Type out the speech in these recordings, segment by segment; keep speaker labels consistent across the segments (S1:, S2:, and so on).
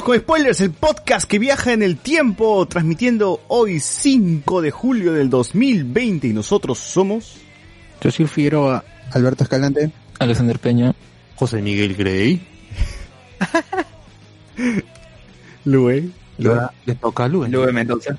S1: Con Spoilers, el podcast que viaja en el tiempo, transmitiendo hoy 5 de julio del 2020 y nosotros somos...
S2: Yo soy Figueroa, Alberto Escalante,
S3: Alexander Peña.
S2: José Miguel Grey.
S1: Lue.
S2: Y ahora le toca a Luen.
S3: Luego Mendoza.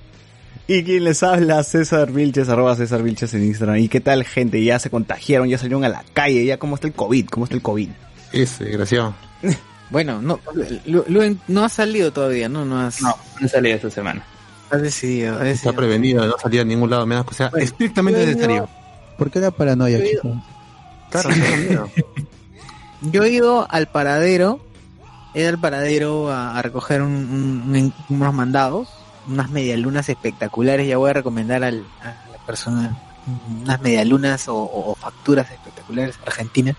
S1: Y quien les habla, César Vilches, arroba César Vilches en Instagram. ¿Y qué tal gente? Ya se contagiaron, ya salieron a la calle, ya cómo está el COVID, cómo está el COVID.
S2: Ese, desgraciado.
S4: Bueno, no, Lu- Luen no ha salido todavía, ¿no? No has,
S3: No, no salí esta semana.
S4: has decidido.
S2: Está prevenido, no salía a ningún lado, menos que sea
S4: Bueno,
S2: estrictamente
S4: yo he
S2: necesario.
S5: ¿Por qué la paranoia,
S4: Yo he
S5: chicos?
S2: Claro, tengo miedo.
S4: Yo he ido al paradero, he ido al paradero a, a recoger un- unos mandados, unas medialunas espectaculares. Ya voy a recomendar al, a la persona unas medialunas o, o- facturas espectaculares argentinas.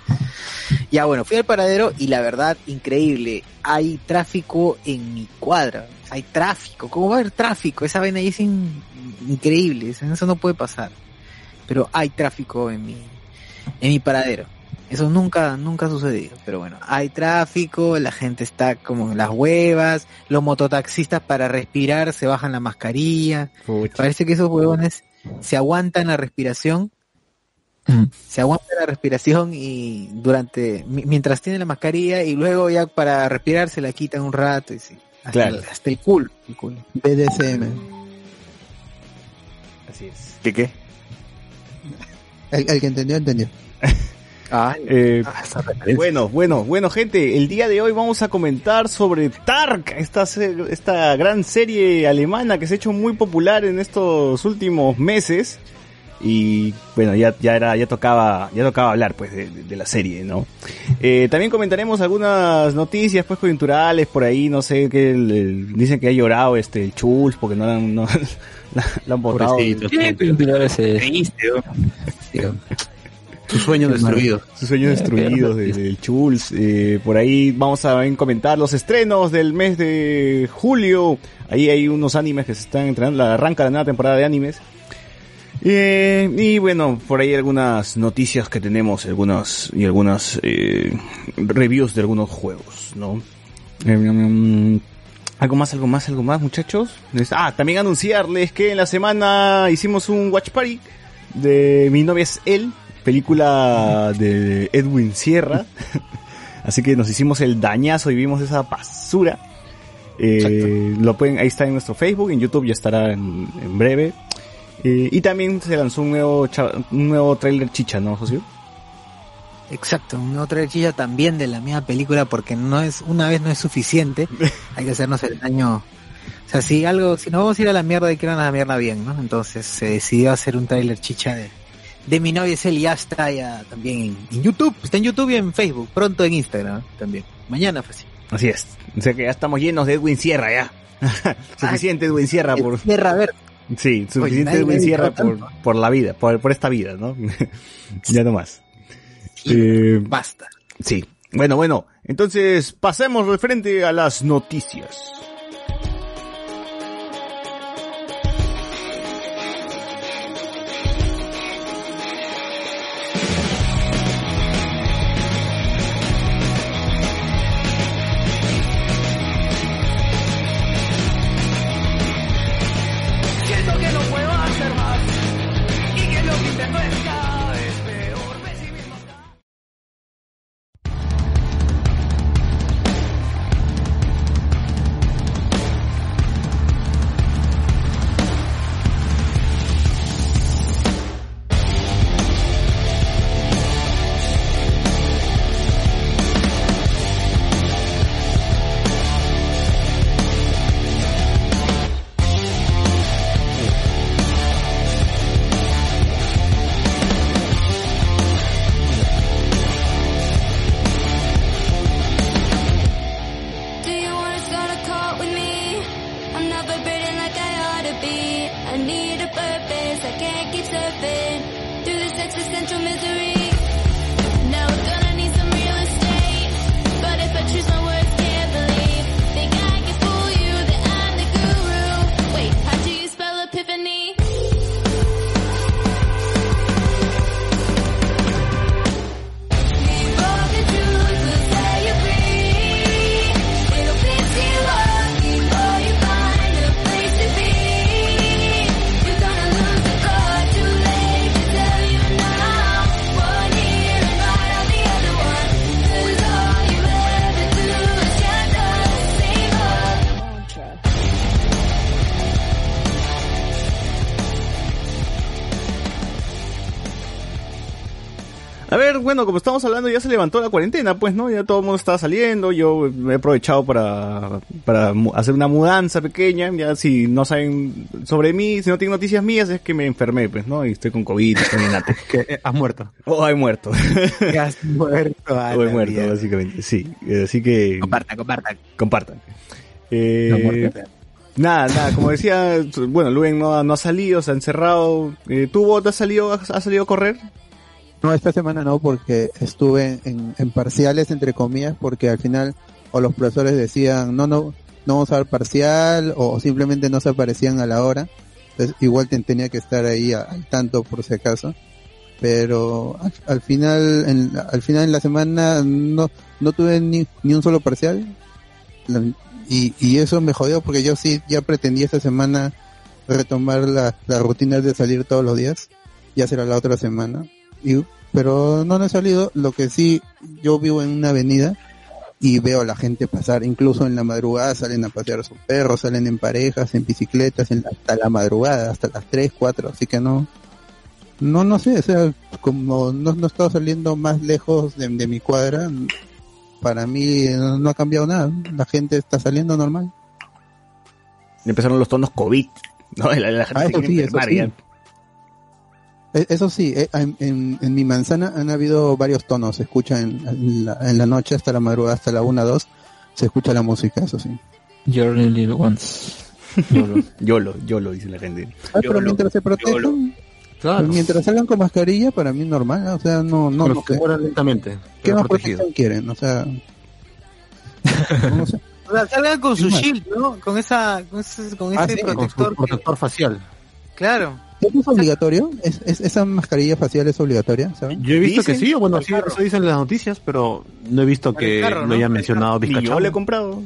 S4: Ya bueno, fui al paradero y la verdad, increíble. Hay tráfico en mi cuadra. Hay tráfico. ¿Cómo va a haber tráfico? Esa vaina ahí es in- increíble. Eso eso no puede pasar. Pero hay tráfico en mi, en mi paradero. Eso nunca, nunca ha sucedido. Pero bueno, hay tráfico, la gente está como en las huevas, los mototaxistas para respirar se bajan la mascarilla. Parece que esos huevones se aguantan la respiración,
S3: Mm.
S4: se aguantan la respiración y durante, mi- mientras tienen la mascarilla y luego ya para respirar se la quitan un rato y sí. Hasta,
S1: Claro.
S4: el, hasta el culo. el culo.
S5: BDSM.
S1: Así es. ¿Qué qué?
S5: El, el que entendió, entendió.
S1: Eh,
S2: Ah, esa referencia.
S1: Bueno, bueno, bueno, gente, el día de hoy vamos a comentar sobre Tark, esta, esta gran serie alemana que se ha hecho muy popular en estos últimos meses. Y bueno, ya, ya era, ya tocaba, ya tocaba hablar pues de, de- la serie, ¿no? Eh, también comentaremos algunas noticias pues coyunturales por ahí, no sé, que el- el- dicen que ha llorado este el Chulz porque no, la han- no la, la han votado.
S2: Pobrecito,
S3: Sí, coyuntural ese.
S2: Su sueño destruido.
S1: Sus sueños destruidos de- del Chulz. Eh, por ahí vamos a comentar los estrenos del mes de julio. Ahí hay unos animes que se están entrenando. La arranca la nueva temporada de animes. Eh, y bueno, por ahí algunas noticias que tenemos, algunas y algunas eh, reviews de algunos juegos, ¿no? Eh, mm, algo más, algo más, algo más, muchachos. Ah, también anunciarles que en la semana hicimos un watch party de Mi novia es él, película de Edwin Sierra. Así que nos hicimos el dañazo y vimos esa basura. Eh, lo pueden, ahí está en nuestro Facebook, en YouTube ya estará en, en breve. Eh, y también se lanzó un nuevo, un nuevo trailer chicha, ¿no, socio?
S4: Exacto, una otra chilla también de la misma película porque no es, una vez no es suficiente, hay que hacernos el daño. O sea, si algo, si no vamos a ir a la mierda, hay que ir a la mierda bien, ¿no? Entonces se decidió hacer un tráiler chicha de, de mi novia es ya está ya también en, YouTube, está en YouTube y en Facebook, pronto en Instagram ¿no? también. Mañana pues sí.
S1: Así es. O sea que ya estamos llenos de Edwin Sierra, ya. Suficiente Edwin Sierra por...
S4: Tierra a ver,
S1: Sí, suficiente Edwin Sierra por, por la vida, por, por esta vida, ¿no? ya no más. Eh,
S4: basta.
S1: Sí. Bueno, bueno. Entonces, pasemos de frente a las noticias.
S6: to
S1: misery. Bueno, como estamos hablando, ya se levantó la cuarentena, pues, ¿no? Ya todo el mundo está saliendo, yo me he aprovechado para, para mu- hacer una mudanza pequeña, ya si no saben sobre mí, si no tienen noticias mías, es que me enfermé, pues, ¿no? Y estoy con COVID, estoy en inate.
S2: Que eh, has muerto.
S1: O he muerto.
S4: Que has muerto.
S1: o he
S4: la
S1: muerto, básicamente, sí. Eh, Así que...
S4: Compartan, compartan.
S1: compartan. Eh, nada, nada, como decía, bueno, Luen no, ha- no ha salido, se ha encerrado. Eh, ¿Tú, Bot, has salido, has, has salido a correr?
S5: No, esta semana no, porque estuve en, parciales, entre comillas, porque al final o los profesores decían, no, no, no vamos a dar parcial, o simplemente no se aparecían a la hora. Entonces, igual te- tenía que estar ahí al tanto por si acaso. Pero al, al final, en, al final en la semana no, no tuve ni, ni un solo parcial. Y, y eso me jodió porque yo sí ya pretendía esta semana retomar la, la rutina de salir todos los días. Ya será la otra semana. Y, pero no, he salido. Lo que sí, yo vivo en una avenida y veo a la gente pasar. Incluso en la madrugada salen a pasear a sus perros, salen en parejas, en bicicletas, en la- hasta la madrugada, hasta las 3, 4. Así que no, no, no sé. O sea, como no, no he estado saliendo más lejos de, de mi cuadra, para mí no, no ha cambiado nada. La gente está saliendo normal.
S1: Empezaron los tonos COVID. No, la, la gente
S5: Ah, eso sí, eso sí.
S1: Ya.
S5: E- Eso sí, eh, en, en- en mi manzana han habido varios tonos. Se escucha en, en la, en la noche hasta la madrugada, hasta la 1, 2. Se escucha la música, eso sí.
S3: Your little ones. Yolo.
S1: Yolo, yolo, dice la gente.
S5: Ah, pero mientras se protejan,
S2: Claro.
S5: mientras salgan con mascarilla, para mí es normal. O sea, no, no,
S2: Pero
S5: no
S2: que mueran lentamente.
S5: ¿Qué más
S2: protegido.
S5: protección quieren? O sea, no sé.
S4: O sea, salgan con su shield, ¿no? Con esa, con ese, con
S5: Ah,
S4: ese
S5: sí,
S2: Con su
S4: protector. que-
S2: protector facial.
S4: claro.
S5: ¿Eso es obligatorio? ¿Es, es- esa mascarilla facial es obligatoria? ¿saben?
S2: Yo he visto que
S1: Dicen,
S2: sí, o bueno, sí, eso dicen en las noticias, pero no he visto que
S4: carro,
S2: lo
S4: ¿no?
S2: hayan mencionado
S1: Ni yo le he comprado.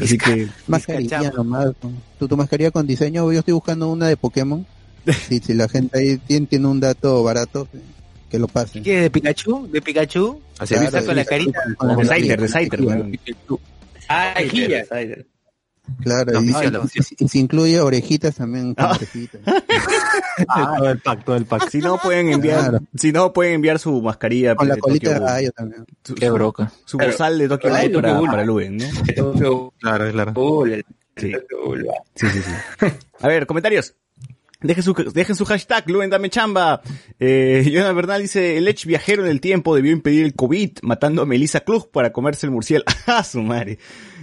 S1: Así que,
S5: Mascarilla
S4: Vizcachamo.
S5: nomás. ¿no? Tu, tu mascarilla con diseño, yo estoy buscando una de Pokémon. Si, si la gente ahí tiene, tiene un dato barato, que lo pasen.
S4: ¿Qué? ¿De Pikachu? ¿De Pikachu?
S2: Así
S5: Claro, sí,
S4: con la
S5: sí,
S4: carita.
S1: de. Saiter, de Saiter.
S3: Ah,
S4: Mejilla.
S5: Claro,
S2: La
S5: y, y- y- y si incluye orejitas también con
S1: Ah.
S5: orejitas.
S2: Ah, todo el pack, todo el pack.
S1: Si no pueden enviar,
S5: Claro.
S1: si no pueden enviar su mascarilla
S5: Con la
S1: de
S5: colita de
S1: Tokyo Ghoul.
S5: rayo también.
S1: su,
S3: Qué broca.
S1: su bozal de Tokyo
S3: Ay,
S1: Ghoul para, para Luen, ¿no?
S2: Claro, claro.
S1: Sí. Sí, sí, sí. A ver, comentarios. Dejen su, dejen su hashtag, Luen Dame Chamba. Eh, Jonathan Bernal dice, el ex viajero en el tiempo debió impedir el COVID matando a Melissa Klug para comerse el murciélago. ¡Ah, su madre!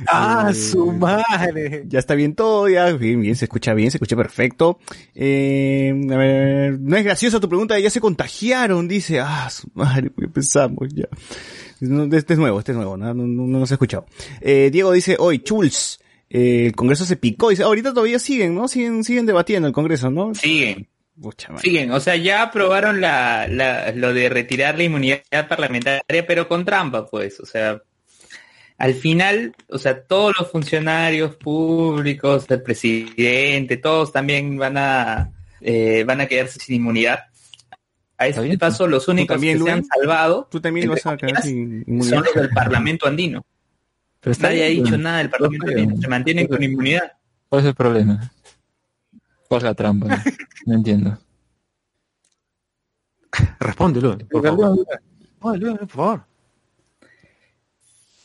S4: ¡Ah,
S1: Eh,
S4: su madre!
S1: Ya está bien todo, ya, bien, bien, se escucha bien, se escucha perfecto. Eh, a ver, no es graciosa tu pregunta, ya se contagiaron, dice, ah, su madre, pues, empezamos ya. Este es nuevo, este es nuevo, no, no, no, no se ha escuchado. Eh, Diego dice, hoy, Chuls, eh, el Congreso se picó, dice, ahorita todavía siguen, ¿no? Siguen, siguen debatiendo el Congreso, ¿no?
S3: Siguen,
S1: Pucha
S3: siguen. O sea, ya aprobaron la, la, lo de retirar la inmunidad parlamentaria, pero con trampa, pues. O sea, al final, o sea, todos los funcionarios públicos, el presidente, todos también van a, eh, van a quedarse sin inmunidad. A
S1: pues.
S3: paso, los únicos que se han salvado
S1: Tú también lo vas a quedar sin inmunidad.
S3: son los del Parlamento andino.
S1: Pues
S3: Nadie ha dicho nada del Parlamento. Se mantienen con inmunidad. ¿Cuál es el problema? ¿Cuál es la trampa? No, entiendo.
S2: Responde, Luen, por favor.
S4: Oh, Luis, por favor.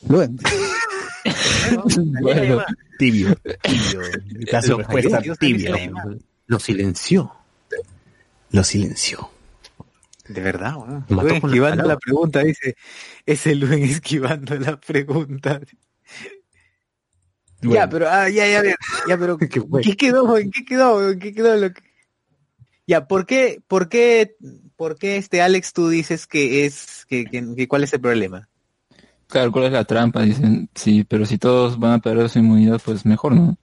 S5: Luen,
S3: Bueno,
S1: Tibio, tibio.
S2: Lo
S1: respuesta tibio.
S2: Lo silenció.
S1: Lo silenció.
S4: De verdad, weón.
S2: Mató
S4: Luen esquivando la
S2: palabras.
S4: pregunta, dice. Ese Luen esquivando la pregunta. Ya, pero, ah, ya, ya, ya, ya, pero,
S2: Qué
S4: ¿en ¿qué quedó? ¿En qué quedó? ¿En qué quedó lo que... Ya, ¿por qué, por qué, por qué este Alex tú dices que es, que, que, que cuál es el problema?
S7: Claro, ¿cuál es la trampa? Dicen, sí, pero si todos van a perder su inmunidad, pues mejor, ¿no?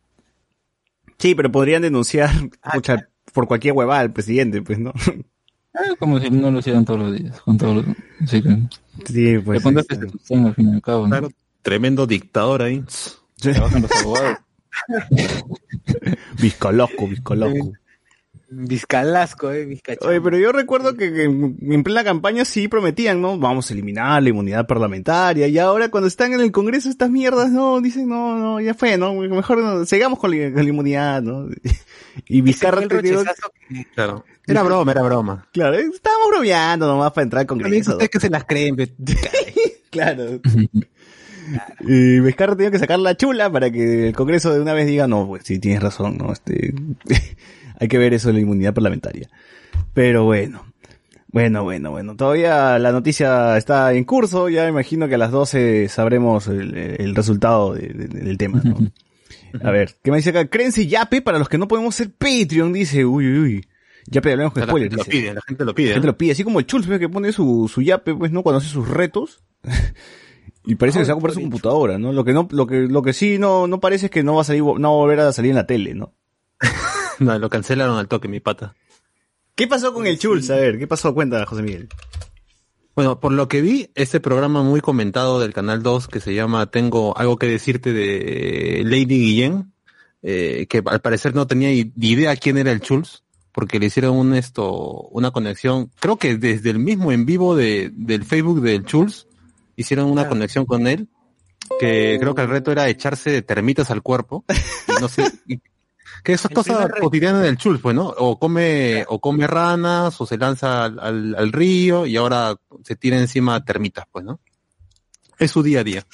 S1: Sí, pero podrían denunciar pucha, por cualquier huevada al presidente, pues, ¿no?
S7: Ah, como si no lo hicieran todos los días, con todos los...
S1: Sí, pues.
S7: le pondrás excepción al fin y al cabo, ¿no?
S2: Claro, tremendo dictador ahí.
S7: Trabajan los abogados.
S1: Viscoloco, viscoloco.
S4: Vizcalasco, eh, Vizcacho.
S1: Oye, pero yo recuerdo que, que en en plena campaña sí prometían, ¿no? Vamos a eliminar la inmunidad parlamentaria. Y ahora cuando están en el Congreso estas mierdas, no, dicen, no, no, ya fue, ¿no? Mejor no, sigamos con la, con la inmunidad, ¿no? Y Vizcarra, te digo,
S4: rechazazo que-
S2: Claro. Era broma, era broma.
S1: claro, eh, estábamos bromeando nomás para entrar al Congreso.
S4: ustedes que se las creen, pe-
S1: Claro. Y Vizcarra tenía que sacar la chula para que el Congreso de una vez diga, no, pues sí, tienes razón, ¿no? Este, hay que ver eso de la inmunidad parlamentaria. Pero bueno. Bueno, bueno, bueno. Todavía la noticia está en curso. Ya imagino que a las 12 sabremos el, el resultado de- de- del tema, ¿no? A ver, ¿qué me dice acá? Créense Yape para los que no podemos ser Patreon, dice. Uy, uy, uy. Yape, hablamos con
S2: La
S1: spoilers,
S2: gente lo pide, la gente lo
S1: La
S2: pide.
S1: gente
S2: ¿no?
S1: lo pide, así como el Chulz, que pone su, su yape, pues, ¿no? Cuando hace sus retos. y parece que se va a comprar su computadora, ¿no? Lo que no, lo que, lo que sí no, no parece es que no va a salir, no va a volver a salir en la tele, ¿no?
S2: No, lo cancelaron al toque, mi pata.
S1: ¿Qué pasó con el Chulz? A ver, ¿qué pasó? Cuenta, José Miguel.
S2: Bueno, por lo que vi, este programa muy comentado del Canal 2 que se llama Tengo algo que decirte de Lady Guillén, eh, que al parecer no tenía ni idea quién era el Chulz, porque le hicieron un esto, una conexión, creo que desde el mismo en vivo de, del Facebook del Chulz, hicieron una conexión con él, que creo que el reto era echarse termitas al cuerpo, y no sé, y- que eso es cosa cotidiana del Chulz, pues, ¿no? O come, o come ranas, o se lanza al, al- al río, y ahora se tira encima termitas, pues, ¿no? Es su día a día.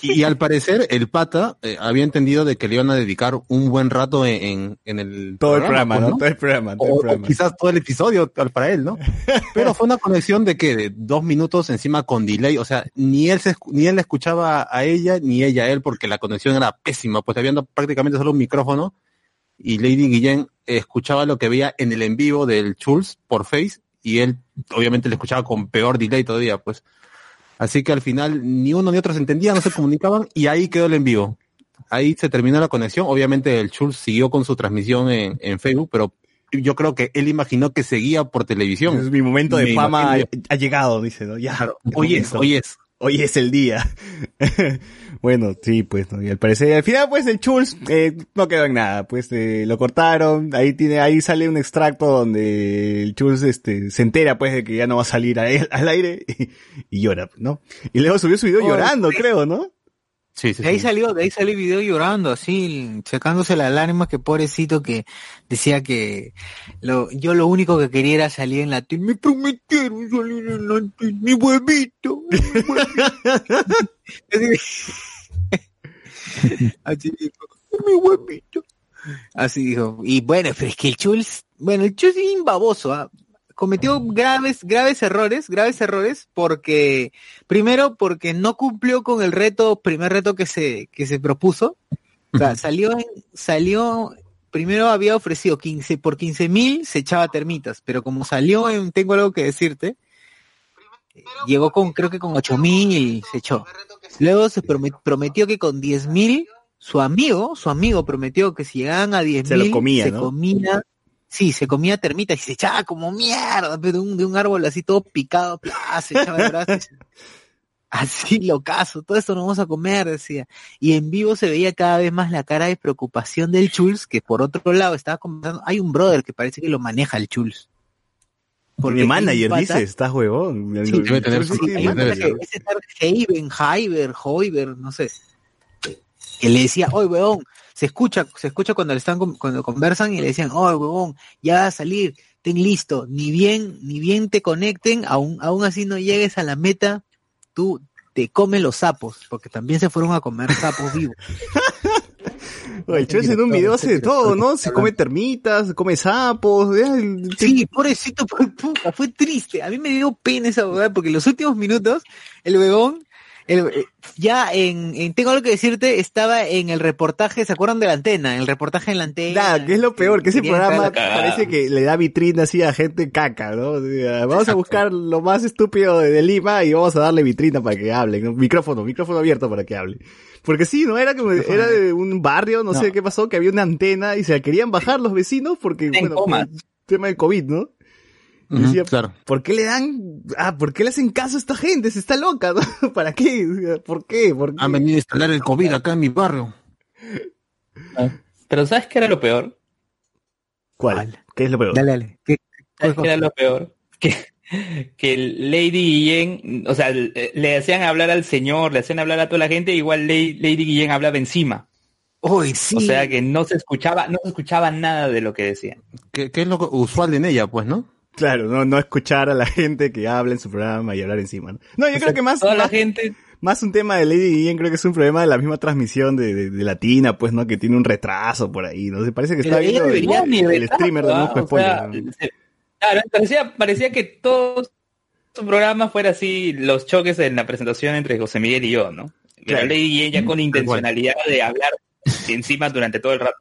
S2: Y, al parecer, el pata eh, había entendido de que le iban a dedicar un buen rato en, en, en el
S1: Todo el programa,
S2: pues,
S1: ¿no? Todo el programa, todo el
S2: o, o
S1: programa.
S2: quizás todo el episodio tal para él, ¿no? Pero fue una conexión de que de dos minutos encima con delay, o sea, ni él se, ni él la escuchaba a ella ni ella a él porque la conexión era pésima, pues había prácticamente solo un micrófono y Lady Guillén escuchaba lo que veía en el en vivo del Chulz por Face y él obviamente le escuchaba con peor delay todavía, pues. Así que al final ni uno ni otro se entendían, no se comunicaban y ahí quedó el en vivo. Ahí se terminó la conexión. Obviamente el Chulz siguió con su transmisión en, en Facebook, pero yo creo que él imaginó que seguía por televisión.
S1: Es mi momento de
S2: Me
S1: fama ha,
S2: imagino.
S1: ha llegado, dice, ¿no? Ya.
S2: Claro, hoy es, hoy es.
S1: Hoy es el día. bueno, sí, pues, ¿no? y al parecer, al final, pues, el Chulz, eh, no quedó en nada, pues, eh, lo cortaron, ahí tiene, ahí sale un extracto donde el Chulz, este, se entera, pues, de que ya no va a salir a él, al aire, y, y llora, ¿no? Y luego subió su video
S4: Oh,
S1: llorando, creo, ¿no?
S2: Sí, sí,
S4: De ahí
S2: sí.
S4: salió, de ahí salió el video llorando, así, sacándose la lágrima que pobrecito que decía que lo, yo lo único que quería era salir en la tele. Me prometieron salir en la tele, mi huevito. mi huevito". así, dijo, mi huevito. Así dijo. Y bueno, pero es que el Chulz, bueno, el Chulz es bien baboso, ¿ah? Cometió graves, graves errores, graves errores, porque, primero, porque no cumplió con el reto, primer reto que se, que se propuso. O sea, salió, en- salió, primero había ofrecido 15, por 15 mil se echaba termitas, pero como salió en Tengo algo que decirte, llegó con, creo que con 8 mil se echó. Luego se promet- prometió que con 10 mil, su amigo, su amigo prometió que si llegaban a 10
S1: Se lo
S4: mil,
S1: comía,
S4: se
S1: ¿no?
S4: comía, sí, se comía termitas y se echaba como mierda, pero de un, de un árbol así todo picado, ¡plá! se echaba de brazos. Así locazo, todo esto no vamos a comer, decía. Y en vivo se veía cada vez más la cara de preocupación del Chulz, que por otro lado estaba conversando, hay un brother que parece que lo maneja el Chulz.
S1: Mi manager
S4: un
S1: dice,
S4: pata-
S1: estás huevón. El-
S4: Sí,
S1: el
S2: debe tener
S1: sí
S4: pata Hoiber, no sé. Que le decía, oye, weón, se escucha, se escucha cuando le están cuando conversan y le decían, oye, weón, ya va a salir, ten listo, ni bien, ni bien te conecten, aún, aún así no llegues a la meta, tú te comes los sapos, porque también se fueron a comer sapos vivos.
S1: Oye, en un video hace de todo, ¿no? Se come termitas, se come sapos,
S4: Sí, pobrecito, puta, fue triste. A mí me dio pena esa huevada porque en los últimos minutos el huevón El- eh, ya en, en- tengo algo que decirte, estaba en el reportaje, ¿se acuerdan de la antena? En el reportaje en la antena.
S1: Nada, que es lo peor, que ese programa parece que le da vitrina así a gente caca, ¿no? O sea, vamos a buscar lo más estúpido de, de Lima y vamos a darle vitrina para que hable, ¿no? Micrófono, micrófono abierto para que hable. Porque sí, ¿no? Era como, era de un barrio, no,
S3: No.
S1: sé qué pasó, que había una antena y se la querían bajar los vecinos porque,
S3: En
S1: bueno, tema de COVID, ¿no? Decía,
S2: claro.
S1: ¿Por qué le dan, ah, por qué le hacen caso a esta gente? Se está loca, ¿no? ¿Para qué? ¿Por qué? ¿Por qué?
S2: Han venido a instalar el COVID acá en mi barrio.
S3: Pero ¿sabes qué era lo peor?
S1: ¿Cuál? ¿Qué es lo peor?
S4: Dale, dale. ¿Qué-
S3: ¿Sabes qué era lo peor? Que, que Lady Guillén, o sea, le hacían hablar al señor, le hacían hablar a toda la gente, igual Lady, Lady Guillén hablaba encima.
S4: Uy, sí.
S3: O sea que no se escuchaba, no se escuchaba nada de lo que decían.
S2: Que, que es lo usual en ella, pues, ¿no?
S1: Claro, no, no escuchar a la gente que habla en su programa y hablar encima. No, no yo
S3: O
S1: creo
S3: sea,
S1: que más,
S3: toda la gente,
S1: más un tema de Lady Guillén, creo que es un problema de la misma transmisión de, de, de Latina, pues, ¿no? Que tiene un retraso por ahí, ¿no? Se parece que
S4: Pero
S1: está
S4: ella
S1: viendo el, streamer de
S3: ¿ah?
S1: Mojo
S3: O
S1: Spoiler.
S3: sea,
S1: ¿no?
S3: se- Claro, parecía, parecía que todo su programa fuera así, los choques en la presentación entre José Miguel y yo, ¿no? Pero
S1: Claro.
S3: Lady Guillén ya con intencionalidad de hablar encima durante todo el rato.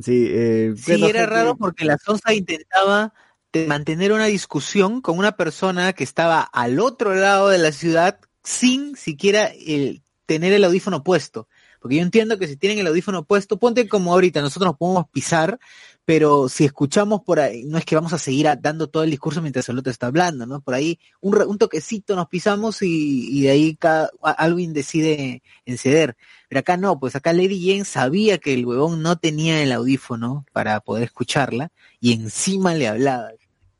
S1: Sí, eh,
S4: Sí, era raro porque la Sonsa intentaba de mantener una discusión con una persona que estaba al otro lado de la ciudad sin siquiera el, tener el audífono puesto. Porque yo entiendo que si tienen el audífono puesto, ponte como ahorita, nosotros nos podemos pisar, pero si escuchamos por ahí, no es que vamos a seguir dando todo el discurso mientras el otro está hablando, ¿no? Por ahí un, un toquecito nos pisamos y, y de ahí cada, a- alguien decide en ceder. Pero acá no, pues acá Lady Jane sabía que el huevón no tenía el audífono para poder escucharla y encima le hablaba.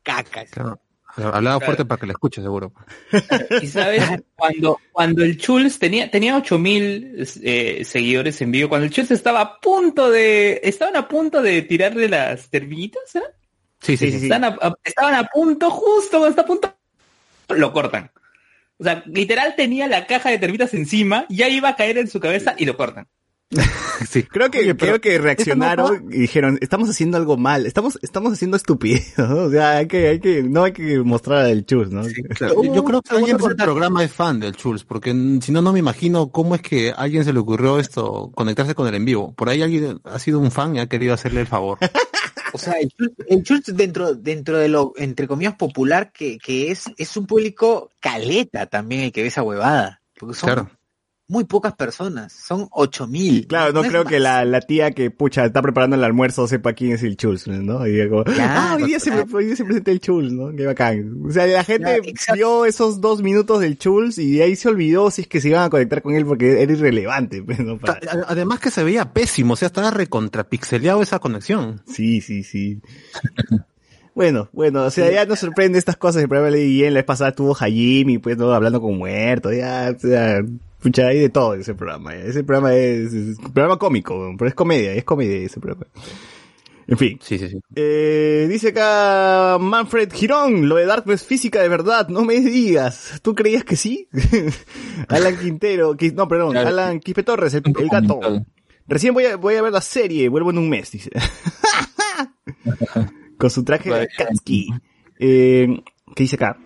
S4: Caca.
S2: Claro. Hablaba fuerte para que la escuche, seguro.
S3: Y sabes, cuando, cuando el Chulz tenía, tenía 8000 eh, seguidores en vivo, cuando el Chulz estaba a punto de, estaban a punto de tirarle las termitas, ¿eh?
S2: Sí, sí,
S1: Sí.
S3: Estaban, a, a- estaban a punto, justo cuando está a punto, lo cortan. O sea, literal tenía la caja de termitas encima, ya iba a caer en su cabeza y lo cortan.
S2: sí.
S1: Creo que,
S2: Oye, pero
S1: creo que reaccionaron y dijeron, estamos haciendo algo mal, estamos, estamos haciendo estupidez, ¿no? O sea, hay que, hay que, no hay que mostrar el chus, ¿no?
S2: Claro, Yo creo que alguien del programa es fan del Chulz, porque si no, no me imagino cómo es que a alguien se le ocurrió esto, conectarse con el en vivo. Por ahí alguien ha sido un fan y ha querido hacerle el favor.
S4: O sea, el Schultz, el Schultz dentro, dentro de lo, entre comillas, popular que, que es, es un público caleta también el que ve esa huevada. Porque son
S2: Claro.
S4: Muy pocas personas, son ocho mil.
S1: Claro, no, creo que la, la tía que, pucha, está preparando el almuerzo sepa quién es el Chulz, ¿no? Y digo, ah, hoy día, se, hoy día se presenta el Chulz, ¿no? Qué bacán. O sea, la gente
S4: Claro,
S1: vio esos dos minutos del Chulz y de ahí se olvidó si es que se iban a conectar con él porque era irrelevante, pues, ¿no? Para-
S2: A- Además que se veía pésimo, o sea, estaba recontrapixeleado esa conexión.
S1: Sí, sí, sí. Bueno, bueno, o sea, ya nos sorprende estas cosas. El programa de Guillén, la vez pasada estuvo Hajimi, pues, todo hablando con muertos, ya, o sea, pucha, hay de todo en ese programa. ya. Ese programa es, es un programa cómico, pero es comedia, es comedia ese programa. En fin.
S2: Sí, sí, sí.
S1: Eh, dice acá Manfred Girón, lo de Dark no es física de verdad, no me digas. ¿Tú creías que sí? Alan Quintero, qui- no, perdón,
S7: Claro.
S1: Alan Quispe Torres, el, el gato. Recién voy a, voy a ver la serie, vuelvo en un mes, dice. Con su traje de Katsuki. Eh, ¿Qué dice acá?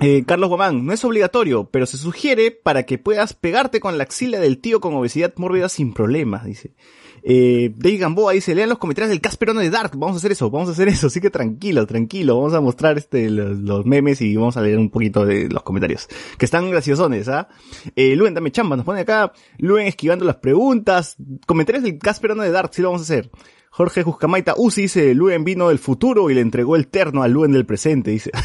S1: Eh, Carlos Guamán, no es obligatorio, pero se sugiere para que puedas pegarte con la axila del tío con obesidad mórbida sin problemas, dice. Eh, Dave Gamboa dice, lean los comentarios del Casperone de Dark, vamos a hacer eso, vamos a hacer eso, así que tranquilo, tranquilo, vamos a mostrar este, los, los memes y vamos a leer un poquito de los comentarios, que están graciosones, ¿ah? Eh, Luen, dame chamba, nos pone acá, Luen esquivando las preguntas, comentarios del Casperone de Dark, sí lo vamos a hacer. Jorge Juscamaita Uzi dice, Luen vino del futuro y le entregó el terno a Luen del presente, dice.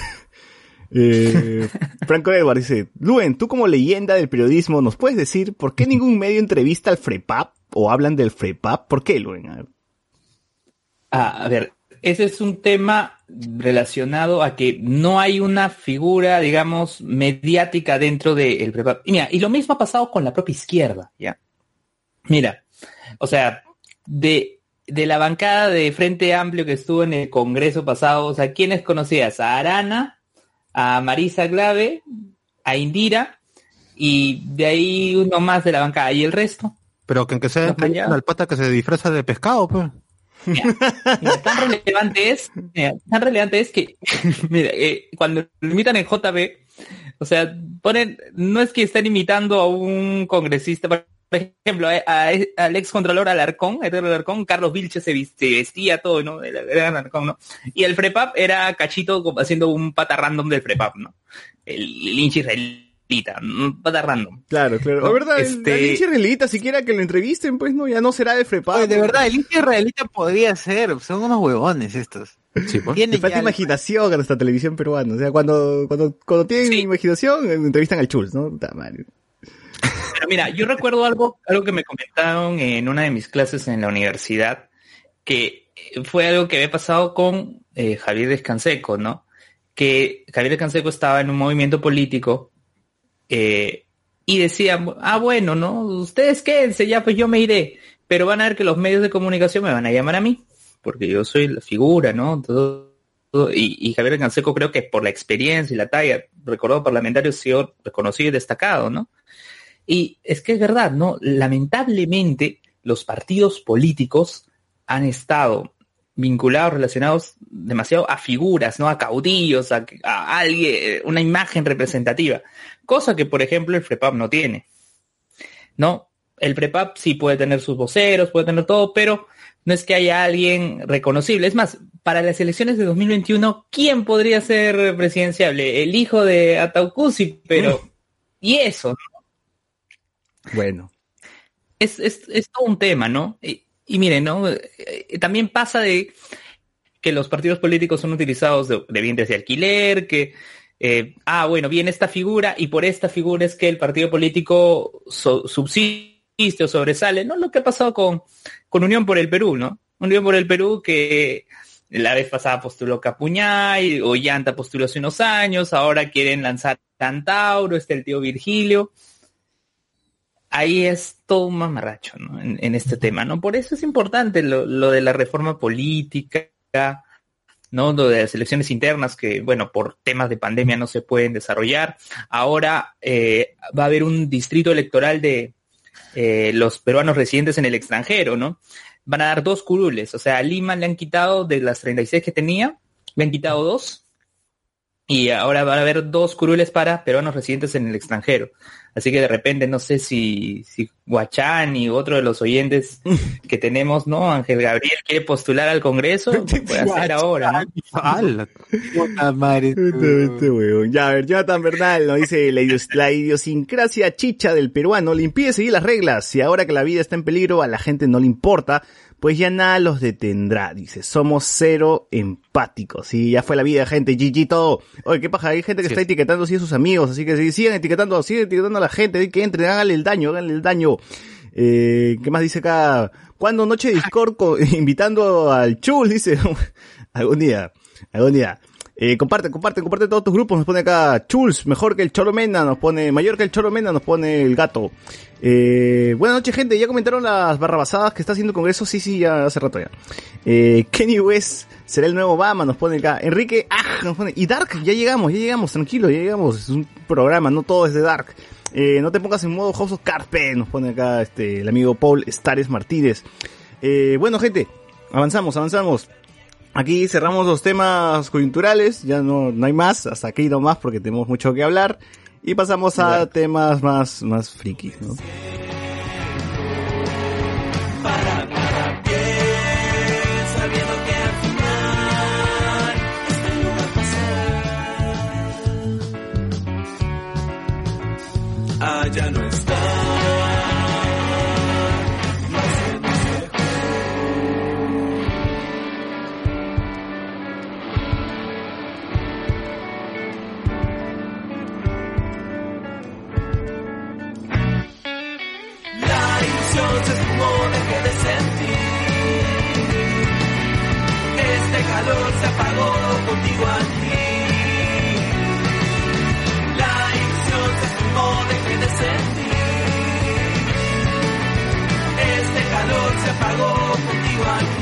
S1: Eh, Franco Edward dice, Luen, tú como leyenda del periodismo, ¿nos puedes decir por qué ningún medio entrevista al FREPAP o hablan del FREPAP? ¿Por qué, Luen? A ver.
S3: Ah, a ver, ese es un tema relacionado a que no hay una figura, digamos, mediática dentro del prepa- Y mira, y lo mismo ha pasado con la propia izquierda, ¿ya? Mira, o sea, de, de la bancada de Frente Amplio que estuvo en el Congreso pasado, o sea, ¿quiénes conocías? A Arana, a Marisa Glave, a Indira, y de ahí uno más de la bancada, y el resto.
S2: Pero que aunque sea al pata que se disfraza de pescado, pues.
S3: Mira, mira, tan relevante es, mira, tan relevante es que, mira, eh, cuando lo invitan en JB, O sea, ponen, no es que están imitando a un congresista, por ejemplo, a- a- al ex contralor Alarcón, Alarcón, Carlos Vilches se, vestía todo, ¿no? Era, era Alarcón, ¿no? Y el Frepap era Cachito haciendo un pata random del Frepap, ¿no? El, el hincha israelita, un pata random.
S1: Claro, claro. La verdad, el-
S3: este-
S1: el hincha israelita, siquiera que lo entrevisten, pues no, ya no será de Frepa.
S4: Oye, de verdad, el hincha israelita podría ser, son unos huevones estos.
S2: Sí, pues.
S1: Falta imaginación a nuestra televisión peruana. O sea, cuando, cuando, cuando tienen
S3: Sí.
S1: imaginación, entrevistan al Chulz, ¿no? Puta madre.
S3: Mira, yo recuerdo algo, algo que me comentaron en una de mis clases en la universidad, que fue algo que había pasado con eh, Javier Descanseco, ¿no? Que Javier Descanseco estaba en un movimiento político eh, y decía, ah, bueno, ¿no? Ustedes quédense, ya pues yo me iré, pero van a ver que los medios de comunicación me van a llamar a mí, porque yo soy la figura, ¿no? Todo, y, Javier Descanseco creo que por la experiencia y la talla, recordado parlamentario, ha sido reconocido y destacado, ¿no? Y es que es verdad, ¿no? Lamentablemente, los partidos políticos han estado vinculados, relacionados demasiado a figuras, ¿no? A caudillos, a, a alguien, una imagen representativa. Cosa que, por ejemplo, el FREPAP no tiene. ¿No? El FREPAP sí puede tener sus voceros, puede tener todo, pero no es que haya alguien reconocible. Es más, para las elecciones de 2021, ¿quién podría ser presidenciable? El hijo de Ataucusi, pero... ¿Y eso?
S1: Bueno.
S3: es, es, es todo un tema, ¿no? Y, y miren, ¿no? Eh, también pasa de que los partidos políticos son utilizados de, de bienes de alquiler, que, eh, ah, bueno, viene esta figura y por esta figura es que el partido político subsiste o sobresale, ¿no? Lo que ha pasado con, con Unión por el Perú, ¿no? Unión por el Perú que la vez pasada postuló Capuñay, o Llanta postuló hace unos años, ahora quieren lanzar Cantauro, está el tío Virgilio ahí es todo un mamarracho ¿no? en, en este tema, ¿no? Por eso es importante lo, lo de la reforma política, ¿no? Lo de las elecciones internas que, bueno, por temas de pandemia no se pueden desarrollar. Ahora eh, va a haber un distrito electoral de eh, los peruanos residentes en el extranjero, ¿no? Van a dar dos curules, o sea, a Lima le han quitado de las 36 que tenía, le han quitado dos, y ahora van a haber dos curules para peruanos residentes en el extranjero. Así que de repente no sé si, si Guachán y otro de los oyentes que tenemos, ¿no? Ángel Gabriel quiere postular al Congreso, lo puede hacer ahora, ¿no?
S2: ¡Hala!
S4: Puta madre.
S1: Este, este huevón. Ya, a ver, Jonathan Bernal nos dice, la, idios- la idiosincrasia chicha del peruano le impide seguir las reglas y ahora que la vida está en peligro a la gente no le importa, pues ya nada los detendrá, dice, somos cero empáticos y ya fue la vida, gente, GG todo. Oye, qué paja, hay gente que
S2: Sí.
S1: está etiquetando así a sus amigos, así que sigan etiquetando, sigan etiquetando a la gente, que entren, háganle el daño, háganle el daño. Eh, ¿qué más dice acá? ¿Cuándo noche de Discord co- invitando al Chul? Dice, algún día, algún día. Eh, comparte, comparte, comparte todos tus grupos. Nos pone acá Chuls, mejor que el Cholo Mena, nos pone, mayor que el Cholo Mena, nos pone el gato. Eh, buenas noches, gente. Ya comentaron las barrabasadas que está haciendo Congreso. Sí, sí, ya hace rato ya. Eh, Kenny West será el nuevo Obama, nos pone acá. Enrique, ah, nos pone. Y Dark, ya llegamos, ya llegamos, tranquilo, ya llegamos. Es un programa, no todo es de Dark. Eh, no te pongas en modo House of Carpe, nos pone acá este, el amigo Paul Stares Martínez. Eh, bueno, gente, avanzamos, avanzamos. Aquí cerramos los temas coyunturales, ya no, no hay más, hasta aquí no más porque tenemos mucho que hablar. Y pasamos a temas más, más frikis, ¿no?
S8: Se apagó contigo aquí. La ilusión se esfumó, dejé de sentir. Este calor se apagó contigo aquí.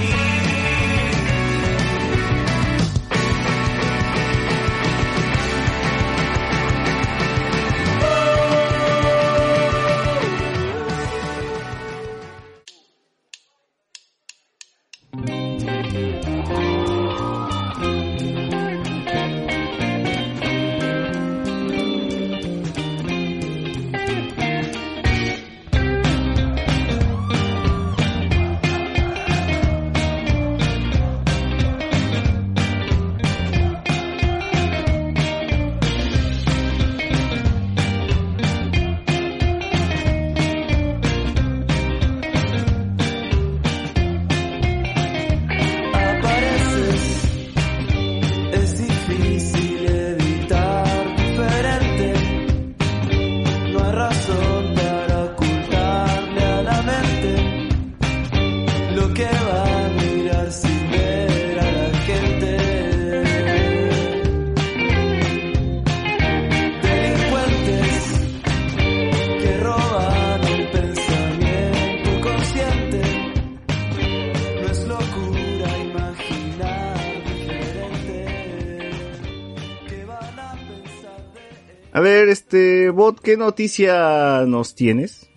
S1: Bot, ¿qué noticia nos tienes?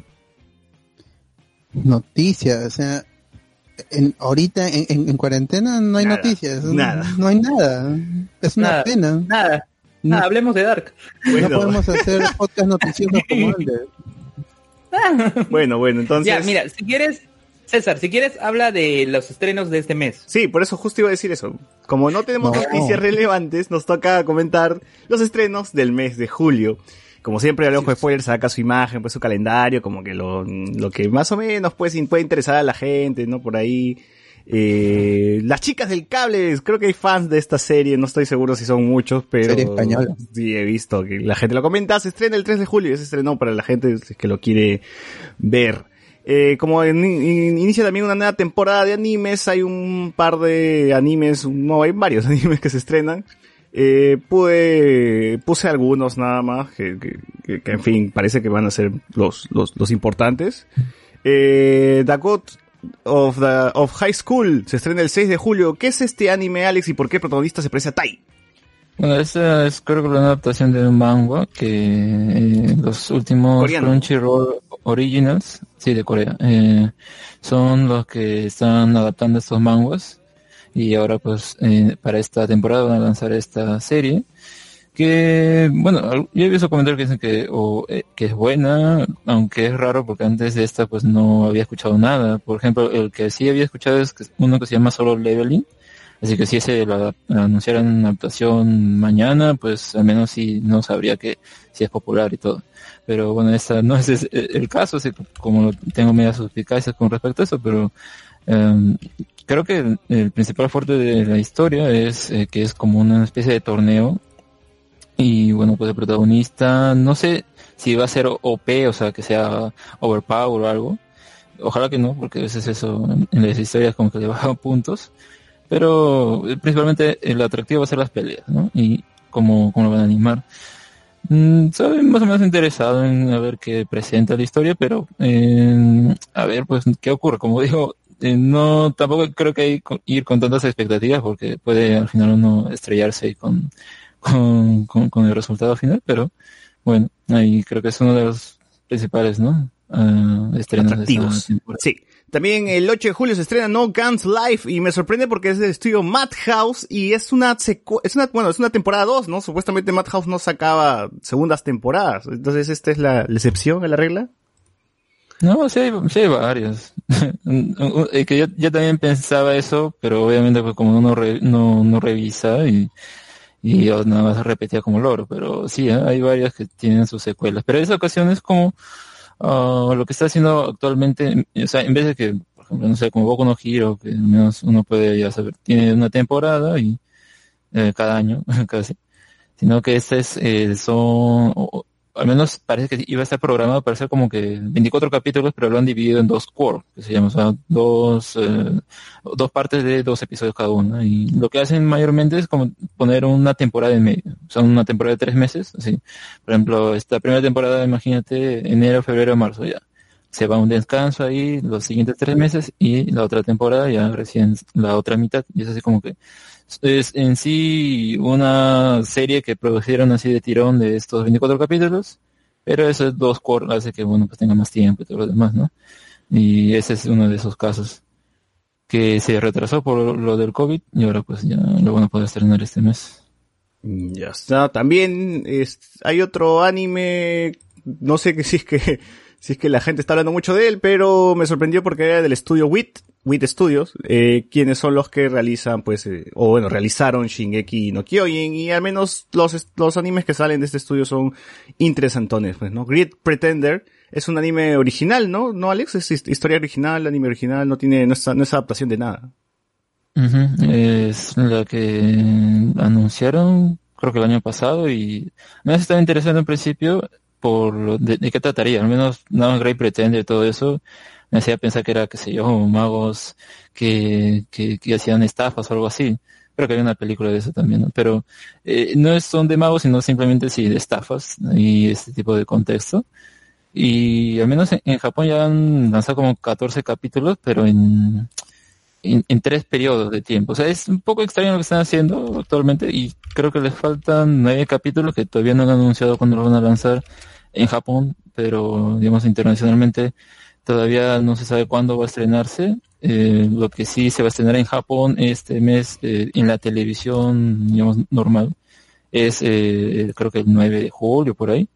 S5: Noticias, o sea, en, ahorita en, en- en cuarentena no hay
S1: Nada,
S5: noticias.
S1: nada.
S5: No hay nada. Es una
S3: Nada,
S5: pena.
S3: Nada,
S5: No,
S3: nada, hablemos de Dark.
S1: Bueno,
S5: no podemos hacer podcast noticiosos como antes.
S1: bueno, bueno, entonces...
S3: Ya, mira, si quieres, César, si quieres, habla de los estrenos de este mes.
S1: Sí, por eso justo iba a decir eso. Como no tenemos
S5: No.
S1: noticias relevantes, nos toca comentar los estrenos del mes de julio. Como siempre, el ojo de spoiler saca su imagen, pues su calendario, como que lo, lo que más o menos pues, puede interesar a la gente, ¿no? Por ahí. Eh, las chicas del cable, creo que hay fans de esta serie, no estoy seguro si son muchos, pero...
S5: Serie española.
S1: Sí, he visto que la gente lo comenta, se estrena el 3 de julio, se estrenó para la gente que lo quiere ver. Eh, como in- inicia también una nueva temporada de animes, hay un par de animes, no, hay varios animes que se estrenan. Eh, pude, puse algunos nada más, que, que- que- que, en fin, parece que van a ser los, los, los importantes. Eh, The God of, the, of High School se estrena el 6 de julio. ¿Qué es este anime, Alex, y por qué el protagonista se parece a Tai?
S7: Bueno, esta es creo que una adaptación de un manga que eh, los últimos
S1: Coreano.
S7: Crunchyroll Originals, sí, de Corea, eh, son los que están adaptando estos manguas y ahora pues eh, para esta temporada van a lanzar esta serie que, bueno, yo he visto comentarios que dicen que, o, eh, que es buena, aunque es raro porque antes de esta pues no había escuchado nada. Por ejemplo, el que sí había escuchado es uno que se llama Solo Leveling, Así que si ese lo anunciaran una adaptación mañana, pues al menos sí no sabría que si es popular y todo. Pero bueno, esta no es el caso, así como tengo medias suspicacias con respecto a eso, pero em, creo que el, principal fuerte de la historia es eh, que es como una especie de torneo y bueno, pues el protagonista, no sé si va a ser OP, o sea, que sea overpower o algo. Ojalá que no, porque a veces eso en, las historias como que le bajan puntos. Pero eh, principalmente el atractivo va a ser las peleas, ¿no? Y cómo, cómo lo van a animar. Mm, Soy más o menos interesado en a ver qué presenta la historia, pero eh, a ver, pues, qué ocurre. Como digo, eh, no, tampoco creo que hay que ir con tantas expectativas porque puede al final uno estrellarse con, con, con, con el resultado final, pero bueno, ahí creo que es uno de los principales, ¿no? Ah, estrenos de esta
S1: Atractivos.
S7: temporada.
S1: Sí. También el 8 de julio se estrena No Guns Life y me sorprende porque es del estudio Madhouse y es una secu es una bueno, es una temporada 2, ¿no? Supuestamente Madhouse no sacaba segundas temporadas. Entonces, ¿esta es la, la excepción a la regla?
S7: No, sí hay, sí hay varios. Eh, que yo, también pensaba eso, pero obviamente pues como uno no, no revisa y, y yo nada más repetía como loro, pero sí, ¿eh? hay varias que tienen sus secuelas. Pero esa ocasión es como ah, lo que está haciendo actualmente, o sea, en vez de que, por ejemplo, no sé, como Boku no Hero, que al menos uno puede ya saber, tiene una temporada y eh, cada año casi, sino que este es, eh, son, al menos parece que iba a estar programado para ser como que 24 capítulos, pero lo han dividido en dos core, que se llama, o sea, dos, eh, dos partes de dos episodios cada una. Y lo que hacen mayormente es como poner una temporada en medio, o sea, una temporada de tres meses, así. Por ejemplo, esta primera temporada, imagínate, enero, febrero, marzo ya. Se va un descanso ahí los siguientes tres meses y la otra temporada ya recién la otra mitad. Y es así como que es en sí una serie que produjeron así de tirón de estos 24 capítulos, pero esos dos core hace que bueno pues tenga más tiempo y todo lo demás, ¿no? Y ese es uno de esos casos que se retrasó por lo del COVID y ahora pues ya lo van a poder estrenar este mes.
S1: Mm, Ya está. También es- hay otro anime, no sé si es que si es que la gente está hablando mucho de él, pero me sorprendió porque era del estudio WIT, WIT Studios, eh, quienes son los que realizan, pues, eh, o bueno, realizaron Shingeki no Kyojin, y al menos los, los animes que salen de este estudio son interesantones, pues, ¿no? Great Pretender es un anime original, ¿no? ¿No, Alex? Es his- historia original, anime original, no tiene, no es, no es adaptación de nada.
S7: Ujú, Es la que anunciaron, creo que el año pasado, y me estaba interesado en principio por de, de qué trataría, al menos no Great Pretender y todo eso, me hacía pensar que era, qué sé yo, magos que, que, que hacían estafas o algo así. Creo que hay una película de eso también, ¿no? Pero eh, no son de magos, sino simplemente sí de estafas y este tipo de contexto. Y al menos en, en Japón ya han lanzado como 14 capítulos, pero en, en, tres periodos de tiempo. O sea, es un poco extraño lo que están haciendo actualmente y creo que les faltan nueve capítulos que todavía no han anunciado cuándo lo van a lanzar en Japón, pero digamos internacionalmente todavía no se sabe cuándo va a estrenarse. Eh, lo que sí se va a estrenar en Japón este mes eh, en la televisión, digamos, normal, es eh, creo que el 9 de julio por ahí.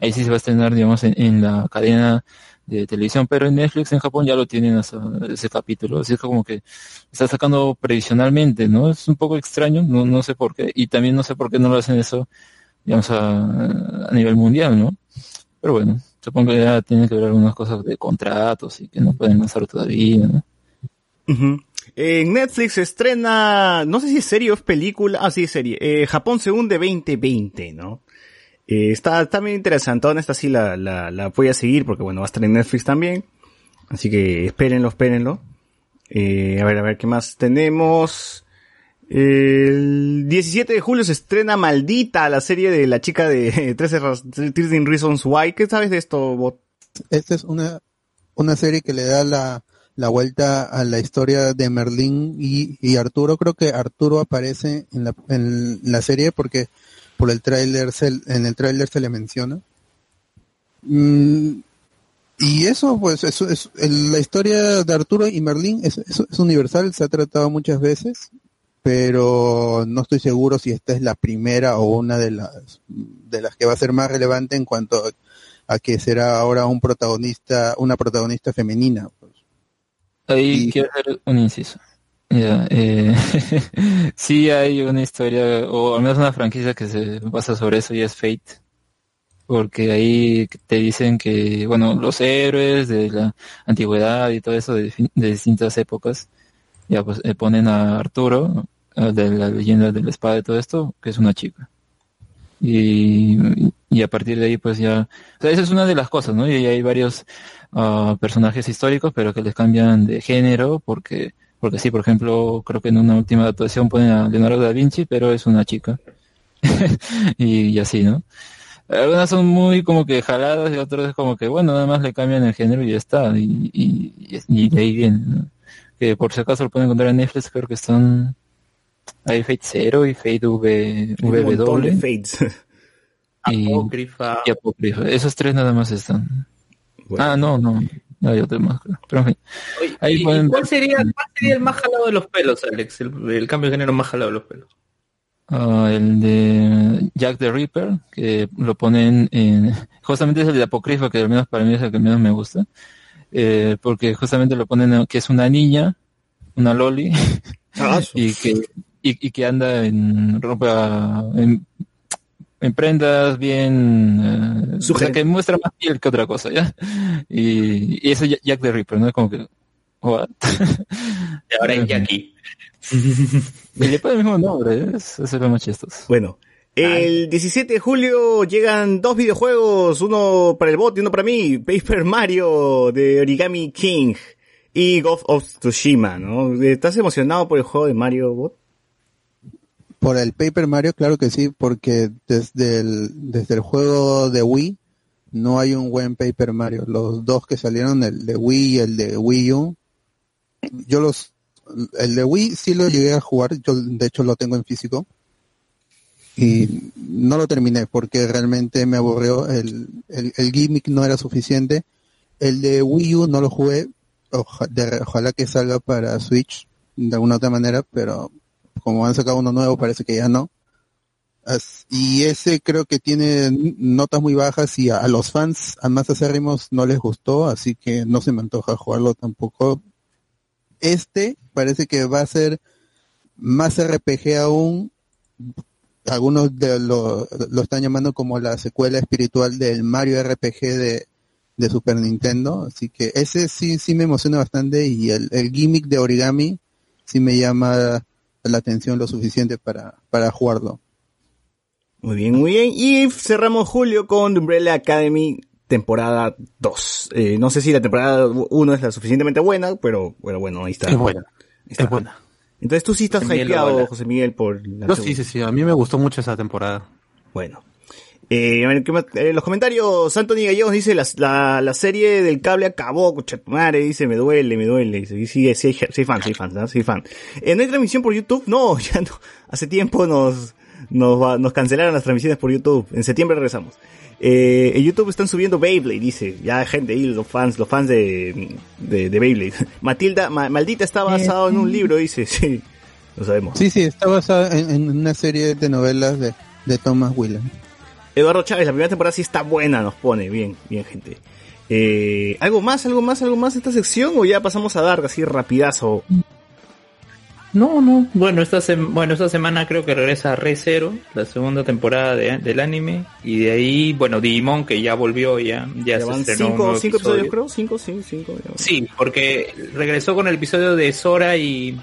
S7: Ahí sí se va a estrenar, digamos, en, en la cadena de televisión, pero en Netflix en Japón ya lo tienen ese capítulo, así es como que está sacando previsionalmente, ¿no? Es un poco extraño, no, no sé por qué, y también no sé por qué no lo hacen eso, digamos, a, a nivel mundial, ¿no? Pero bueno, supongo que ya tienen que ver algunas cosas de contratos y que no pueden lanzar todavía, ¿no?
S1: En Netflix estrena, no sé si es serie o es película, ah sí, serie, eh, Japón se hunde 2020, ¿no? Eh, está, está bien interesante, esta sí la, la, la voy a seguir porque bueno, va a estar en Netflix también, así que espérenlo, espérenlo. Eh, a ver, a ver, ¿qué más tenemos? El 17 de julio se estrena Maldita, la serie de la chica de 13 raz- 13 Reasons Why. ¿Qué sabes de esto, Bot?
S5: Esta es una, una serie que le da la, la vuelta a la historia de Merlín y, y Arturo. Creo que Arturo aparece en la, en la serie porque por el tráiler en el tráiler se le menciona. Mm, y eso, pues, eso es, la historia de Arturo y Merlín es, es, es universal, se ha tratado muchas veces, pero no estoy seguro si esta es la primera o una de las, de las que va a ser más relevante en cuanto a que será ahora un protagonista, una protagonista femenina. pues.
S7: Ahí
S5: Y-
S7: quiero hacer un inciso. Ya, eh, sí hay una historia, o al menos una franquicia que se basa sobre eso y es Fate. Porque ahí te dicen que, bueno, los héroes de la antigüedad y todo eso de, distintas épocas, ya pues eh, ponen a Arturo, de la leyenda de la espada y todo esto, que es una chica. Y, y a partir de ahí pues ya, o sea, esa es una de las cosas, ¿no? Y hay varios ah, personajes históricos, pero que les cambian de género, porque, porque sí, por ejemplo, creo que en una última adaptación ponen a Leonardo da Vinci, pero es una chica. y, y así, ¿no? Algunas son muy como que jaladas y otras es como que, bueno, nada más le cambian el género y ya está. Y, y, y- y de ahí viene, ¿no? Que por si acaso lo pueden encontrar en Netflix, creo que están... Hay Fate 0 y Fate v, WW
S1: Fates.
S7: y,
S3: Apócrifa.
S7: y Apócrifa. Esos tres nada más están.
S1: Bueno.
S7: Ah, no, no. No hay otro más. Pero en fin. Ahí
S3: ¿y- y
S7: pueden-
S3: ¿Cuál sería, cuál sería el más jalado de los pelos, Alex? El, el cambio de género más jalado de los pelos.
S7: Ah, el de Jack the Ripper, que lo ponen en... Justamente es el de Apócrifa, que al menos para mí es el que menos me gusta. Eh, porque justamente lo ponen en- que es una niña, una loli,
S1: Ah, su-
S7: y que y, y que anda en ropa en, en prendas bien eh, o sea, que muestra más piel que otra cosa ya y, y eso es Jack the Ripper no es como que what?
S3: Y ahora es Jackie.
S7: y le pone el mismo nombre ¿eh? eso es lo más chistoso
S1: Bueno. El 17 de julio llegan dos videojuegos, uno para el bot y uno para mí, Paper Mario de Origami King y Ghost of Tsushima, ¿no? ¿Estás emocionado por el juego de Mario Bot?
S5: Por el Paper Mario, claro que sí, porque desde el, desde el juego de Wii no hay un buen Paper Mario. Los dos que salieron, el de Wii y el de Wii U, yo los, el de Wii sí lo llegué a jugar, yo de hecho lo tengo en físico y no lo terminé porque realmente me aburrió, el, el, el gimmick no era suficiente. El de Wii U no lo jugué, oja- de- ojalá que salga para Switch de alguna otra manera, pero como han sacado uno nuevo parece que ya no. Y ese creo que tiene notas muy bajas y a, a los fans, a más acérrimos, no les gustó, así que no se me antoja jugarlo tampoco. Este parece que va a ser más RPG aún. Algunos de lo, lo están llamando como la secuela espiritual del Mario RPG de, de Super Nintendo, así que ese sí, sí me emociona bastante y el, el gimmick de origami sí me llama la atención lo suficiente para, para jugarlo.
S1: Muy bien, muy bien. Y cerramos julio con Umbrella Academy temporada 2. Eh, no sé si la temporada 1 es la suficientemente buena, pero bueno, bueno, ahí está.
S2: Es buena.
S1: Está.
S2: Es buena.
S1: Entonces tú sí estás hypeado. José Miguel, por la segunda.
S2: sí, sí, sí. A mí me gustó mucho esa temporada.
S1: Bueno. Eh. Eh, los comentarios, Anthony Gallegos dice, la, la, la serie del cable acabó, madre, dice, me duele, me duele. Dice, y sí, sí, sí, soy fan, soy fan, ¿no? soy fan. Eh, ¿No hay transmisión por YouTube? No, ya no. Hace tiempo nos, nos, va- nos cancelaron las transmisiones por YouTube. En septiembre regresamos. Eh, en YouTube están subiendo Beyblade, dice. Ya gente ahí, los fans, los fans de, de, de Beyblade. Matilda, Ma- Maldita está basado en un libro, dice, sí. Lo sabemos.
S5: Sí, sí, está basada en, en una serie de novelas de, de Thomas Williams.
S1: Eduardo Chávez, la primera temporada sí está buena, nos pone. Bien, bien, gente. Eh, ¿Algo más, algo más, algo más de esta sección o ya pasamos a Dark así rapidazo?
S3: No, no. Bueno, esta, bueno, esta semana creo que regresa Re Zero, la segunda temporada de- del anime. Y de ahí, bueno, Digimon, que ya volvió, ya, ya,
S1: Ya
S3: se
S1: van cinco, cinco
S3: episodio.
S1: episodios, creo. Cinco, sí, cinco. ya.
S3: Sí, porque regresó con el episodio de Sora y,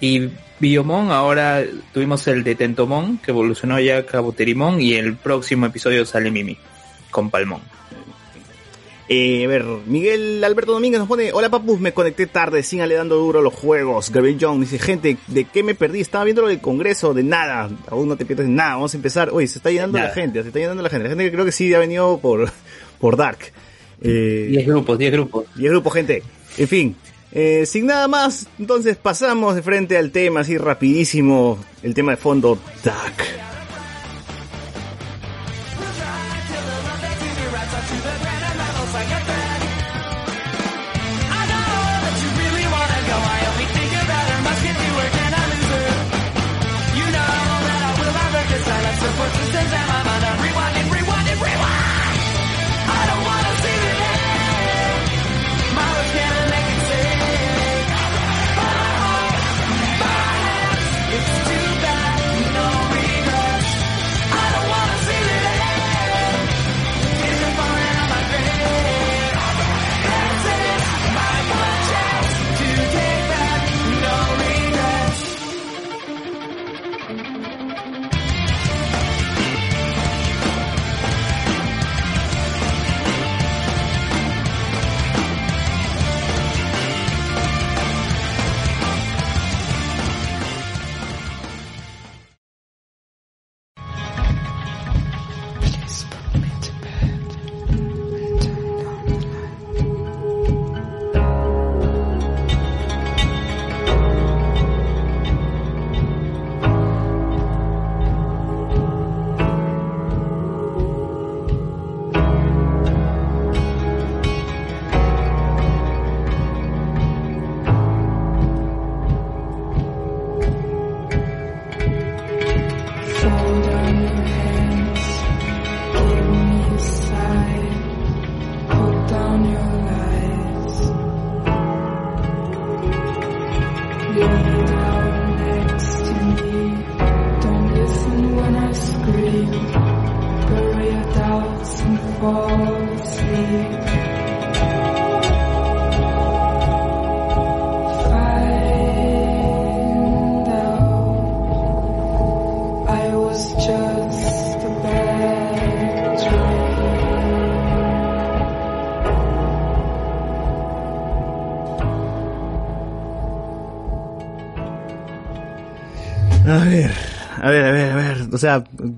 S3: y Biomon. Ahora tuvimos el de Tentomon, que evolucionó ya a Caboterimon. Y el próximo episodio sale Mimi, con Palmón.
S1: Eh, a ver, Miguel Alberto Domínguez nos pone, hola papus, me conecté tarde, síganle dando duro a los juegos. Gabriel Young dice, gente, ¿de qué me perdí? Estaba viendo lo del congreso, de nada, aún no te pierdes de nada, vamos a empezar. Oye, se está llenando la gente, se está llenando la gente, la gente que creo que sí ha venido por, por Dark. Eh,
S3: 10 grupos, 10 grupos.
S1: Y el grupo, gente. En fin. Eh, sin nada más, entonces pasamos de frente al tema, así rapidísimo. El tema de fondo, Dark.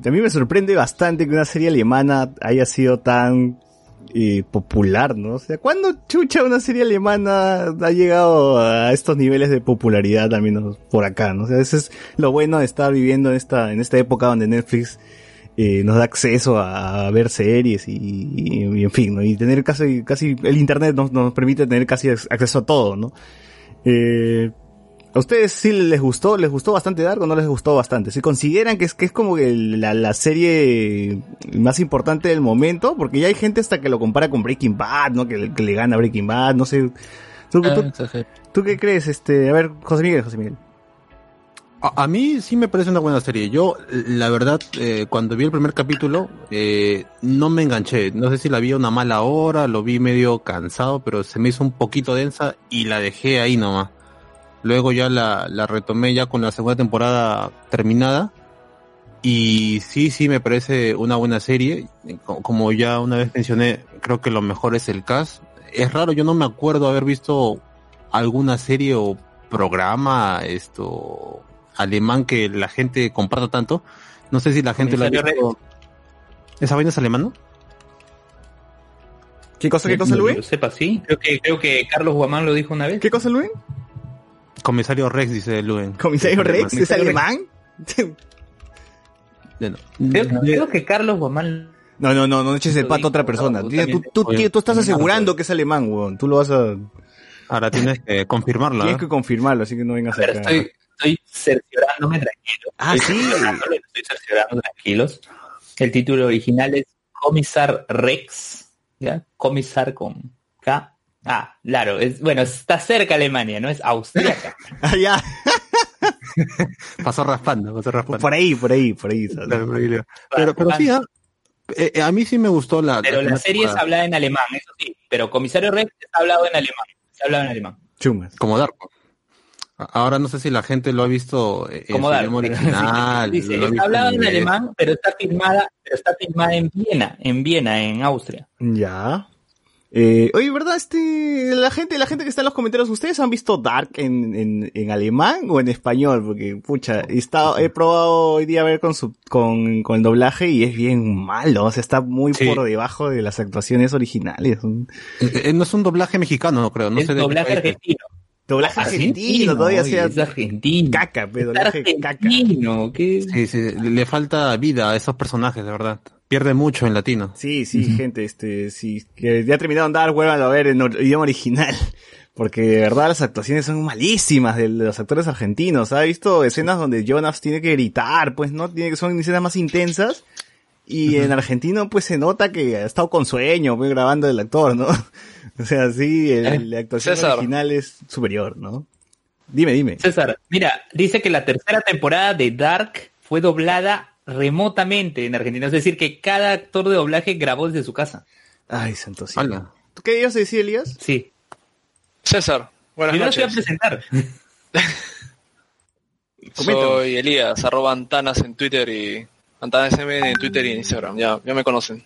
S6: A
S1: mí me sorprende bastante que una serie alemana haya sido tan eh, popular, ¿no? O sea, ¿cuándo chucha una serie alemana ha llegado a estos niveles de popularidad, al menos por acá, ¿no? O sea, eso es lo bueno de estar viviendo en esta, en esta época donde Netflix eh, nos da acceso a, ver series y en fin, ¿no? Y tener casi, casi, el internet nos, nos permite tener casi acceso a todo, ¿no? Eh, ¿A ustedes sí les gustó? ¿Les gustó bastante Dark o no les gustó bastante? ¿Se consideran que es, que es como que la, la serie más importante del momento? Porque ya hay gente hasta que lo compara con Breaking Bad, ¿no? Que, le- que le gana Breaking Bad, no sé. ¿Tú,
S7: Ah,
S1: tú-
S7: exagero.
S1: tú qué crees? Este, a ver, José Miguel, José Miguel.
S2: A, a mí sí me parece una buena serie. Yo, la verdad, eh, cuando vi el primer capítulo, eh, no me enganché. No sé si la vi a una mala hora, lo vi medio cansado, pero se me hizo un poquito densa y la dejé ahí nomás. Luego ya la, la retomé ya con la segunda temporada terminada. Y sí, sí, me parece una buena serie. Co- Como ya una vez mencioné, creo que lo mejor es el cast. Es raro, yo no me acuerdo haber visto alguna serie o programa esto alemán que la gente comparta tanto. No sé si la gente lo ha
S3: Comisario
S2: visto. ¿Esa vaina es alemana?
S1: ¿Qué cosa, qué cosa,
S3: No, que
S1: Luis?
S3: Yo sepa, sí. Creo que, creo que Carlos Guamán lo dijo una vez.
S1: ¿Qué cosa, Luis?
S2: Comisario Rex, dice Luen.
S1: ¿Comisario Rex? ¿Es alemán?
S2: Ya no.
S3: Creo, creo que Carlos Guamán
S1: No, no, no, no eches el pato a otra persona.
S3: no,
S1: Tú, tú, tú- tú estás asegurando que es alemán, weón. Tú lo vas a...
S2: Ahora tienes que confirmarlo.
S1: Tienes
S2: ¿eh?
S1: que confirmarlo, así que no vengas
S3: A ver, estoy, estoy cerciorándome tranquilo.
S1: Ah,
S3: Estoy
S1: sí.
S3: Estoy cerciorando tranquilos. El título original es Comisar Rex. ¿Ya? Comisar con K. Ah, claro. Es, bueno, está cerca Alemania, no es austríaca.
S1: Ah, ya.
S2: Pasó raspando, pasó raspando.
S1: Por ahí, por ahí, por ahí. ¿sabes?
S2: Claro, por ahí, Leo. Pero, pero sí, ¿ah? Eh, eh, a mí sí me gustó la.
S3: Pero la serie es hablada en alemán, eso sí. Pero Comisario Rex está hablado en alemán. Se ha hablado en alemán.
S1: Chumas.
S2: Como Darko. Ahora no sé si la gente lo ha visto eh, en
S3: Como
S2: su original. Ha
S3: está hablado en alemán, pero está filmada, pero está filmada en Viena, en Viena, en Austria.
S1: Ya. Eh, oye, ¿verdad? Este, la gente, la gente que está en los comentarios, ¿ustedes han visto Dark en, en, en alemán o en español? Porque, pucha, he, estado, he probado hoy día a ver con su, con, con el doblaje y es bien malo, o sea, está muy
S2: Sí.
S1: por debajo de las actuaciones originales.
S2: Eh, eh, no es un doblaje mexicano, no creo. No
S3: es
S2: sé de qué
S3: doblaje
S2: es.
S3: argentino.
S1: Doblaje argentino,
S3: Argentino,
S1: todavía sea
S3: es argentino.
S1: caca, pero doblaje caca.
S3: ¿qué?
S2: Sí, sí, le falta vida a esos personajes, de verdad. Pierde mucho en latino.
S1: Sí, sí, gente, este, sí, que ya terminaron Dark, vuelvan a ver en or- idioma original. Porque de verdad las actuaciones son malísimas de, de los actores argentinos. ¿Ha visto escenas donde Jonas tiene que gritar? Pues no, tiene que son escenas más intensas. Y en argentino pues se nota que ha estado con sueño, pues grabando el actor, ¿no? O sea, sí, el- la actuación
S9: César.
S1: original es superior, ¿no? Dime, dime.
S3: César, mira, dice que la tercera temporada de Dark fue doblada remotamente en Argentina. Es decir, que cada actor de doblaje grabó desde su casa.
S1: Ay, santo cielo. ¿Tú qué ibas a decir, Elías?
S3: Sí.
S9: César, buenas
S3: Primero te voy a
S9: noches.
S3: presentar.
S9: Soy Elías, arroba Antanas en Twitter y AntanasM en Twitter y en Instagram, ya, ya me conocen.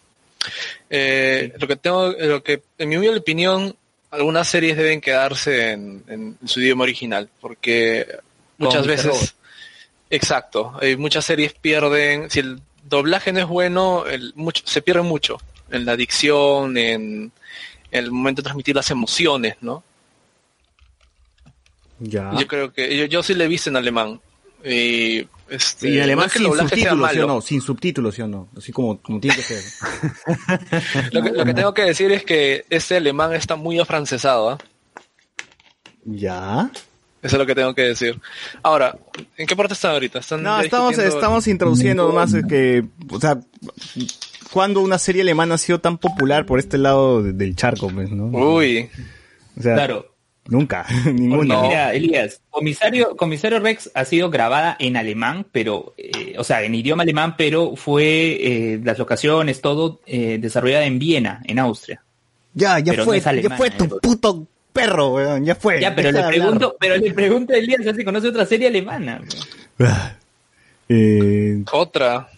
S9: Eh, lo que tengo, lo que, en mi humilde opinión, algunas series deben quedarse en, en su idioma original, porque muchas veces, exacto, hay muchas series pierden, si el doblaje no es bueno, el, mucho, se pierde mucho en la dicción, en, en el momento de transmitir las emociones, ¿no?
S1: Ya.
S9: Yo creo que yo, yo sí le he visto en alemán. Y, este,
S1: Y alemán
S9: no es que el
S1: sin subtítulos, ¿sí o no? Sin subtítulos, ¿sí o no? Así como, como tiene que ser.
S9: Lo, que, lo que tengo que decir es que este alemán está muy afrancesado. ¿ah?
S1: Ya.
S9: Eso es lo que tengo que decir. Ahora, ¿en qué parte están ahorita? ¿Están
S1: No, estamos, estamos introduciendo nomás es que, o sea, cuando una serie alemana ha sido tan popular por este lado de- del charco, pues, ¿no?
S9: Uy,
S1: O sea,
S3: Claro.
S1: Nunca,
S3: Porque mira, Elías, Comisario, Comisario Rex ha sido grabada en alemán, pero, eh, o sea, en idioma alemán, pero fue eh, las locaciones, todo eh, desarrollada en Viena, en Austria.
S1: Ya, ya
S3: pero no
S1: fue,
S3: es
S1: ya fue tu
S3: eh,
S1: puto perro, weón, ya fue.
S3: Ya, pero le
S1: hablar.
S3: pregunto, pero le pregunto a Elías si conoce otra serie alemana.
S1: Ah. Eh,
S9: otra.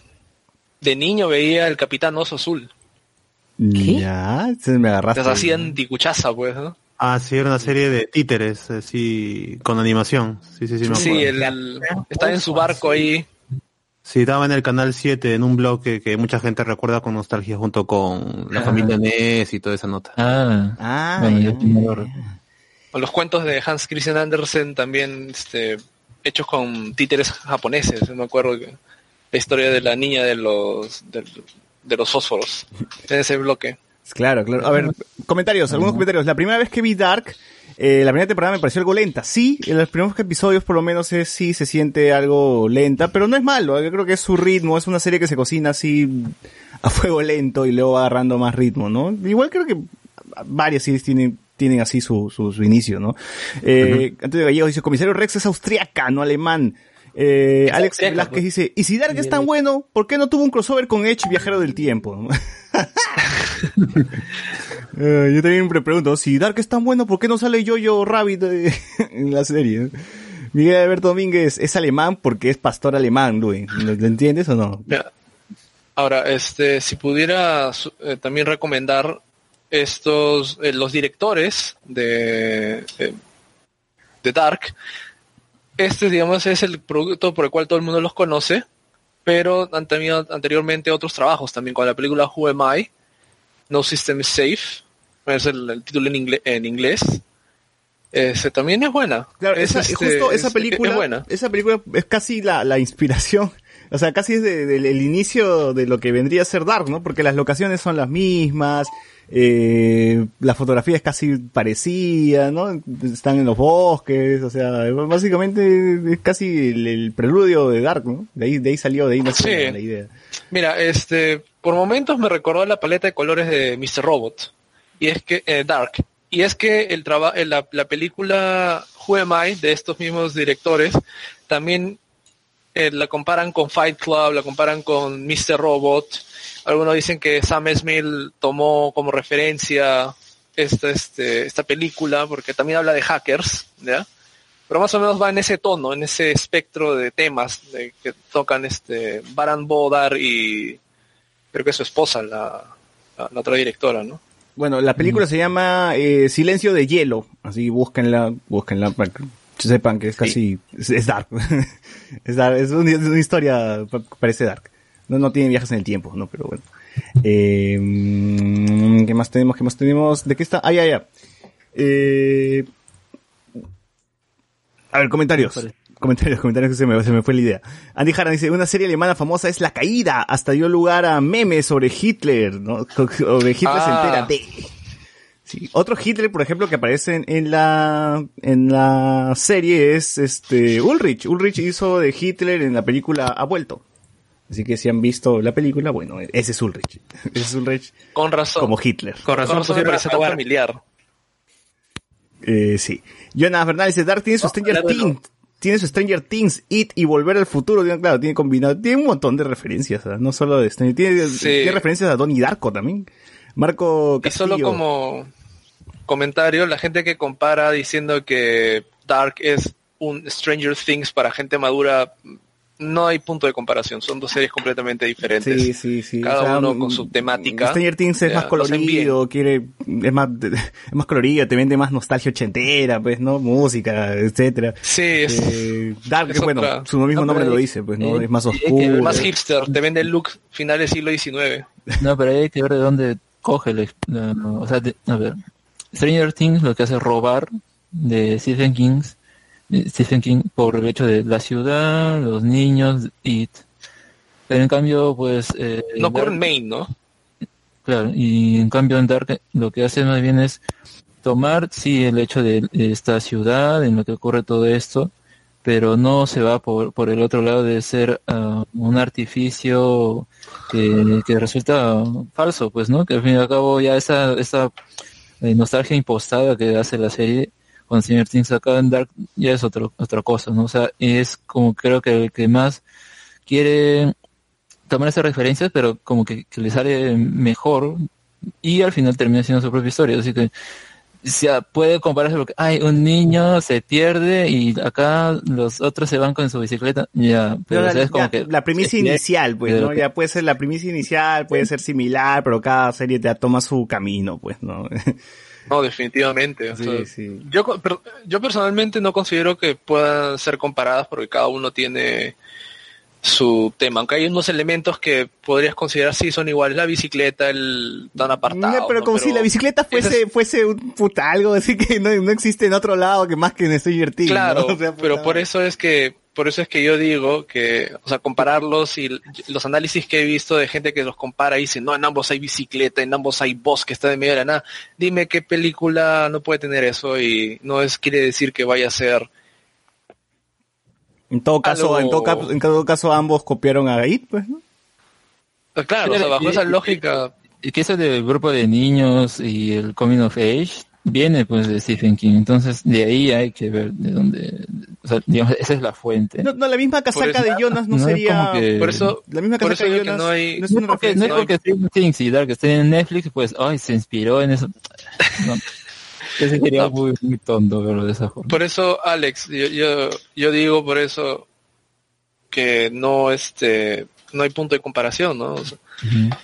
S9: De niño veía el Capitán Oso Azul.
S1: ya, se me agarraste.
S9: Las hacían dicuchaza, pues, ¿no?
S2: Ah, sí, era una serie de títeres, así, con animación. Sí, sí, sí, me
S9: Sí,
S2: acuerdo.
S9: el, está en su barco ahí.
S2: Sí, estaba en el canal 7 en un blog que, que mucha gente recuerda con nostalgia junto con la
S7: Ah.
S2: familia Ness y toda esa nota.
S7: Ah,
S1: Ah,
S7: bueno, yo
S9: O los cuentos de Hans Christian Andersen también este, hechos con títeres japoneses. Me acuerdo que la historia de la niña de los de, de los fósforos en ese bloque.
S1: Claro, claro. A ver, comentarios, algunos comentarios. La primera vez que vi Dark, eh, la primera temporada me pareció algo lenta. Sí, en los primeros episodios por lo menos es, sí se siente algo lenta, pero no es malo. Yo creo que es su ritmo, es una serie que se cocina así a fuego lento y luego va agarrando más ritmo, ¿no? Igual creo que varias series tienen tienen así su, su, su inicio, ¿no? Eh, Antonio Gallego dice, comisario Rex es austriaca, no alemán. Eh, Alex Velázquez
S3: pues.
S1: dice, y si Dark es tan bueno, ¿por qué no tuvo un crossover con Edge Viajero del Tiempo? Eh, yo también me pregunto, si Dark es tan bueno, ¿por qué no sale Jojo Rabbit eh, en la serie? Miguel Alberto Domínguez es alemán porque es pastor alemán, Luis. ¿Lo, entiendes o no?
S9: Ahora, este, si pudiera eh, también recomendar estos, los directores de, de Dark, este, digamos, es el producto por el cual todo el mundo los conoce, pero han tenido anteriormente otros trabajos también con la película Who Am I, No System is Safe, es el, el título en, ingle- en inglés. Ese también es buena.
S1: Claro,
S9: Es,
S1: esa,
S9: este,
S1: justo esa
S9: es-
S1: película,
S9: es buena.
S1: esa película es casi la, la inspiración, o sea, casi es de- el inicio de lo que vendría a ser Dark, ¿no? Porque las locaciones son las mismas, eh, la fotografía es casi parecida, ¿no? Están en los bosques, o sea, básicamente es casi el, el preludio de Dark, ¿no? De ahí, de ahí salió, de ahí nació
S9: Sí.
S1: la, la idea.
S9: Mira, este, por momentos me recordó la paleta de colores de Mr. Robot. Y es que, eh, Dark. Y es que el traba- eh, la, la película Who Am I de estos mismos directores también eh, la comparan con Fight Club, la comparan con Mr. Robot. Algunos dicen que Sam Esmail tomó como referencia esta, este, esta película porque también habla de hackers, ¿ya? Pero más o menos va en ese tono, en ese espectro de temas de, que tocan este Baran Bodar y creo que su esposa, la, la, la otra directora, ¿no?
S1: Bueno, la película se llama eh, Silencio de Hielo, así búsquenla, búsquenla para sepan que es casi, es, es dark. es dark, es una, es una historia, pa- parece dark. No, no tiene viajes en el tiempo, no, pero bueno. Eh, ¿Qué más tenemos? ¿Qué más tenemos? ¿De qué está? Ah, ya, ya. Eh, a ver, comentarios. Comentarios, comentarios que se me, se me fue la idea. Andy Haran dice, una serie alemana famosa es La Caída, hasta dio lugar a memes sobre Hitler, ¿no? Sobre Hitler se
S9: Ah.
S1: entera de... Sí. Otro Hitler, por ejemplo, que aparece en, en la, en la serie es este, Ulrich. Ulrich hizo de Hitler en la película Ha vuelto. Así que si han visto la película, bueno, ese es Ulrich. Ese es Ulrich
S9: Con razón.
S1: como Hitler.
S3: Con razón
S9: me
S3: pusieron
S9: parece
S3: a
S9: tan familiar.
S1: Eh, sí. Jonas Bernal dice, Dark tiene su Stranger Things. Tiene su Stranger Things, It y Volver al Futuro. Tiene- Claro, tiene combinado. Tiene un montón de referencias, ¿ah? no solo de Stranger Tiene,
S9: Sí.
S1: tiene referencias a Donnie Darko también. Marco
S9: Y
S1: Castillo.
S9: solo como comentario, la gente que compara diciendo que Dark es un Stranger Things para gente madura, no hay punto de comparación, son dos series completamente diferentes.
S1: Sí, sí, sí.
S9: Cada
S1: O sea,
S9: uno
S1: mm,
S9: con su temática.
S1: Stranger Things es
S9: Ya,
S1: más colorido, quiere, es más, es más colorido, te vende más nostalgia ochentera, pues, ¿no? Música, etcétera.
S9: Sí, es
S1: Eh, Dark,
S9: es
S1: bueno,
S9: otra-
S1: su mismo
S7: No,
S1: nombre lo dice, pues, ¿no?
S7: eh,
S1: es más oscuro.
S7: ver
S9: más hipster, te vende el look final del siglo XIX.
S7: No, pero hay que ver de dónde coge la, la- o sea, de- a ver, Stranger Things lo que hace es robar de Stephen King, Stephen King por el hecho de la ciudad, los niños, It. Pero en cambio, pues, eh,
S9: No en Maine, ¿no?
S7: Claro, y en cambio en Dark lo que hace más bien es tomar, sí, el hecho de esta ciudad, en lo que ocurre todo esto, pero no se va por, por el otro lado de ser ah, un artificio que, resulta falso, pues, ¿no? Que al fin y al cabo ya esa, esa eh, nostalgia impostada que hace la serie con Stranger Things acá en Dark ya es otro, otra cosa, ¿no? O sea, es como creo que el que más quiere tomar esas referencias, pero como que, que le sale mejor y al final termina siendo su propia historia. Así que se puede compararse porque hay un niño se pierde y acá los otros se van con su bicicleta. Ya, pero
S1: No,
S7: o sea,
S1: la,
S7: es como
S1: ya,
S7: que
S1: la premisa
S7: es-
S1: inicial, pues, ¿no?
S7: que-
S1: Ya puede ser la premisa inicial, puede ser similar, pero cada serie te toma su camino, pues, ¿no?
S9: No, definitivamente. o
S1: Sí,
S9: sea,
S1: sí.
S9: Yo, pero yo personalmente no considero que puedan ser comparadas porque cada uno tiene su tema, aunque hay unos elementos que podrías considerar sí son iguales, la bicicleta, el tan apartado.
S1: No, pero como si la bicicleta fuese, fuese un puta algo así que no, no existe en otro lado que más que en Stranger Things.
S9: Claro,
S1: O sea,
S9: pero por eso es que por eso es que yo digo que, o sea, compararlos y los análisis que he visto de gente que los compara y dice, no, en ambos hay bicicleta, en ambos hay bosque, está de medio de la nada. Dime qué película no puede tener eso y no es quiere decir que vaya a ser
S1: En todo caso, en todo caso, en todo caso ambos copiaron a It, pues, ¿no?
S9: Claro, o sea, bajo
S7: Y-
S9: esa lógica,
S7: y que eso del grupo de niños y el coming of age viene pues de Stephen King. Entonces de ahí hay que ver de dónde, o sea, digamos, esa es la fuente.
S1: No, no, la misma casaca
S9: eso-
S1: de Jonas no, sería...
S7: que-
S9: por eso,
S1: La misma
S9: por
S1: casaca
S9: eso
S1: de Jonas
S9: no hay,
S1: no es una
S7: porque, no es porque Stranger Things y Dark estén en Netflix, pues, ay, se inspiró en eso. Ese sería muy, muy tonto verlo de esa forma.
S9: por eso, Alex, yo, yo, yo digo por eso que no, este, no hay punto de comparación, ¿no? O sea,
S7: Ujú.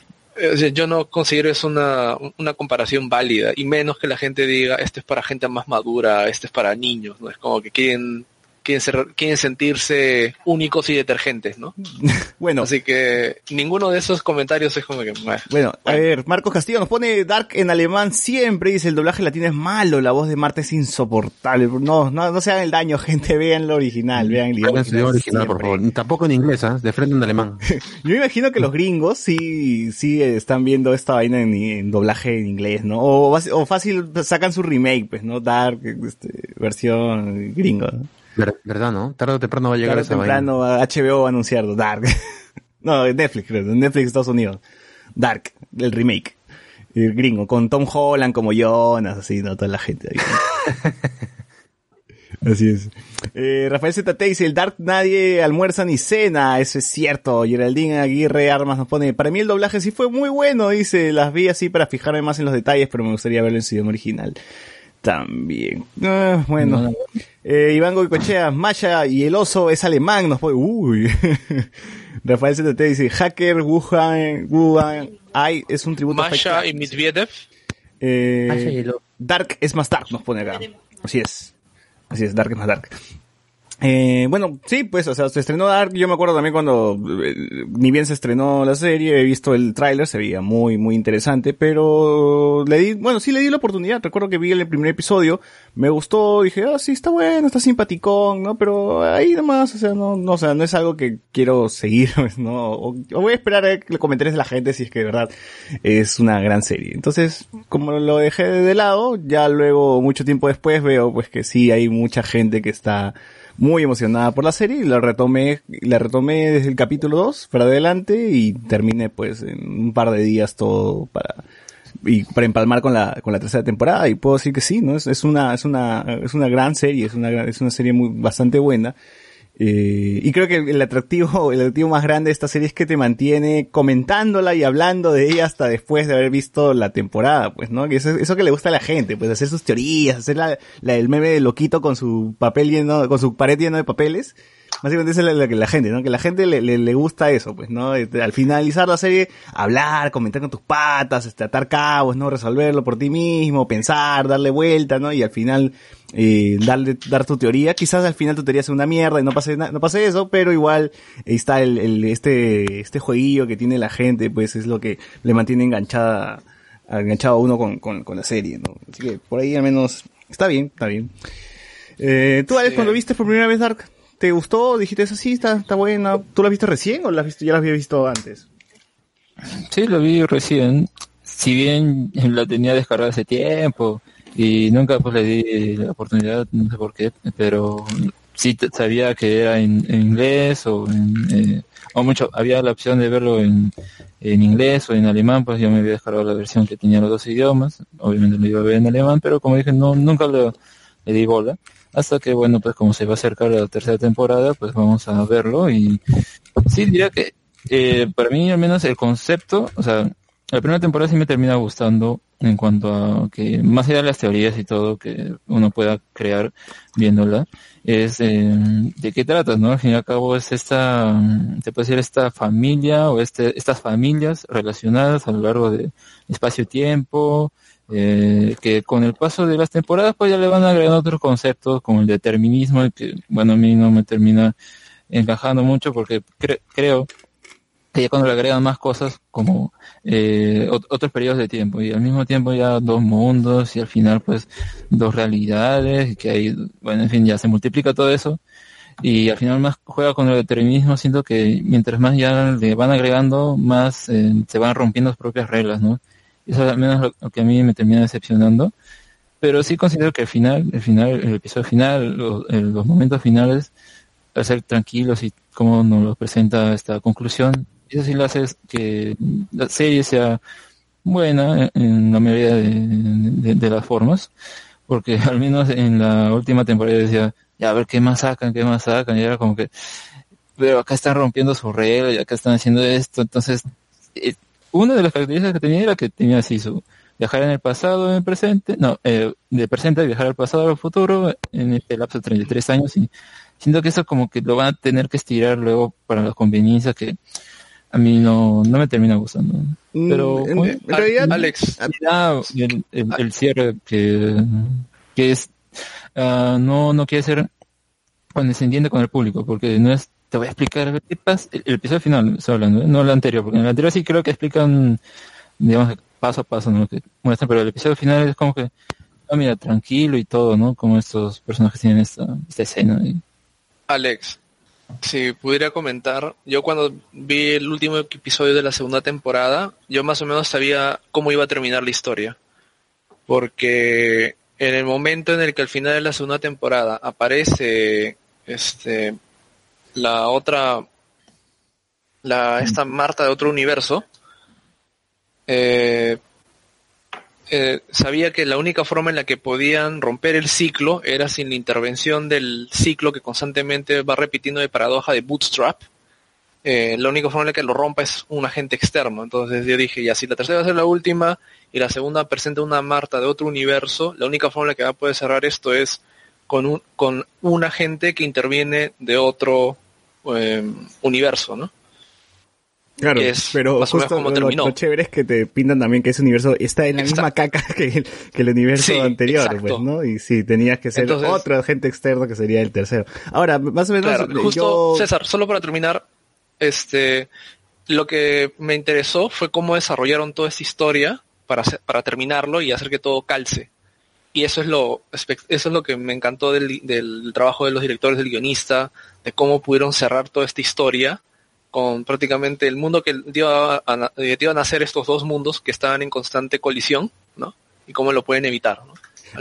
S9: O sea, yo no considero eso una, una comparación válida, y menos que la gente diga, este es para gente más madura, este es para niños, ¿no? Es como que quieren quieren, ser, quieren sentirse únicos y detergentes, ¿no?
S1: Bueno,
S9: Así que ninguno de esos comentarios es como que... bueno.
S1: Bueno, a ver, Marcos Castillo nos pone Dark en alemán siempre, dice el doblaje latino es malo, la voz de Marta es insoportable. No, no, no se hagan el daño, gente, vean lo original, vean el idioma
S2: idioma original, por favor. Tampoco en inglés, ¿ah? De frente en alemán.
S1: Yo me imagino que los gringos sí, sí están viendo esta vaina en, en doblaje en inglés, ¿no? O fácil sacan su remake, pues, ¿no? Dark, este, versión gringo, ¿no?
S2: Ver- ¿Verdad, no? Tarde o temprano va a llegar
S1: Tarde
S2: esa vaina.
S1: temprano HBO va a anunciarlo, Dark. no, Netflix, creo, Netflix Estados Unidos. Dark, el remake. El gringo, con Tom Holland como Jonas, así, ¿no? Toda la gente ahí. Así es. Eh, Rafael ZT dice, el Dark nadie almuerza ni cena, eso es cierto. Geraldine Aguirre Armas nos pone, para mí el doblaje sí fue muy bueno, dice, las vi así para fijarme más en los detalles, pero me gustaría verlo en su idioma original. También. Ah, bueno. Eh, Iván Goicochea, Maya y el oso es alemán, nos pone, uy. Rafael ZT dice, hacker Wuhan, Wuhan, ay, es un tributo a
S9: Masha y Medvedev.
S1: eh,
S4: Masha y el oso.
S1: Dark es más dark, nos pone acá. Así es. Así es, Dark es más dark. Eh, bueno, sí, pues, o sea, se estrenó Dark. Yo me acuerdo también cuando, eh, ni bien se estrenó la serie, he visto el tráiler, se veía muy, muy interesante, pero le di, bueno, sí le di la oportunidad. Recuerdo que vi el primer episodio, me gustó, dije, ah, sí, está bueno, está simpaticón, ¿no? Pero ahí nomás, o sea, no, no, o sea, no es algo que quiero seguir, pues, ¿no? O, o voy a esperar a los comentarios de la gente si es que de verdad es una gran serie. Entonces, como lo dejé de lado, ya luego, mucho tiempo después, veo pues que sí hay mucha gente que está muy emocionada por la serie y la retomé, la retomé desde el capítulo 2 para adelante y terminé pues en un par de días todo para y para empalmar con la con la tercera temporada y puedo decir que sí, ¿no? Es, es una es una es una gran serie, es una es una serie muy bastante buena. Eh, y creo que el atractivo, el atractivo más grande de esta serie es que te mantiene comentándola y hablando de ella hasta después de haber visto la temporada, pues, ¿no? Eso, eso que le gusta a la gente, pues hacer sus teorías, hacer la, la del meme de loquito con su papel lleno, con su pared lleno de papeles. Básicamente esa es la, que la gente, ¿no? Que la gente le, le, le gusta eso, pues, ¿no? Este, Al finalizar la serie, hablar, comentar con tus patas, este, atar cabos, ¿no? Resolverlo por ti mismo, pensar, darle vuelta, ¿no? Y al final, eh, darle, dar tu teoría. Quizás al final tu teoría sea una mierda y no pase, no pase eso, pero igual ahí está el, el, este, este jueguillo que tiene la gente, pues es lo que le mantiene enganchada, enganchado a uno con, con, con la serie, ¿no? Así que por ahí al menos, está bien, está bien. Eh, ¿Tú, Alex,
S9: Sí.
S1: cuando viste por primera vez Dark, te gustó? ¿Dijiste eso sí, está, está buena? ¿Tú la viste recién o la has visto, ya la habías visto antes?
S7: Sí, lo vi recién. Si bien la tenía descargada hace tiempo y nunca pues le di la oportunidad, no sé por qué, pero sí sabía que era en, inglés o en, eh, mucho, había la opción de verlo en, en inglés o en alemán, pues yo me había descargado la versión que tenía los dos idiomas, obviamente lo iba a ver en alemán, pero como dije, no, nunca lo, le di bola, hasta que bueno, pues como se va a acercar la tercera temporada, pues vamos a verlo y sí diría que eh, para mí al menos el concepto, o sea, la primera temporada sí me termina gustando en cuanto a que más allá de las teorías y todo que uno pueda crear viéndola, es eh, de qué tratas, ¿no? Al fin y al cabo es esta, te puede decir esta familia o este, estas familias relacionadas a lo largo de espacio-tiempo, eh, que con el paso de las temporadas pues ya le van agregando otros conceptos como el determinismo, que bueno a mí no me termina encajando mucho porque cre- creo que ya cuando le agregan más cosas como eh, ot- otros periodos de tiempo y al mismo tiempo ya dos mundos y al final pues dos realidades y que hay, bueno, en fin, ya se multiplica todo eso y al final más juega con el determinismo, siento que mientras más ya le van agregando, más eh, se van rompiendo las propias reglas, ¿no? Eso es al menos lo, que a mí me termina decepcionando. Pero sí considero que el final, el final, el episodio final, los, momentos finales, al ser tranquilos y cómo nos lo presenta esta conclusión, eso sí lo hace que la serie sea buena en, la mayoría de las formas, porque al menos en la última temporada decía, ya a ver qué más sacan, qué más sacan, y era como que, pero acá están rompiendo su regla y acá están haciendo esto, entonces, eh, una de las características que tenía era que tenía así su viajar en el pasado, en el presente, no, eh, de presente viajar al pasado, al futuro, en este lapso de 33 años, y siento que eso como que lo van a tener que estirar luego para las conveniencias que a mí no, no me termina gustando. Pero
S1: Mm, en,
S7: muy-
S1: en realidad,
S9: Alex,
S7: ya el, el, el cierre que, que es ah, no no quiere ser condescendiente con el público, porque no es, te voy a explicar el, episodio final estoy hablando, ¿eh? no el anterior, porque en el anterior sí creo que explican, digamos, paso a paso, ¿no? Que muestran, pero el episodio final es como que, ah, mira, tranquilo y todo, ¿no? Como estos personajes tienen esta, escena.
S9: Alex, si pudiera comentar, yo cuando vi el último episodio de la segunda temporada, yo más o menos sabía cómo iba a terminar la historia. Porque en el momento en el que al final de la segunda temporada aparece este la otra la esta Marta de otro universo, eh, eh, sabía que la única forma en la que podían romper el ciclo era sin la intervención del ciclo que constantemente va repitiendo de paradoja de Bootstrap. Eh, la única forma en la que lo rompa es un agente externo. Entonces yo dije, ya si la tercera va a ser la última y la segunda presenta una Marta de otro universo, la única forma en la que va a poder cerrar esto es con un, con un agente que interviene de otro eh, universo, ¿no?
S1: Claro,
S9: es
S1: pero justo
S9: como
S1: lo, lo chévere es que te pintan también que ese universo está en la misma caca que el, que el universo
S9: Sí,
S1: anterior,
S9: exacto.
S1: pues, ¿no? Y sí, tenías que ser
S9: Entonces-
S1: otro agente externo que sería el tercero. Ahora, más o menos,
S9: Claro,
S1: eh,
S9: justo
S1: yo...
S9: César, solo para terminar, este, lo que me interesó fue cómo desarrollaron toda esta historia para, para terminarlo y hacer que todo calce. Y eso es lo, eso es lo que me encantó del, del trabajo de los directores, del guionista, de cómo pudieron cerrar toda esta historia con prácticamente el mundo que dio a, a- eh, dio a nacer estos dos mundos que estaban en constante colisión, ¿no? Y cómo lo pueden evitar, ¿no?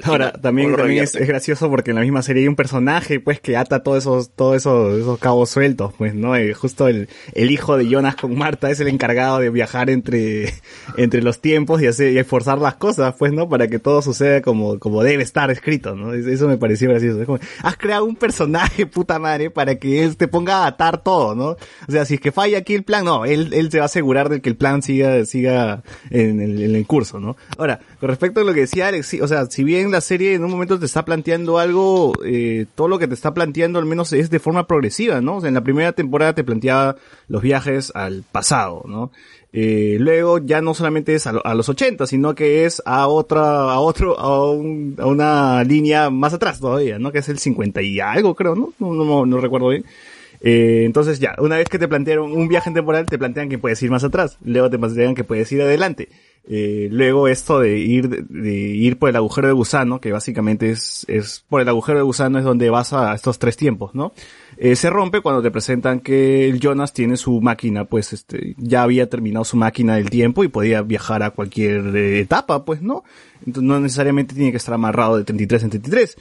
S1: Ahora, también, también es, gracioso porque en la misma serie hay un personaje, pues, que ata todos esos, todos esos, esos cabos sueltos, pues, ¿no? Justo el, el hijo de Jonas con Marta es el encargado de viajar entre, entre los tiempos y hacer, y esforzar las cosas, pues, ¿no? Para que todo suceda como, como debe estar escrito, ¿no? Es- Eso me pareció gracioso. Es como, has creado un personaje, puta madre, para que él te ponga a atar todo, ¿no? O sea, si es que falla aquí el plan, no, él, él se va a asegurar de que el plan siga, siga en el, en el curso, ¿no? Ahora, con respecto a lo que decía Alex, sí, o sea, si bien la serie en un momento te está planteando algo, eh, todo lo que te está planteando al menos es de forma progresiva, ¿no? O sea, en la primera temporada te planteaba los viajes al pasado, ¿no? Eh, luego ya no solamente es a, lo- a los 80, sino que es a otra, a otro, a, un- a una línea más atrás todavía, ¿no? Que es el 50 y algo, creo, ¿no? No, no, no recuerdo bien. Eh, entonces ya, una vez que te plantearon un viaje temporal, te plantean que puedes ir más atrás, luego te plantean que puedes ir adelante. Eh, luego esto de ir, de, ir por el agujero de gusano, que básicamente es, es por el agujero de gusano es donde vas a estos tres tiempos, ¿no? Eh, se rompe cuando te presentan que el Jonas tiene su máquina, pues este, ya había terminado su máquina del tiempo y podía viajar a cualquier eh, etapa, pues, ¿no? Entonces no necesariamente tiene que estar amarrado de 33 en 33.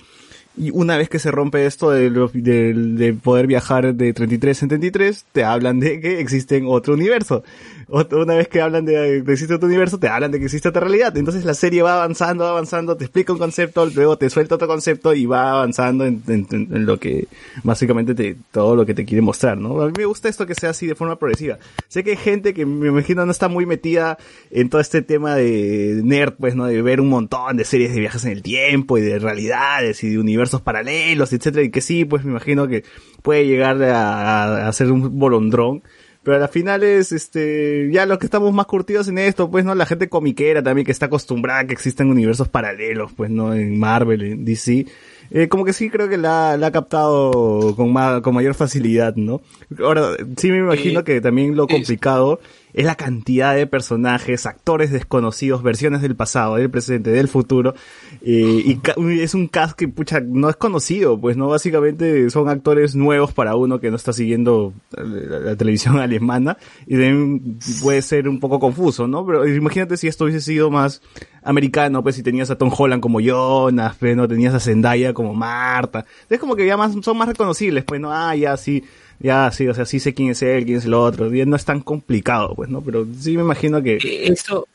S1: Y una vez que se rompe esto de, de, de poder viajar de 33 en 33, te hablan de que existe otro universo. Ot- Una vez que hablan de que existe otro universo, te hablan de que existe otra realidad. Entonces la serie va avanzando, va avanzando, te explica un concepto, luego te suelta otro concepto y va avanzando en- en- en lo que básicamente te, todo lo que te quiere mostrar, ¿no? A mí me gusta esto que sea así de forma progresiva. Sé que hay gente que me imagino no está muy metida en todo este tema de nerd, pues, ¿no? De ver un montón de series de viajes en el tiempo y de realidades y de universos paralelos, etcétera, y que sí, pues me imagino que puede llegar a, a, ser un bolondrón. Pero a la final es, este, ya los que estamos más curtidos en esto, pues, ¿no? La gente comiquera también que está acostumbrada a que existen universos paralelos, pues, ¿no? En Marvel, en DC. Eh, como que sí creo que la, la ha captado con, ma- con mayor facilidad, ¿no? Ahora, sí me imagino que también lo complicado es la cantidad de personajes, actores desconocidos, versiones del pasado, del presente, del futuro, eh, y es un cast que, pucha, no es conocido, pues, ¿no? Básicamente son actores nuevos para uno que no está siguiendo la, la televisión alemana, y también puede ser un poco confuso, ¿no? Pero imagínate si esto hubiese sido más americano, pues, si tenías a Tom Holland como Jonas, pues, ¿no? Tenías a Zendaya como Marta, es como que ya más, son más reconocibles, pues, ¿no? Ah, ya, sí, ya, sí, o sea, sí sé quién es él, quién es el otro, ya no es tan complicado, pues, ¿no? Pero sí me imagino que...
S3: Eso,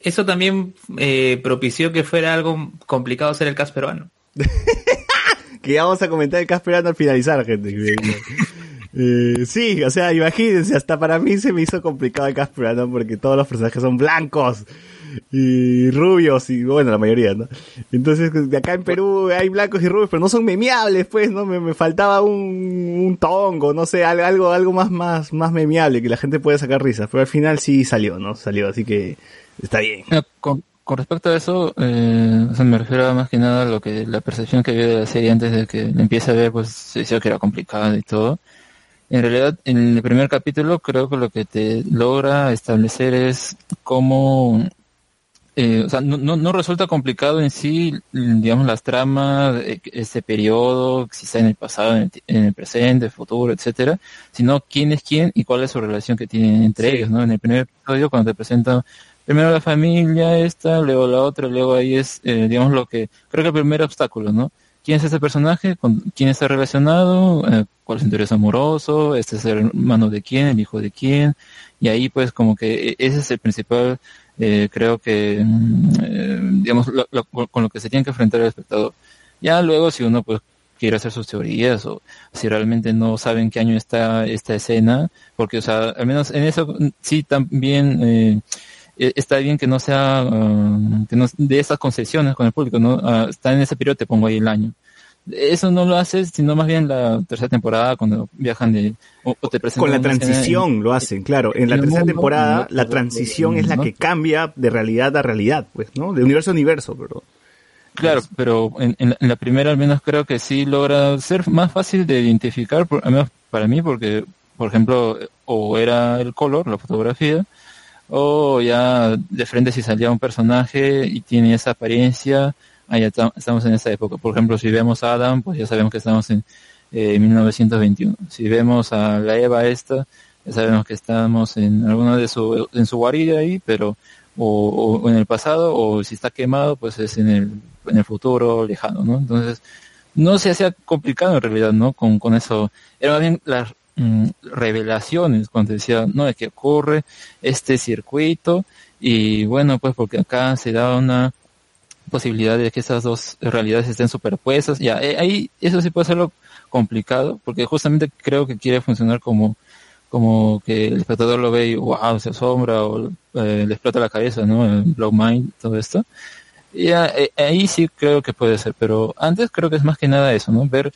S3: eso también eh, propició que fuera algo complicado ser el cast peruano.
S1: que ya vamos a comentar el Casperano al finalizar, gente. Eh, sí, o sea, imagínense, hasta para mí se me hizo complicado el Casperano porque todos los personajes son blancos y rubios y bueno, la mayoría, ¿no? Entonces, de acá en Perú hay blancos y rubios, pero no son memeables, pues, ¿no? Me, me faltaba un, un tongo, no sé, al- algo, algo más, más, más memeable que la gente puede sacar risas, pero al final sí salió, ¿no? Salió, así que está bien.
S7: Con- con respecto a eso, eh, o sea, me refiero más que nada a lo que la percepción que había de la serie antes de que la empiece a ver, pues se decía que era complicada y todo. En realidad, en el primer capítulo creo que lo que te logra establecer es cómo, eh, o sea, no, no, no resulta complicado en sí, digamos, las tramas, eh, ese periodo, si está en el pasado, en el, en el presente, futuro, etcétera, sino quién es quién y cuál es su relación que tienen entre ellos, ¿no? En el primer episodio, cuando te presentan primero la familia esta, luego la otra, luego ahí es, eh, digamos, lo que, creo que el primer obstáculo, ¿no? ¿Quién es ese personaje? ¿Con quién está relacionado? Eh, ¿Cuál es su interés amoroso? ¿Este es el hermano de quién? ¿El hijo de quién? Y ahí pues como que e- ese es el principal, eh, creo que, mm, eh, digamos, lo- con lo que se tiene que enfrentar el espectador. Ya luego si uno pues quiere hacer sus teorías o si realmente no sabe en qué año está esta escena, porque o sea, al menos en eso mm, sí también eh, eh, está bien que no sea, ah, que no de esas concesiones con el público, ¿no? Ah, está en ese periodo, te pongo ahí el año. Eso no lo haces, sino más bien la tercera temporada cuando viajan de, o, o te presentan
S1: Con la transición
S7: en-
S1: lo hacen, claro. En la
S7: en
S1: tercera
S7: mundo,
S1: temporada, la transición es la
S7: ¿no?
S1: que cambia de realidad a realidad, pues, ¿no? De universo a universo, pero...
S7: Claro, pero en, en la- en la primera al menos creo que sí logra ser más fácil de identificar, por, al menos para mí, porque, por ejemplo, o era el color, la fotografía, o ya de frente si salía un personaje y tiene esa apariencia, ah, ya ta- estamos en esa época. Por ejemplo, si vemos a Adam, pues ya sabemos que estamos en eh, 1921. Si vemos a la Eva esta, ya sabemos que estamos en alguna de su, en su guarida ahí, pero o, o en el pasado, o si está quemado, pues es en el, en el futuro lejano, ¿no? Entonces, no se hacía complicado en realidad, ¿no? Con, con eso. Era más bien las mm, revelaciones, cuando decía, no, es que ocurre este circuito, y bueno, pues porque acá se da una posibilidad de que esas dos realidades estén superpuestas, ya, eh, ahí eso sí puede serlo complicado, porque justamente creo que quiere funcionar como como que el espectador lo ve y wow, se asombra o eh, le explota la cabeza, ¿no? El blow mind, todo esto. Y eh, ahí sí creo que puede ser, pero antes creo que es más que nada eso, ¿no? Ver,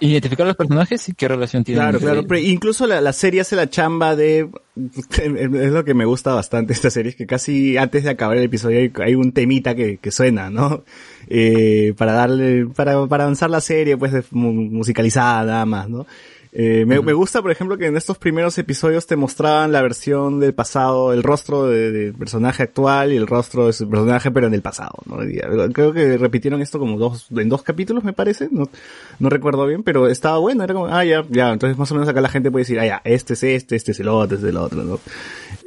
S7: identificar los personajes y qué relación tienen.
S1: Claro, claro. Pero incluso la, la serie hace la chamba de... Es lo que me gusta bastante esta serie, es que casi antes de acabar el episodio hay, hay un temita que, que suena, ¿no? Eh, para darle... Para, para avanzar la serie, pues, musicalizada nada más, ¿no? Eh, me, me gusta, por ejemplo, que en estos primeros episodios te mostraban la versión del pasado, el rostro de- del personaje actual y el rostro de su personaje, pero en el pasado, ¿no? Eh, Creo que repitieron esto como dos, en dos capítulos, me parece, no, no recuerdo bien, pero estaba bueno, era como, ah, ya, ya, entonces más o menos acá la gente puede decir, ah, ya, este es este, este es el otro, este es el otro, ¿no?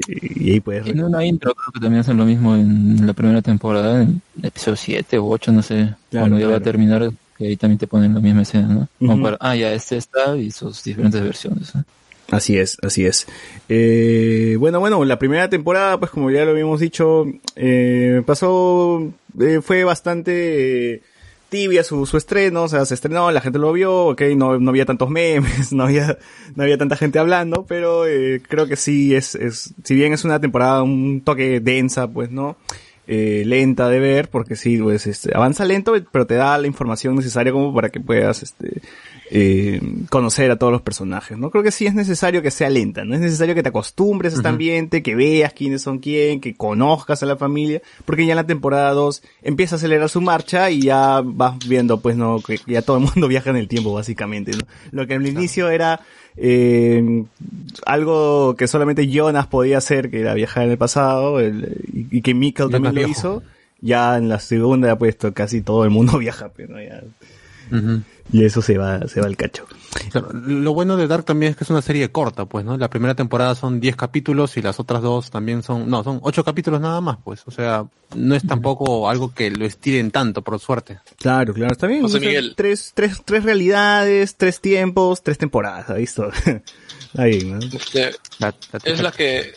S1: Y, y ahí puedes...
S7: En una intro creo que también hacen lo mismo en la primera temporada, en el episodio 7 u 8, no sé,
S1: Claro,
S7: cuando ya va a terminar, que ahí también te ponen la misma escena, ¿no? Como
S1: Ujú.
S7: para, ah, ya, este está y sus diferentes versiones. ¿no?
S1: Así es, así es. Eh, bueno, bueno, la primera temporada, pues como ya lo habíamos dicho, eh, pasó, eh, fue bastante eh, tibia su, su estreno, o sea, se estrenó, la gente lo vio, ok, no, no había tantos memes, no había, no había tanta gente hablando, pero eh, creo que sí es, es, si bien es una temporada un toque densa, pues, ¿no? Eh, lenta de ver, porque sí, pues, este, avanza lento, pero te da la información necesaria como para que puedas, este, eh, conocer a todos los personajes, ¿no? Creo que sí es necesario que sea lenta, no es necesario que te acostumbres a este ambiente, que veas quiénes son quién, que conozcas a la familia, porque ya en la temporada 2 empieza a acelerar su marcha y ya vas viendo, pues, no, que ya todo el mundo viaja en el tiempo, básicamente, ¿no? Lo que al inicio era, eh, algo que solamente Jonas podía hacer, que era viajar en el pasado, el- y, y que Mikkel también lo
S2: viejo.
S1: hizo, ya en la segunda ha puesto casi todo el mundo viaja, pero ya, Y eso se va, se va al cacho.
S2: Claro, lo bueno de Dark también es que es una serie corta, pues, ¿no? La primera temporada son 10 capítulos y las otras dos también son, no, son 8 capítulos nada más, pues. O sea, no es tampoco algo que lo estiren tanto, por suerte.
S1: Claro, claro, está bien.
S9: José
S1: O sea,
S9: Miguel.
S1: Tres, tres, tres realidades, tres tiempos, tres temporadas, ¿ha visto? Está bien, ¿no?
S9: Este,
S2: La- la-
S9: es la que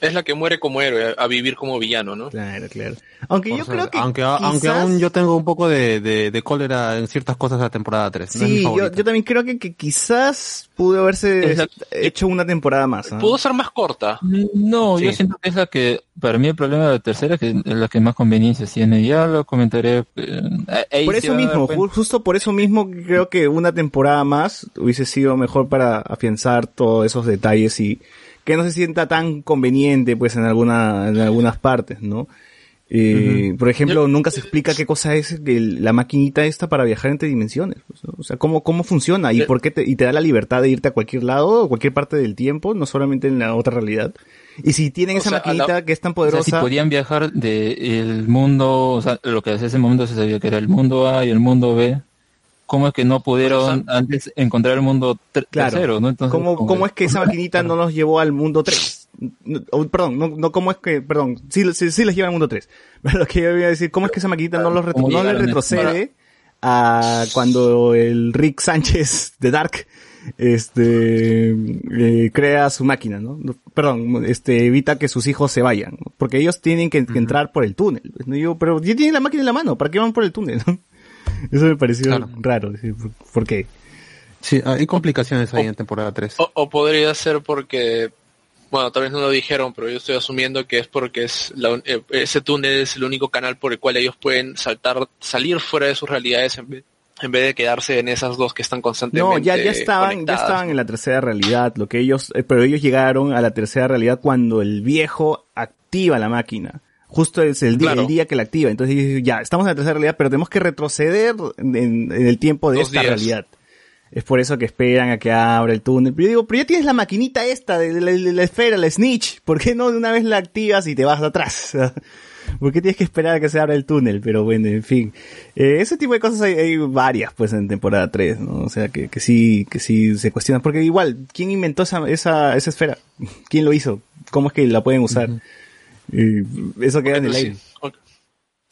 S9: es la que muere como héroe a, vivir como villano, ¿no?
S1: Claro, claro. Aunque
S2: o
S1: yo
S2: sea,
S1: creo que
S2: aunque, aunque aún yo tengo un poco de, de, de cólera en ciertas cosas de la temporada 3. no es mi
S1: Sí, yo,
S2: favorita.
S1: yo también creo que, que quizás pudo haberse
S9: Es la-
S1: hecho una temporada más. ¿ah?
S9: Pudo ser más corta.
S7: No, yo siento que es la que, para mí el problema de la tercera que es la que más conveniencias tiene. Ya lo comentaré. eh,
S1: Por eso mismo, justo por eso mismo creo que una temporada más hubiese sido mejor para afianzar todos esos detalles y que no se sienta tan conveniente pues en alguna en algunas partes, ¿no? Eh, Por ejemplo, nunca se explica qué cosa es la maquinita esta para viajar entre dimensiones. pues, ¿no? O sea, cómo, cómo funciona y por qué te, y te da la libertad de irte a cualquier lado o cualquier parte del tiempo, no solamente en la otra realidad. Y si tienen
S9: O
S1: esa
S9: sea, a la-
S1: maquinita que es tan
S7: O sea,
S1: poderosa,
S7: si podían viajar de el mundo, o sea, lo que hacía ese momento se sabía que era el mundo A y el mundo B. ¿Cómo es que no pudieron antes encontrar el mundo
S1: Claro.
S7: tercero, no? Entonces,
S1: ¿Cómo,
S7: como
S1: cómo es que esa maquinita no nos llevó al mundo 3? No, oh, perdón, no, no, ¿cómo es que, perdón, sí, sí, sí les lleva al mundo 3. Pero lo que yo iba a decir, ¿cómo es que esa maquinita no, los retro-
S7: ¿Cómo
S1: no le
S7: llegaron a
S1: retrocede a cuando el Rick Sánchez de Dark este eh, crea su máquina, ¿no? Perdón, este evita que sus hijos se vayan, ¿no? porque ellos tienen que, que entrar por el túnel. ¿no? Yo, pero ya tienen la máquina en la mano, ¿para qué van por el túnel? no? Eso me pareció
S2: Claro.
S1: raro, ¿sí? ¿por, por qué?
S2: Sí, hay complicaciones ahí en temporada 3.
S9: O, o podría ser porque, bueno, tal vez no lo dijeron, pero yo estoy asumiendo que es porque es la un- eh, ese túnel es el único canal por el cual ellos pueden saltar, salir fuera de sus realidades en vez, en vez de quedarse en esas dos que están constantemente
S1: No, ya, ya estaban, ya
S9: conectadas.
S1: estaban en la tercera realidad, lo que ellos, eh, pero ellos llegaron a la tercera realidad cuando el viejo activa la máquina. Justo es el día,
S9: Claro.
S1: el día que la activa. Entonces ya, estamos en la tercera realidad, pero tenemos que retroceder en, en el tiempo de
S9: Dos
S1: esta
S9: días.
S1: realidad. Es por eso que esperan a que abra el túnel. Pero yo digo, pero ya tienes la maquinita esta de la, de la esfera, la snitch. ¿Por qué no de una vez la activas y te vas atrás? ¿Por qué tienes que esperar a que se abra el túnel? Pero bueno, en fin. Eh, ese tipo de cosas hay, hay varias, pues, en temporada 3, ¿no? O sea, que, que sí, que sí se cuestionan. Porque igual, ¿quién inventó esa, esa, esa esfera? ¿Quién lo hizo? ¿Cómo es que la pueden usar? Eh, eso queda en el
S9: Sí.
S1: aire.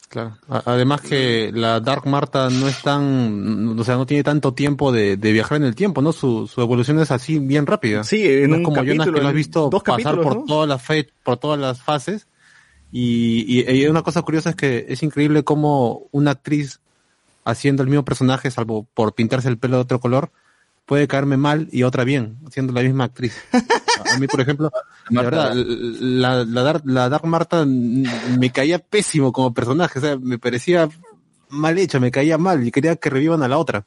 S2: Claro. Además que la Dark Marta no es tan, o sea, no tiene tanto tiempo de, de viajar en el tiempo, ¿no? Su, su evolución es así bien rápida.
S1: Sí, en
S2: No
S1: un
S2: es como Jonas que lo has visto
S1: dos
S2: pasar por
S1: ¿no?
S2: todas las fe- por todas las fases. Y, y, y una cosa curiosa es que es increíble cómo una actriz haciendo el mismo personaje, salvo por pintarse el pelo de otro color, puede caerme mal y otra bien, siendo la misma actriz. A mí, por ejemplo, la verdad, la, la, Dark, la Dark Marta me caía pésimo como personaje, o sea, me parecía mal hecha, me caía mal y quería que revivan a la otra.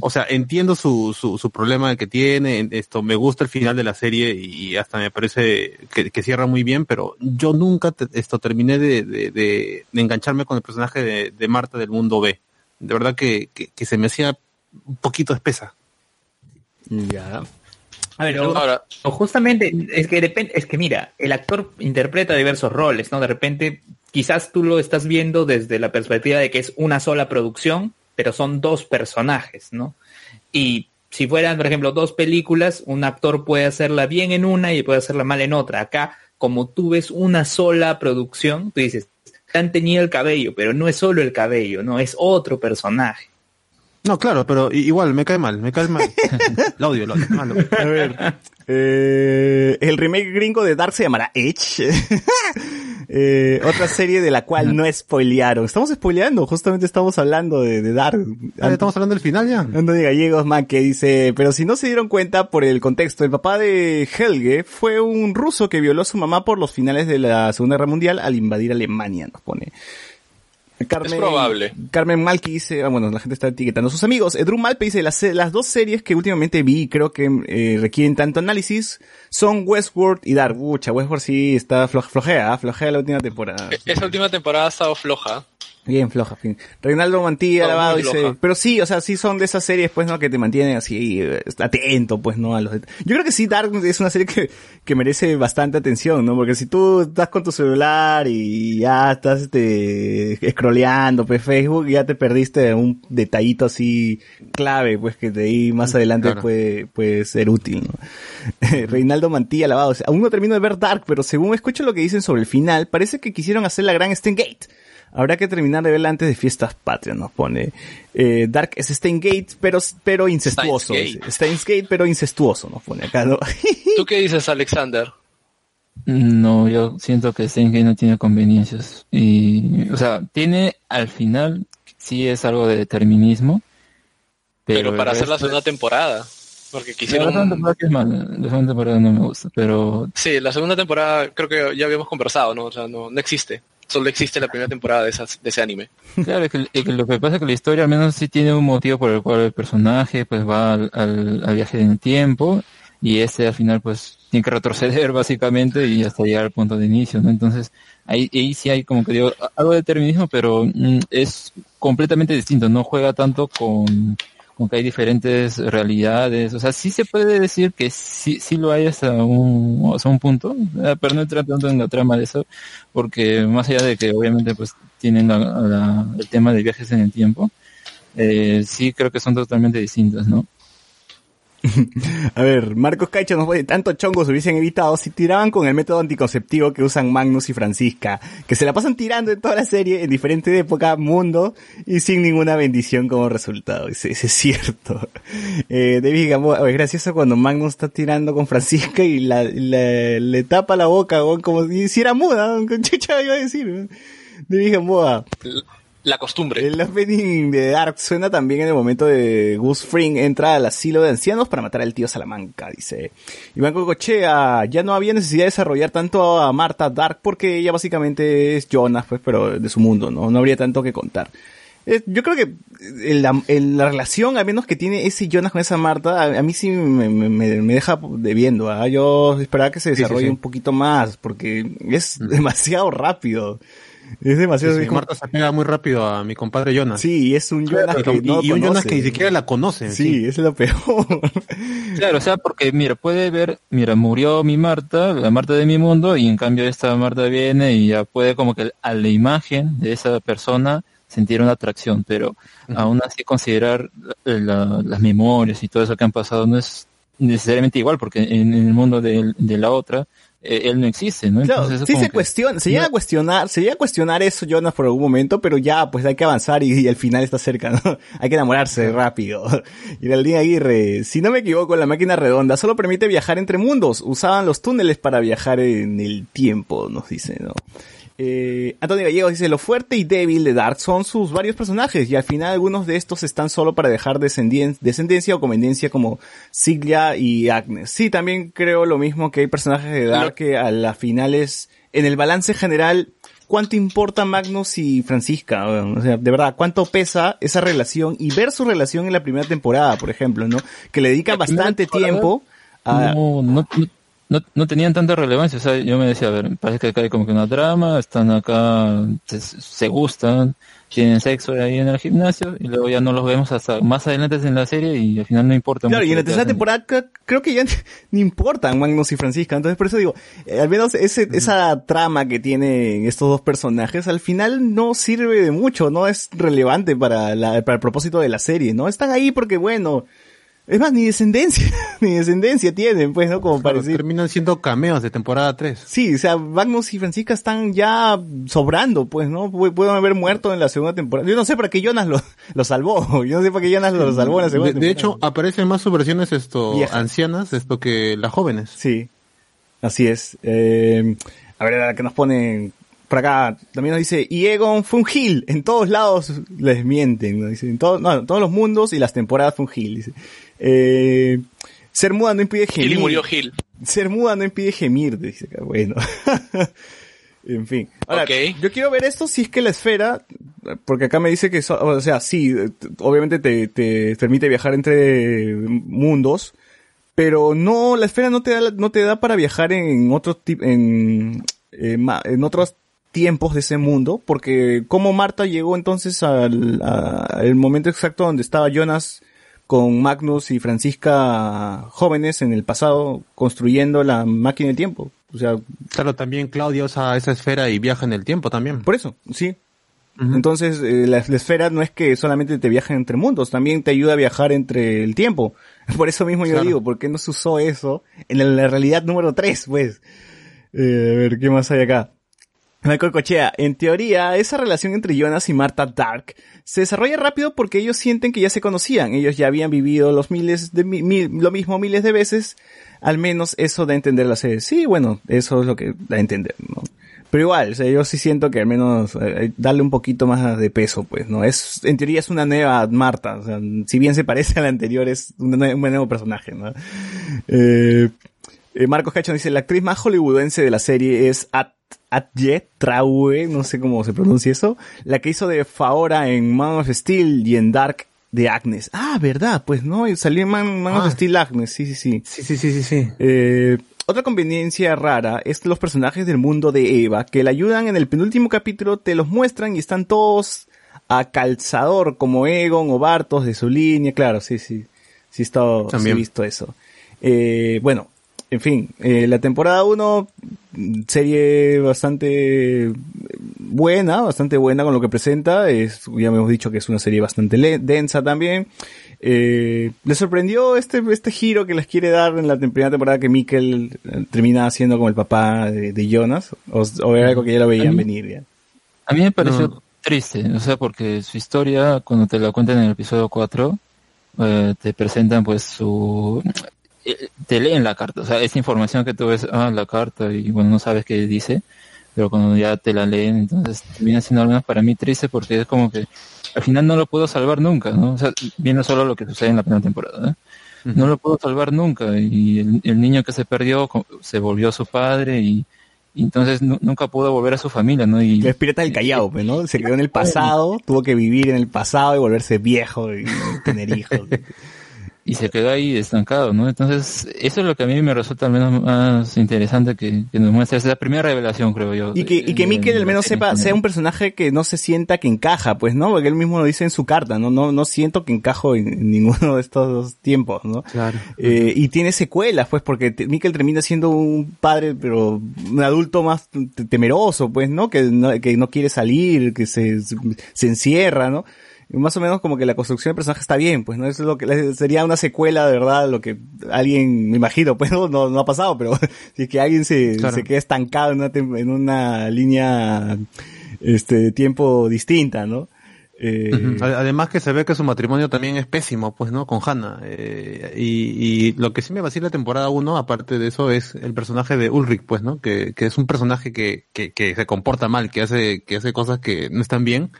S2: O sea, entiendo su, su, su problema que tiene, en- esto me gusta el final de la serie y hasta me parece que, que cierra muy bien, pero yo nunca te- esto terminé de, de, de- de engancharme con el personaje de, de Marta del mundo B. De verdad que, que, que se me hacía un poquito espesa.
S1: Ya.
S3: A ver, o-
S9: Ahora,
S3: o justamente, es que depende, es que mira, el actor interpreta diversos roles, ¿no? De repente, quizás tú lo estás viendo desde la perspectiva de que es una sola producción, pero son dos personajes, ¿no? Y si fueran, por ejemplo, dos películas, un actor puede hacerla bien en una y puede hacerla mal en otra. Acá, como tú ves una sola producción, tú dices, han tenido el cabello, pero no es solo el cabello, no, es otro personaje.
S2: No, claro, pero igual me cae mal, me cae mal. lo odio, lo odio. malo.
S1: A ver. eh, el remake gringo de Dark se llamará Edge. Eh, otra serie de la cual no spoilearon. Estamos spoileando, justamente estamos hablando de, de Dark.
S2: Ah, ¿Estamos hablando del final ya?
S1: Antonio Gallegos, man, que dice, pero si no se dieron cuenta por el contexto, el papá de Helge fue un ruso que violó a su mamá por los finales de la Segunda Guerra Mundial al invadir Alemania, nos pone. Carmen,
S9: Es probable.
S1: Carmen Malki dice, ah, bueno, la gente está etiquetando a sus amigos. Edru Malpe dice, las, las dos series que últimamente vi, creo que eh, requieren tanto análisis, son Westworld y Dark. Ucha, Westworld sí está flo- flojea, ah, flojea la última temporada.
S9: e- esa última temporada ha estado floja.
S1: Bien floja, fin. Reinaldo Mantilla,
S9: No,
S1: alabado,
S9: muy
S1: dice, pero sí, o sea, sí son de esas series, pues, ¿no? Que te mantienen así, eh, atento, pues, ¿no? A los Yo creo que sí, Dark es una serie que, que merece bastante atención, ¿no? Porque si tú estás con tu celular y ya estás, este, scrolleando, pues, Facebook, ya te perdiste un detallito así clave, pues, que de ahí más adelante
S2: Claro.
S1: puede, puede ser útil, ¿no? Reinaldo Mantilla, alabado, dice, aún no termino de ver Dark, pero según escucho lo que dicen sobre el final, parece que quisieron hacer la gran Gate. Habrá que terminar de verla antes de fiestas patrias, nos pone. Eh, Dark es Steingate, pero, pero incestuoso.
S9: Steins
S1: dice. Steins Gate, pero incestuoso, nos pone acá, ¿no?
S9: ¿Tú qué dices, Alexander?
S7: No, yo siento que Steingate no tiene conveniencias. Y, o sea, tiene al final, sí es algo de determinismo. Pero,
S9: Pero, para hacer la segunda
S7: es-
S9: temporada. Porque
S7: La
S9: quisieron...
S7: segunda temporada es mala, la segunda temporada no me gusta, pero
S9: Sí, la segunda temporada creo que ya habíamos conversado, ¿no? O sea, no, no existe. Solo existe la primera temporada de, esas, de ese anime.
S7: Claro, que, que lo que pasa es que la historia al menos sí tiene un motivo por el cual el personaje pues va al viaje en el tiempo y este al final pues tiene que retroceder básicamente y hasta llegar al punto de inicio, ¿no? Entonces ahí, ahí sí hay como que digo algo de determinismo, pero mm, es completamente distinto, no juega tanto con, con que hay diferentes realidades, o sea, sí se puede decir que sí, sí lo hay hasta un, hasta un punto, eh, pero no entra tanto en la trama de eso, porque más allá de que obviamente pues tienen la- el tema de viajes en el tiempo, eh, sí creo que son totalmente distintos, ¿no?
S1: A ver, Marcos Caicho nos pone, tanto chongos hubiesen evitado si tiraban con el método anticonceptivo que usan Magnus y Francisca, que se la pasan tirando en toda la serie en diferentes épocas, mundo, y sin ninguna bendición como resultado. Ese, es cierto. Eh, David Gamboa, es gracioso cuando Magnus está tirando con Francisca y la, le tapa la boca, como si hiciera muda, con chucha iba a decir. David Gamboa.
S9: La costumbre.
S1: El opening de Dark suena también en el momento de Gus Fring entra al asilo de ancianos para matar al tío Salamanca, dice. Iván Cocochea, ya no había necesidad de desarrollar tanto a Marta Dark porque ella básicamente es Jonas, pues, pero de su mundo, ¿no? No habría tanto que contar. Eh, yo creo que en la, en la relación, al menos que tiene ese Jonas con esa Marta, a, a mí sí me, me- deja debiendo. ¿ah? Yo esperaba que se
S2: Sí, sí,
S1: desarrolle
S2: sí.
S1: un poquito más, porque es demasiado rápido. Es demasiado...
S2: Sí, sí, Marta se apega muy rápido a mi compadre Jonas.
S1: Sí, es un Jonas
S2: Claro,
S1: que
S2: y-
S1: no
S2: y un Jonas que ni siquiera la conoce.
S1: Sí, es lo peor.
S7: Claro, o sea, porque mira, puede ver, mira, murió mi Marta, la Marta de mi mundo, y en cambio esta Marta viene y ya puede como que a la imagen de esa persona sentir una atracción, pero aún así considerar la- la- las memorias y todo eso que han pasado no es necesariamente igual, porque en, en el mundo de, de la otra, eh, él no existe, ¿no?
S1: Claro,
S7: Entonces,
S1: sí se
S7: que-
S1: cuestiona, se llega a cuestionar, se llega a cuestionar eso Jonas por algún momento, pero ya, pues hay que avanzar y, y el final está cerca, ¿no? Hay que enamorarse rápido. Y la línea Aguirre, si no me equivoco, la máquina redonda solo permite viajar entre mundos. Usaban los túneles para viajar en el tiempo, nos dice, ¿no? Eh, Antonio Gallegos dice, lo fuerte y débil de Dark son sus varios personajes y al final algunos de estos están solo para dejar descendencia o conveniencia como Siglia y Agnes. Sí, también creo lo mismo que hay personajes de Dark que a las finales, en el balance general, ¿cuánto importa Magnus y Francisca? O sea, de verdad, ¿cuánto pesa esa relación? Y ver su relación en la primera temporada, por ejemplo, ¿no? Que le dedican bastante tiempo a...
S7: no, no, no, no, no tenían tanta relevancia. O sea, yo me decía, a ver, parece que acá hay como que una trama, están acá, se, se gustan, tienen sexo ahí en el gimnasio, y luego ya no los vemos hasta más adelante en la serie y al final no importa
S1: Claro,
S7: mucho
S1: y en la tercera temporada cre- creo que ya ni importan Magnus y Francisca, entonces por eso digo, eh, al menos ese, esa trama que tienen estos dos personajes al final no sirve de mucho, no es relevante para, la, para el propósito de la serie, ¿no? Están ahí porque bueno, es más, ni descendencia, ni descendencia tienen, pues, ¿no? Como para
S2: Claro,
S1: decir.
S2: terminan siendo cameos de temporada 3.
S1: Sí, o sea, Magnus y Francisca están ya sobrando, pues, ¿no? Pu- Pueden haber muerto en la segunda temporada. Yo no sé para qué Jonas lo, lo salvó. Yo no sé para qué Jonas lo salvó en la segunda
S2: De, de
S1: temporada.
S2: hecho, aparecen más sus versiones esto, ancianas esto que las jóvenes.
S1: Sí, así es. Eh, a ver, a que nos ponen por acá. También nos dice, y Egon fue un Gil. En todos lados les mienten. ¿no? Dice, en, todo- no, en todos los mundos y las temporadas fue un Gil. Dice. Eh, ser muda no impide gemir.
S9: Gil murió Gil.
S1: Ser muda no impide gemir, dice acá. Bueno. en fin. Ahora, yo quiero ver esto si es que la esfera, porque acá me dice que, so- o sea, sí, obviamente te, te permite viajar entre mundos, pero no, la esfera no te da, no te da para viajar en otros tip- en, eh, en otros tiempos de ese mundo, porque como Marta llegó entonces al, a- al momento exacto donde estaba Jonas con Magnus y Francisca jóvenes en el pasado construyendo la máquina del tiempo. O sea,
S2: Claro, también Claudia usa esa esfera y viaja en el tiempo también.
S1: por eso, sí. Entonces, eh, la, la esfera no es que solamente te viaje entre mundos, también te ayuda a viajar entre el tiempo. Por eso mismo yo digo, ¿por qué no se usó eso en la, la realidad número 3, pues? Eh, a ver, ¿qué más hay acá? Michael Cochea, en teoría, esa relación entre Jonas y Marta Dark se desarrolla rápido porque ellos sienten que ya se conocían, ellos ya habían vivido los miles de mi- lo mismo miles de veces, al menos eso a entender la serie. Sí, bueno, eso es lo que da a entender, ¿no? Pero igual, o sea, yo sí siento que al menos eh, darle un poquito más de peso, pues, ¿no? Es, en teoría es una nueva Marta, si bien se parece a la anterior, es un, un nuevo personaje, ¿no? Eh, eh, Marcos Cachon dice, la actriz más hollywoodense de la serie es At Atje Traue, no sé cómo se pronuncia eso, la que hizo de Faora en Man of Steel y en Dark de Agnes. Ah, verdad, pues no, salió en Man, Man of
S2: Ah.
S1: Steel Agnes, sí, sí, sí.
S2: Sí, sí, sí, sí, sí.
S1: Eh, otra conveniencia rara es los personajes del mundo de Eva, que la ayudan en el penúltimo capítulo, te los muestran y están todos a calzador, como Egon o Bartos de su línea, claro, sí, sí, sí, he estado- sí he
S2: También.
S1: visto eso. Eh, bueno, en fin, eh, la temporada 1, serie bastante buena, bastante buena con lo que presenta, es, ya hemos dicho que es una serie bastante densa también. Eh, ¿Le sorprendió este, este giro que les quiere dar en la primera temporada que Mikkel eh, termina siendo como el papá de, de Jonas? ¿O, o era algo que ya lo veían
S7: A mí-
S1: venir? Ya?
S7: A mí me pareció
S2: No.
S7: triste, o sea, porque su historia, cuando te la cuentan en el episodio 4, eh, te presentan pues su... eh, Te leen la carta, o sea, esa información que tú ves, ah, la carta, y bueno, no sabes qué dice, pero cuando ya te la leen, entonces viene siendo al menos para mí triste porque es como que al final no lo puedo salvar nunca, ¿no? O sea, viene solo lo que sucede en la primera temporada, ¿eh? No lo puedo salvar nunca, y el, el niño que se perdió se volvió su padre y, y entonces nu- nunca pudo volver a su familia, ¿no? Y,
S1: Es pirata del Callao, pues, ¿no? Se quedó en el pasado, tuvo que vivir en el pasado y volverse viejo y tener hijos.
S7: y se quedó ahí estancado, ¿no? Entonces, eso es lo que a mí me resulta al menos más interesante que, que nos muestra. Es la primera revelación, creo yo.
S1: Y que, y que
S7: de
S1: al menos sepa, sea un personaje que no se sienta que encaja, pues, ¿no? Porque él mismo lo dice en su carta, ¿no? No, no siento que encajo en, en ninguno de estos dos tiempos, ¿no?
S2: Claro.
S1: Eh, y tiene secuelas, pues, porque te- Mikkel termina siendo un padre, pero un adulto más temeroso, pues, ¿no? Que no, que no quiere salir, que se, se encierra, ¿no? Más o menos como que la construcción del personaje está bien, pues, ¿no? Eso es lo que sería una secuela, de verdad, lo que alguien, me imagino, pues, no, no, no ha pasado, pero si es que alguien se,
S2: Claro.
S1: se queda estancado en una, en una línea, este, de tiempo distinta, ¿no? Eh,
S2: Además que se ve que su matrimonio también es pésimo, pues, ¿no? Con Hannah. Eh, y, y lo que sí me vacila la temporada 1, aparte de eso, es el personaje de Ulrich, pues, ¿no? Que, que es un personaje que, que, que se comporta mal, que hace, que hace cosas que no están bien,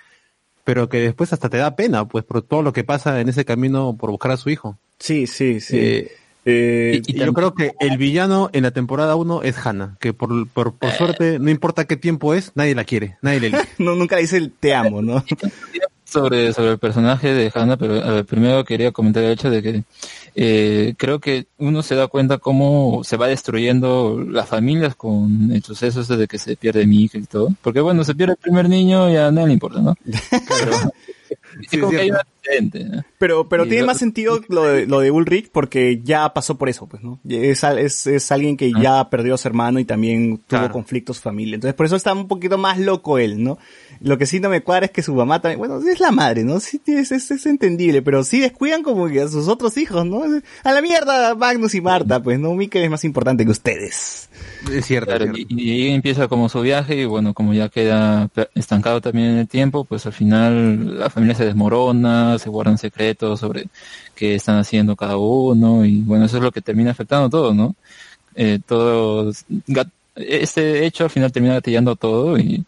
S2: pero que después hasta te da pena, pues, por todo lo que pasa en ese camino por buscar a su hijo.
S1: Sí, sí, sí.
S2: Eh,
S1: Eh,
S2: y yo creo que el villano en la temporada 1 es Hannah, que por, por, por suerte, no importa qué tiempo es, nadie la quiere, nadie le elige.
S1: no, nunca dice el te amo, ¿no?
S7: sobre, sobre el personaje de Hannah, pero a ver, primero quería comentar el hecho de que eh, creo que uno se da cuenta cómo se va destruyendo las familias con el suceso ese de que se pierde Mikkel y todo. Porque bueno, se pierde el primer niño y a nadie le importa, ¿no? Pero
S2: Sí,
S7: como
S2: es
S7: que hay un
S2: cierto.
S7: antecedente, ¿no?
S1: Pero, pero
S7: Y
S1: tiene
S7: lo-
S1: más sentido lo de, lo de Ulrich porque ya pasó por eso, pues, ¿no? Es, es, es alguien que ya perdió a su hermano y también tuvo
S2: Claro.
S1: conflictos familia. Entonces, por eso está un poquito más loco él, ¿no? Lo que sí no me cuadra es que su mamá también, bueno, es la madre, ¿no? Sí, es, es, es entendible, pero sí descuidan como que a sus otros hijos, ¿no? A la mierda, Magnus y Marta, pues, ¿no? Mikkel es más importante que ustedes.
S2: Es cierto,
S7: Claro,
S2: es cierto.
S7: y, y ahí empieza como su viaje y bueno, como ya queda estancado también en el tiempo, pues al final la familia se desmorona, se guardan secretos sobre qué están haciendo cada uno y bueno, eso es lo que termina afectando todo, ¿no? Eh, todo, este hecho al final termina gatillando todo y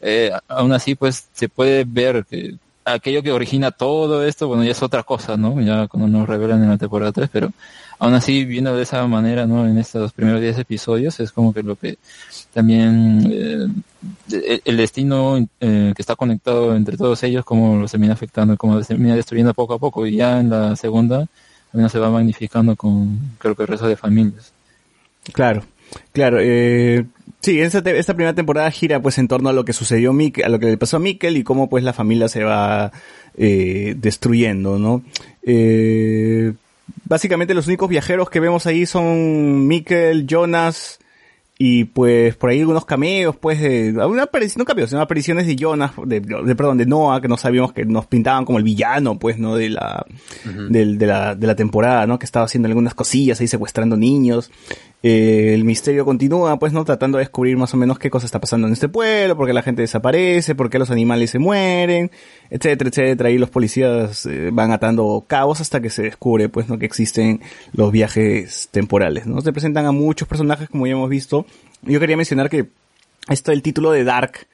S7: eh, aún así pues se puede ver que aquello que origina todo esto, bueno, ya es otra cosa, ¿no? Ya cuando nos revelan en la temporada 3, pero aún así, viendo de esa manera, ¿no? En estos primeros 10 episodios, es como que lo que también eh, el- destino eh, que está conectado entre todos ellos, como los termina afectando, como los termina destruyendo poco a poco, y ya en la segunda, menos se va magnificando con, creo que el resto de familias.
S1: Claro, claro. Eh, sí, esta, esta primera temporada gira pues en torno a lo que sucedió a lo que le pasó a Mikkel y cómo pues la familia se va eh, destruyendo, ¿no? Eh, básicamente los únicos viajeros que vemos ahí son Mikkel, Jonas y pues por ahí algunos cameos pues de una aparición, no cameos, sino apariciones de Jonas, de, de- perdón, de Noah que no sabíamos que nos pintaban como el villano pues, ¿no? De la, del- de, la, de la temporada, ¿no? Que estaba haciendo algunas cosillas ahí secuestrando niños. Eh, el misterio continúa, pues, ¿no? Tratando de descubrir más o menos qué cosa está pasando en este pueblo, por qué la gente desaparece, por qué los animales se mueren, etcétera, etcétera. Y los policías eh, van atando cabos hasta que se descubre, pues, ¿no? Que existen los viajes temporales, ¿no? Se presentan a muchos personajes, como ya hemos visto. Yo quería mencionar que esto del título de Dark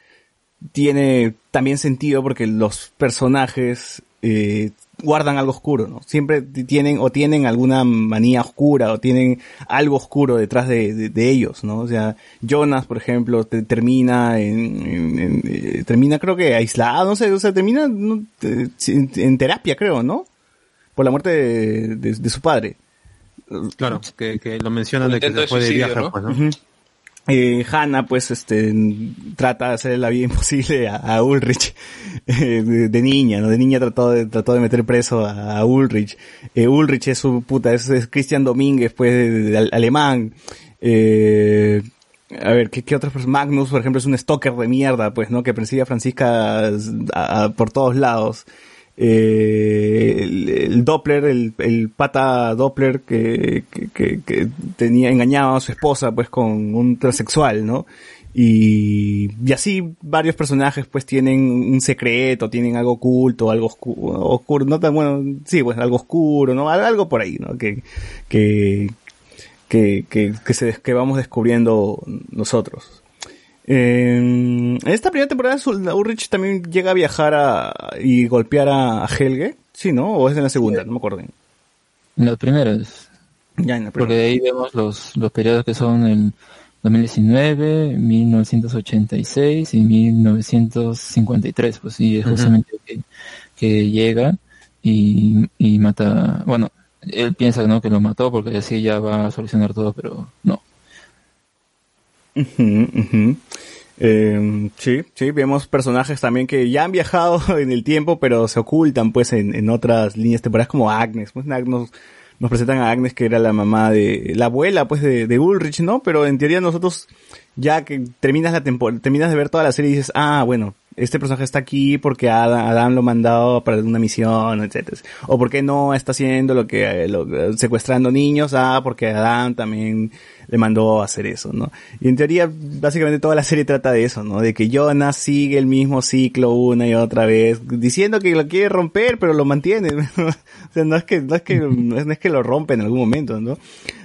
S1: tiene también sentido porque los personajes eh, guardan algo oscuro, ¿no? Siempre tienen o tienen alguna manía oscura o tienen algo oscuro detrás de, de- de ellos, ¿no? O sea, Jonas, por ejemplo, te- termina en, en- en- eh, termina creo que aislado, no sé, o sea, termina no, te- en, en terapia, creo, ¿no? por la muerte de, de- de su padre.
S2: Claro, que, que lo mencionan de que se
S9: de
S2: fue de
S9: suicidio,
S2: viaje,
S9: ¿no?
S2: pues, ¿no?
S1: Eh, Hannah, pues, este, trata de hacer la vida imposible a, Ulrich eh, de, niña, ¿no? De niña trató de, trató de meter preso a, Ulrich. Eh, Ulrich es su puta, es, es Christian Domínguez, pues, de- alemán. Eh, a ver, ¿qué, qué otros? Magnus, por ejemplo, es un stalker de mierda, pues, ¿no? Que persigue a Francisca por todos lados. Eh, el, Doppler, el, el pata Doppler que, que, tenía, engañaba a su esposa pues con un transexual, ¿no? Y, y así varios personajes pues tienen un secreto, tienen algo oculto, algo oscuro, oscuro, no tan bueno, sí, pues algo oscuro, ¿no? Al- Algo por ahí, ¿no? Que, que, que, que, que que vamos descubriendo nosotros. Eh, en esta primera temporada Ulrich también llega a viajar a, y golpear a, Helge, ¿sí, no? ¿O es en la segunda? No me acuerdo.
S7: En las primeras.
S1: Ya en la
S7: Porque
S1: primera.
S7: de ahí vemos los, los periodos que son el 2019, 1986 y 1953, pues sí, es justamente que, que llega y, y mata, bueno, él piensa ¿no? que lo mató porque así ya va a solucionar todo, pero no.
S1: Eh, sí, sí, vemos personajes también que ya han viajado en el tiempo, pero se ocultan pues en, en otras líneas temporales como Agnes. Pues Ag- nos, nos presentan a Agnes que era la mamá de, la abuela pues de, de Ulrich, ¿no? Pero en teoría nosotros ya que terminas la temporada, terminas de ver toda la serie y dices, ah, bueno, este personaje está aquí porque Adam, lo mandado para una misión, etcétera. O porque no está haciendo lo que, lo- secuestrando niños, ah, porque Adam también le mandó a hacer eso, ¿no? Y en teoría, básicamente toda la serie trata de eso, ¿no? De que Jonas sigue el mismo ciclo una y otra vez, diciendo que lo quiere romper, pero lo mantiene. o sea, no es que, no es que, no es que lo rompe en algún momento, ¿no?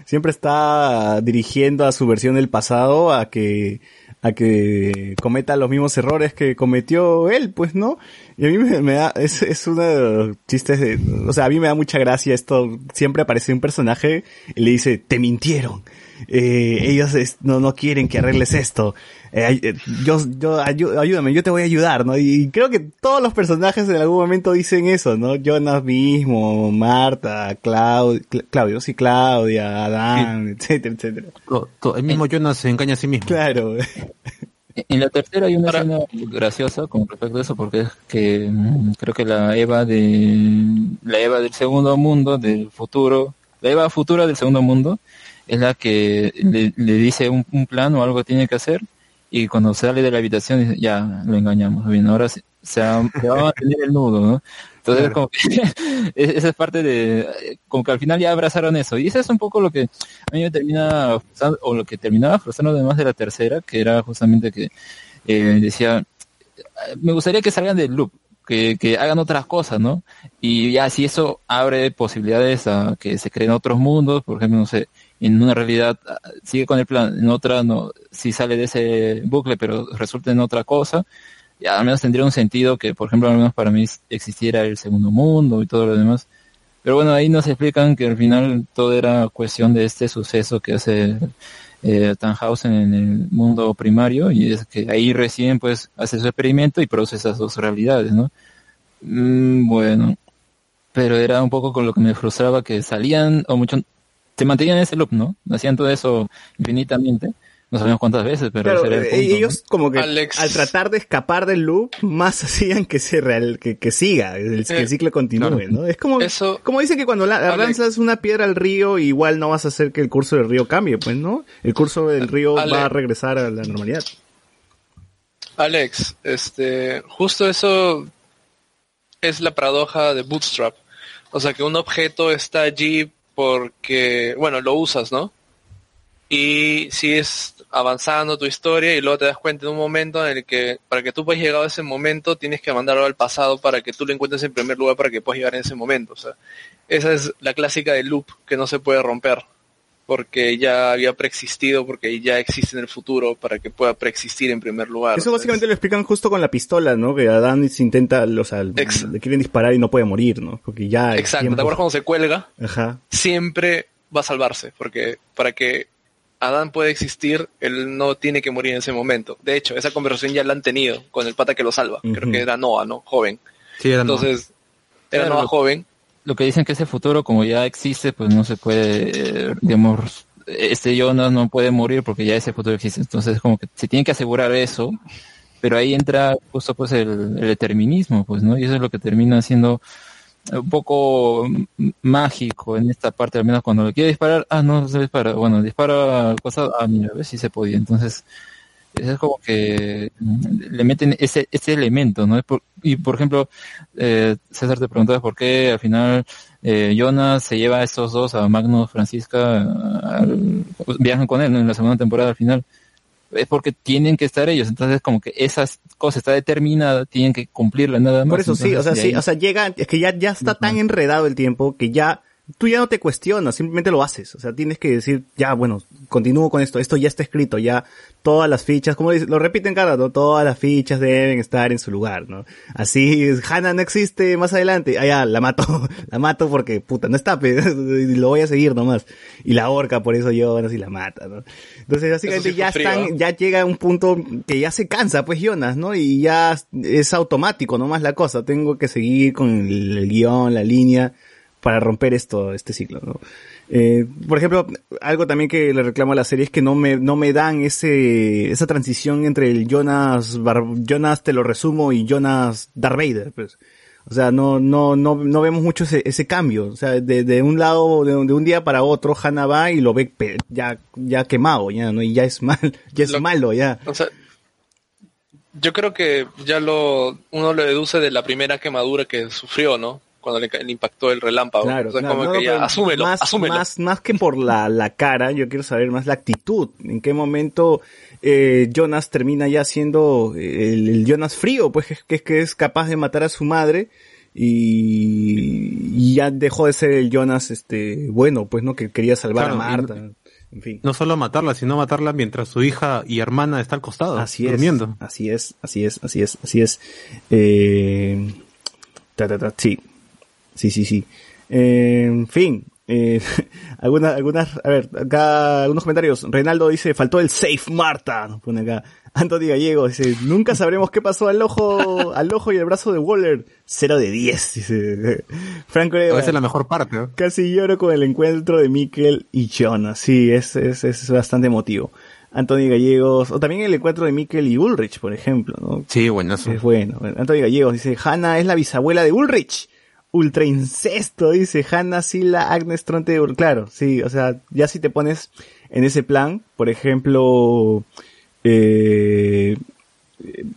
S1: Siempre está dirigiendo a su versión del pasado a que, a que cometa los mismos errores que cometió él, pues, ¿no? Y a mí me, da, es, es uno de los chistes de, o sea, a mí me da mucha gracia esto, siempre aparece un personaje y le dice, te mintieron, eh, ellos no, no quieren que arregles esto, Eh, eh, yo, yo, ayúdame, yo te voy a ayudar, ¿no? Y creo que todos los personajes en algún momento dicen eso, ¿no? Jonas mismo, Marta, Clau- Cla- Claudio, sí, Claudia, Adán, etcétera, etcétera.
S2: To- to- el mismo Jonas se engaña a sí mismo.
S1: Claro.
S7: En la tercera hay una
S9: Ahora-
S7: escena graciosa con respecto a eso porque es que mm, creo que la Eva de la Eva del segundo mundo del futuro, la Eva futura del segundo mundo es la que le, le dice un, un plan o algo que tiene que hacer y cuando sale de la habitación dice, ya lo engañamos, bien, ahora se, se va, a mantener el nudo, ¿no? Entonces
S2: Claro.
S7: como que es- esa es parte de como que al final ya abrazaron eso y eso es un poco lo que a mí me termina o lo que terminaba frustrando además de la tercera, que era justamente que eh, decía, me gustaría que salgan del loop, que, que hagan otras cosas, ¿no? Y ya si eso abre posibilidades a que se creen otros mundos, por ejemplo, no sé, en una realidad ah, sigue con el plan, en otra no, si sale de ese bucle, pero resulta en otra cosa, ya al menos tendría un sentido que, por ejemplo, al menos para mí existiera el segundo mundo y todo lo demás. Pero bueno, ahí nos explican que al final todo era cuestión de este suceso que hace eh, Tannhausen en el mundo primario y es que ahí recién pues hace su experimento y produce esas dos realidades, ¿no? Mm, bueno, pero era un poco con lo que me frustraba que salían o mucho, se mantenían en ese loop, ¿no? Hacían todo eso infinitamente, no sabemos cuántas veces, pero
S1: Claro,
S7: ese era el
S1: eh, ellos como que
S9: Alex.
S1: al tratar de escapar del loop, más hacían que se real, que, que siga, el, que el
S9: Eh,
S1: ciclo continúe,
S2: claro.
S1: ¿no? Es como,
S9: Eso-
S1: como dicen que cuando la,
S9: Alex.
S1: lanzas una piedra al río, igual no vas a hacer que el curso del río cambie, pues, ¿no? El curso del río
S9: Ale-
S1: va a regresar a la normalidad.
S9: Alex, este, justo eso es la paradoja de Bootstrap. O sea, que un objeto está allí porque, bueno, lo usas, ¿no? Y sigues avanzando tu historia y luego te das cuenta en un momento en el que para que tú puedas llegar a ese momento tienes que mandarlo al pasado para que tú lo encuentres en primer lugar para que puedas llegar en ese momento. O sea, esa es la clásica del loop que no se puede romper porque ya había preexistido, porque ya existe en el futuro para que pueda preexistir en primer lugar.
S1: Eso
S9: sea,
S1: básicamente lo explican justo con la pistola, ¿no? Que Adán se intenta, o sea,
S9: Ex-
S1: le quieren disparar y no puede morir, ¿no? Porque ya...
S9: Exacto,
S1: tiempo-
S9: ¿te acuerdas cuando se cuelga?
S1: Ajá.
S9: Siempre va a salvarse, porque para que Adán pueda existir, él no tiene que morir en ese momento. De hecho, esa conversación ya la han tenido con el pata que lo salva. Creo que era Noah, ¿no? Joven.
S2: Sí, era.
S9: Entonces, era Noah joven.
S7: Lo que dicen que ese futuro como ya existe, pues no se puede, digamos, este Jonas no puede morir porque ya ese futuro existe. Entonces como que se tiene que asegurar eso, pero ahí entra justo pues el, el determinismo, pues, ¿no? Y eso es lo que termina siendo un poco mágico en esta parte, al menos cuando le quiere disparar, ah, no se dispara, bueno, dispara costado, ah, mira, a ver si se podía. Entonces, es como que le meten ese, ese elemento, ¿no? Y por ejemplo, eh, César te preguntaba por qué al final eh, Jonas se lleva a estos dos, a Magnus, Francisca, al- pues, viajan con él ¿no? en la segunda temporada al final. Es porque tienen que estar ellos, entonces como que esas cosas está determinada, tienen que cumplirla nada más.
S1: Por eso sí, o sea, sí,
S7: ahí-
S1: o sea, llega, es que ya, ya está tan enredado el tiempo que ya, tú ya no te cuestionas, simplemente lo haces. O sea, tienes que decir, ya, bueno, continúo con esto, esto ya está escrito, ya todas las fichas, como dice- lo repiten cada rato, todas las fichas deben estar en su lugar, ¿no? Así, Hannah no existe más adelante, ah, ya, la mato, la mato porque, puta, no está, lo voy a seguir nomás. Y la horca, por eso Jonas y la mata, ¿no? Entonces, básicamente
S9: sí
S1: ya
S9: frío,
S1: están,
S9: ¿eh?
S1: ya llega un punto que ya se cansa, pues Jonas, ¿no? Y ya es automático nomás la cosa. Tengo que seguir con el guion, la línea, para romper esto, este ciclo, ¿no? Eh, por ejemplo, algo también que le reclamo a la serie es que no me, no me dan ese, esa transición entre el Jonas, Bar- Jonas te lo resumo y Jonas Darth Vader, pues. O sea, no, no, no, no vemos mucho ese, ese cambio. O sea, de, de un lado, de, un- de un día para otro, Hannah va y lo ve ya, ya quemado, ya, ¿no? Y ya es mal, ya es
S9: Lo-
S1: malo, ya.
S9: O sea, yo creo que ya lo uno lo deduce de la primera quemadura que sufrió, ¿no? Cuando le, le impactó el relámpago.
S1: Claro,
S9: O sea,
S1: claro.
S9: como
S1: No,
S9: que
S1: no,
S9: ya,
S1: pero
S9: asúmelo,
S1: más,
S9: asúmelo.
S1: Más, más que por la, la cara, yo quiero saber más la actitud. ¿En qué momento eh, Jonas termina ya siendo el, el Jonas frío? Pues que, que, que es capaz de matar a su madre y, y ya dejó de ser el Jonas este bueno, pues no que quería salvar
S2: Claro,
S1: a
S2: y-
S1: Marta. En fin.
S2: No solo matarla, sino matarla mientras su hija y hermana está al costado,
S1: Así es.
S2: durmiendo.
S1: Así es, así es, así es, así es. Eh, ta, ta, ta, sí. Sí, sí, sí. Eh, en fin. Eh, algunas, algunas, a ver, acá algunos comentarios. Reinaldo dice, faltó el safe Marta. Nos pone acá. Anthony Gallego dice, nunca sabremos qué pasó al ojo, al ojo y el brazo de Waller. Cero de 10, dice. Franco
S2: A
S1: Eva,
S2: veces la mejor parte, ¿no?
S1: Casi lloro con el encuentro de Mikkel y Jonas. Sí, es, es, es bastante emotivo. Anthony Gallegos, o también el encuentro de Mikkel y Ulrich, por ejemplo, ¿no?
S2: Sí, buenazo.
S1: Es bueno. Anthony Gallegos dice, Hanna es la bisabuela de Ulrich. Ultra incesto, dice Hanna Sila Agnes Tronte Claro, sí, o sea, ya si te pones en ese plan, por ejemplo, eh,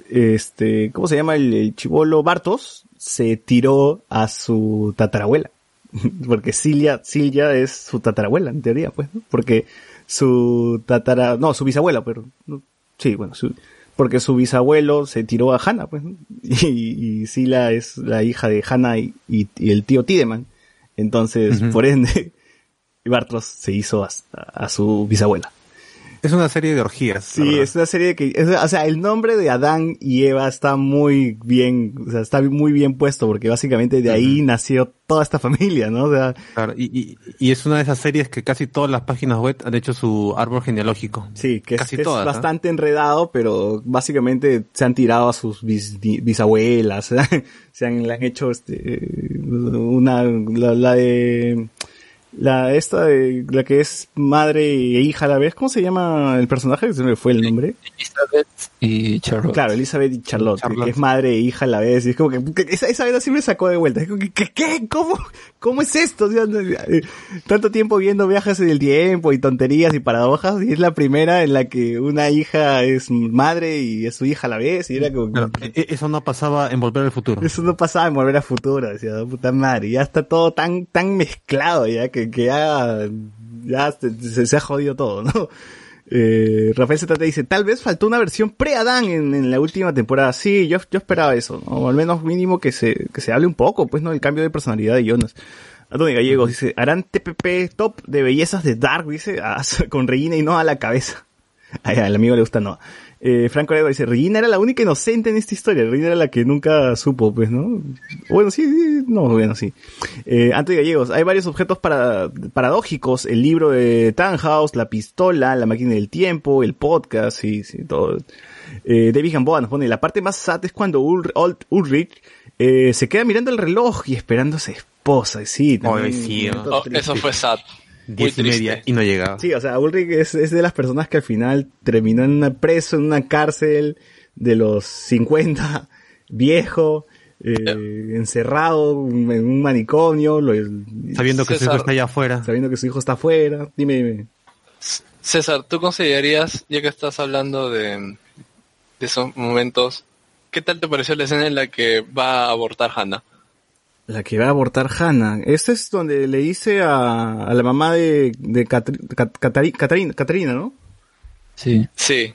S1: este, ¿cómo se llama el, el chivolo Bartos? Se tiró a su tatarabuela. Porque Silvia, es su tatarabuela, en teoría, pues. Porque su tatara, no, su bisabuela, pero, sí, bueno, su- porque su bisabuelo se tiró a Hannah, pues, y, y Sila es la hija de Hannah y, y- y el tío Tideman. Entonces, por ende, Bartos se hizo a, a su bisabuela.
S2: Es una serie de orgías.
S1: Sí, es una serie que, es- o sea, el nombre de Adán y Eva está muy bien, o sea, está muy bien puesto porque básicamente de ahí nació toda esta familia, ¿no? O sea,
S2: Claro, y, y, y es una de esas series que casi todas las páginas web han hecho su árbol genealógico.
S1: sí, que es, bastante enredado, pero básicamente se han tirado a sus bis- bi- bisabuelas, se han, le han hecho este, una, la, la de, la esta de, la que es madre e hija a la vez, ¿cómo se llama el personaje? Se me fue el nombre.
S7: Elizabeth y Charlotte.
S1: Claro, Elizabeth y Charlotte,
S2: Charlotte.
S1: que es madre e hija a la vez. Y es como que, que esa, esa vez me sacó de vuelta. Es como que, qué? ¿Cómo? ¿Cómo es esto? O sea, no, eh, tanto tiempo viendo viajes en el tiempo y tonterías y paradojas. Y es la primera en la que una hija es madre y es su hija a la vez. Y era como,
S2: Claro, e- e- eso no pasaba en Volver al Futuro.
S1: eso no pasaba en Volver a Futuro. Decía, "Oh, puta madre. Ya está todo tan, tan mezclado ya que, que ya, ya se, se- se ha jodido todo, ¿no? Eh, Rafael Z te dice, tal vez faltó una versión pre-Adán en, en la última temporada. Sí, yo, yo esperaba eso. O al menos mínimo que se, que se hable un poco, pues, ¿no? El cambio de personalidad de Jonas. Antonio Gallegos dice, harán TPP top de bellezas de Dark, dice, ah, con Regina y no a la cabeza. Ay, al amigo le gusta no. Eh, Franco Arevalo dice, Regina era la única inocente en esta historia. Regina era la que nunca supo, pues, ¿no? Bueno, sí, sí, no, bueno, sí. Eh, Antonio Gallegos, hay varios objetos para, paradójicos. El libro de Tannhaus, la pistola, la máquina del tiempo, el podcast, sí, sí, todo. Eh, David Gamboa nos pone, la parte más sad es cuando Ul- Ul- Ulrich eh, se queda mirando el reloj y esperando a su esposa. y Sí, también
S2: Ay, sí,
S9: Oh, eso fue sad.
S2: Diez y media y no llegaba.
S1: Sí, o sea, Ulrich es, es de las personas que al final terminó en una preso, en una cárcel de los 50, viejo, eh, encerrado en un manicomio, lo-
S2: Sabiendo que su hijo está allá afuera.
S1: sabiendo que su hijo está afuera. Dime, dime.
S9: César, ¿tú considerarías, ya que estás hablando de, de esos momentos, qué tal te pareció la escena en la que va a abortar Hannah?
S1: La que va a abortar Hannah. Este es donde le dice a, a la mamá de, de Catarina, Catarina, ¿no?
S7: Sí.
S9: Sí,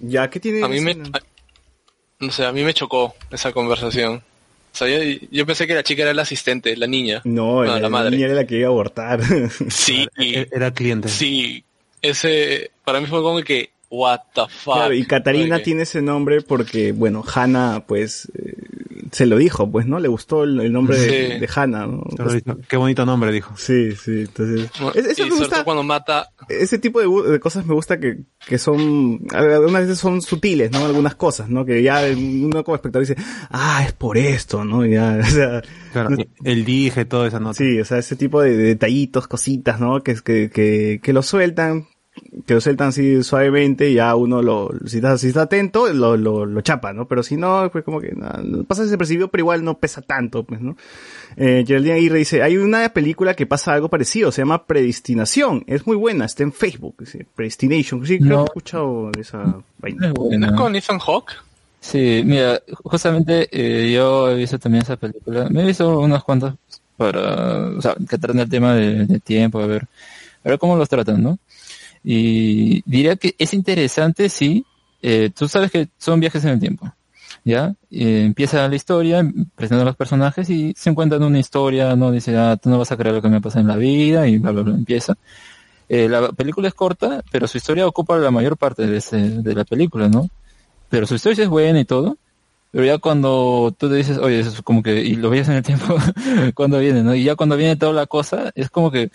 S1: Ya, ¿qué tiene?
S9: a mí me, no sé, a mí me chocó esa conversación. O sea, yo, yo pensé que la chica era la asistente, la niña.
S1: No,
S9: No,
S1: la,
S9: la madre.
S1: niña era la que iba a abortar.
S9: Sí,
S2: Era cliente.
S9: sí, ese, para mí fue como que, what the fuck.
S1: Claro, y Catarina tiene ese nombre porque, bueno, Hannah, pues, eh, se lo dijo, pues, ¿no? Le gustó el, el nombre de,
S9: Sí.
S1: de Hannah, ¿no?
S2: Dijo, Qué bonito nombre, dijo.
S1: Sí, sí, entonces... es- eso
S9: y
S1: me gusta,
S9: cuando mata,
S1: ese tipo de cosas me gusta que, que son, algunas veces son sutiles, ¿no? Algunas cosas, ¿no? Que ya uno como espectador dice, ah, es por esto, ¿no? Ya, o sea,
S2: Claro, el dije, toda esa nota.
S1: Sí, o sea, ese tipo de, de detallitos, cositas, ¿no? Que, que, que, que lo sueltan, que lo sueltan así suavemente y ya uno lo, si está, si está atento, lo, lo, lo chapa, ¿no? Pero si no, pues como que nada, pasa desapercibido, pero igual no pesa tanto, pues, ¿no? Eh, Geraldine Aguirre dice, hay una película que pasa algo parecido, se llama Predestinación, es muy buena, está en Facebook, dice, Predestination, sí, creo
S7: No.
S1: que he escuchado esa vaina.
S7: Es
S9: ¿no
S7: buena.
S9: es con Ethan Hawke?
S7: Sí, mira, justamente eh, yo he visto también esa película. Me he visto unas cuantas para, o sea, que tratan el tema de, de tiempo, a ver, a ver cómo los tratan, ¿no? Y diría que es interesante, sí. Eh, tú sabes que son viajes en el tiempo, ¿ya? Eh, empieza la historia, presentando a los personajes y se encuentran una historia, ¿no? Dice, ah, tú no vas a creer lo que me pasa en la vida y bla, bla, bla, empieza. Eh, la película es corta, pero su historia ocupa la mayor parte de, ese, de la película, ¿no? Pero su historia es buena y todo. Pero ya cuando tú te dices, oye, eso es como que, y lo veías en el tiempo cuando viene, ¿no? Y ya cuando viene toda la cosa, es como que,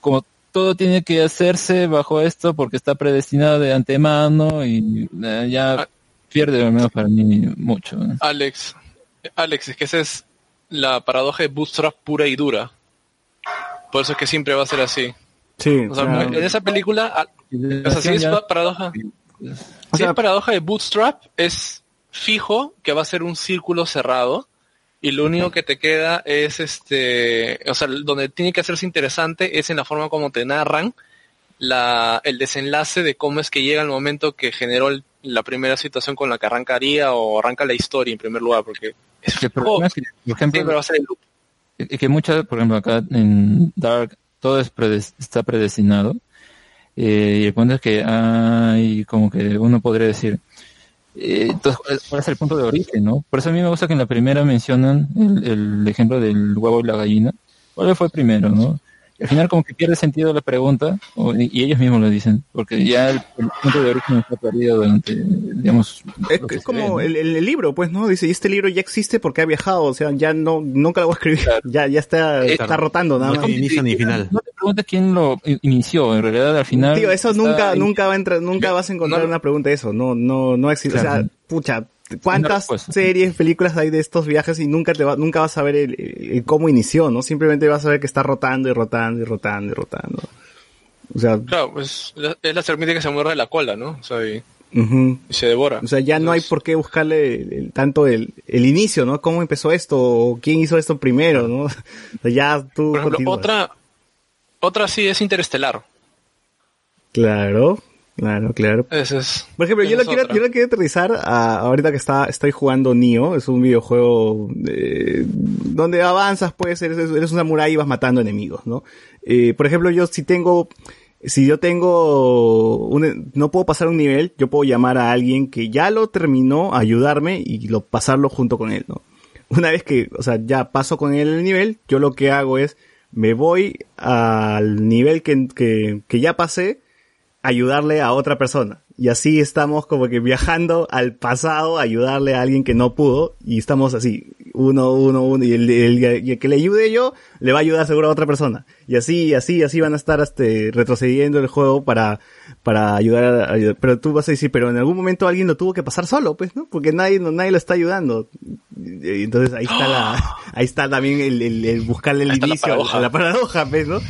S7: como todo tiene que hacerse bajo esto porque está predestinado de antemano y eh, ya
S9: Ah.
S7: pierde al menos para mí mucho. ¿no?
S9: Alex, Alex, es que esa es la paradoja de Bootstrap pura y dura. Por eso es que siempre va a ser así.
S1: Sí,
S9: O sea,
S1: claro.
S9: en esa película, o sea, si es
S7: Ya-
S9: pa- paradoja,
S1: O
S9: si
S1: sea-
S9: es paradoja de Bootstrap, es fijo que va a ser un círculo cerrado y lo único que te queda es este, o sea, donde tiene que hacerse interesante es en la forma como te narran la, el desenlace de cómo es que llega el momento que generó el- la primera situación con la que arrancaría o arranca la historia en primer lugar, porque es
S7: El es que, por ejemplo,
S9: siempre va a ser el loop.
S7: que que muchas, por ejemplo, acá en Dark todo es predes- está predestinado. Eh, y el punto es que hay como que uno podría decir, eh, entonces, ¿cuál es el punto de origen, no? Por eso a mí me gusta que en la primera mencionan el, el ejemplo del huevo y la gallina. ¿Cuál fue primero, no? Al final como que pierde sentido la pregunta, o- y y ellos mismos lo dicen, porque ya el, el punto de origen está perdido durante, digamos,
S1: Es, como
S7: ve, ¿no?
S1: el, el- libro, pues, ¿no? Dice, y este libro ya existe porque ha viajado, o sea, ya no, nunca lo voy a escribir, ya, ya está,
S7: Eh,
S1: está rotando nada
S2: No
S1: más.
S2: inicio ni final.
S7: No te preguntes quién lo inició, en realidad al final...
S1: Tío, eso nunca, nunca va a entrar, nunca vas a encontrar
S9: no-
S1: una pregunta de eso, no, no, no existe, o sea, pucha, ¿cuántas
S7: respuesta.
S1: series, películas hay de estos viajes y nunca te va, nunca vas a ver el, el cómo inició, ¿no? Simplemente vas a ver que está rotando y rotando y rotando y rotando. O sea,
S9: Claro, pues la- es la serpiente que se muerde la cola, ¿no? O sea, y, se devora.
S1: O sea, ya no hay por qué buscarle el- el- tanto el, el inicio, ¿no? ¿Cómo empezó esto? ¿O quién hizo esto primero, no? O sea, ya tú
S9: Por ejemplo, otra, otra sí es interestelar.
S1: Claro, claro, claro.
S9: Ese es.
S1: Por ejemplo, yo
S9: es
S1: quiero, yo lo quiero aterrizar a, ahorita que está, estoy jugando Nioh, es un videojuego eh, donde avanzas, ser, eres eres un samurái y vas matando enemigos, ¿no? Eh, por ejemplo, yo si tengo, si yo tengo, un, no puedo pasar un nivel, yo puedo llamar a alguien que ya lo terminó a ayudarme y lo, pasarlo junto con él, ¿no? Una vez que, o sea, ya paso con él el nivel, yo lo que hago es, me voy al nivel que, que, que ya pasé, ayudarle a otra persona. Y así estamos como que viajando al pasado, a ayudarle a alguien que no pudo, y estamos así, uno, uno, uno, y el, el- y el que le ayude yo, le va a ayudar seguro a otra persona. Y así, así, así van a estar este, retrocediendo el juego para, para ayudar a, ayudar. Pero tú vas a decir, pero en algún momento alguien lo tuvo que pasar solo, pues, ¿no? Porque nadie, no- nadie lo está ayudando. Y entonces ahí está la, ahí está también el, buscarle el
S9: Ahí la
S1: inicio a-
S9: paradoja.
S1: a la paradoja, pues, ¿no?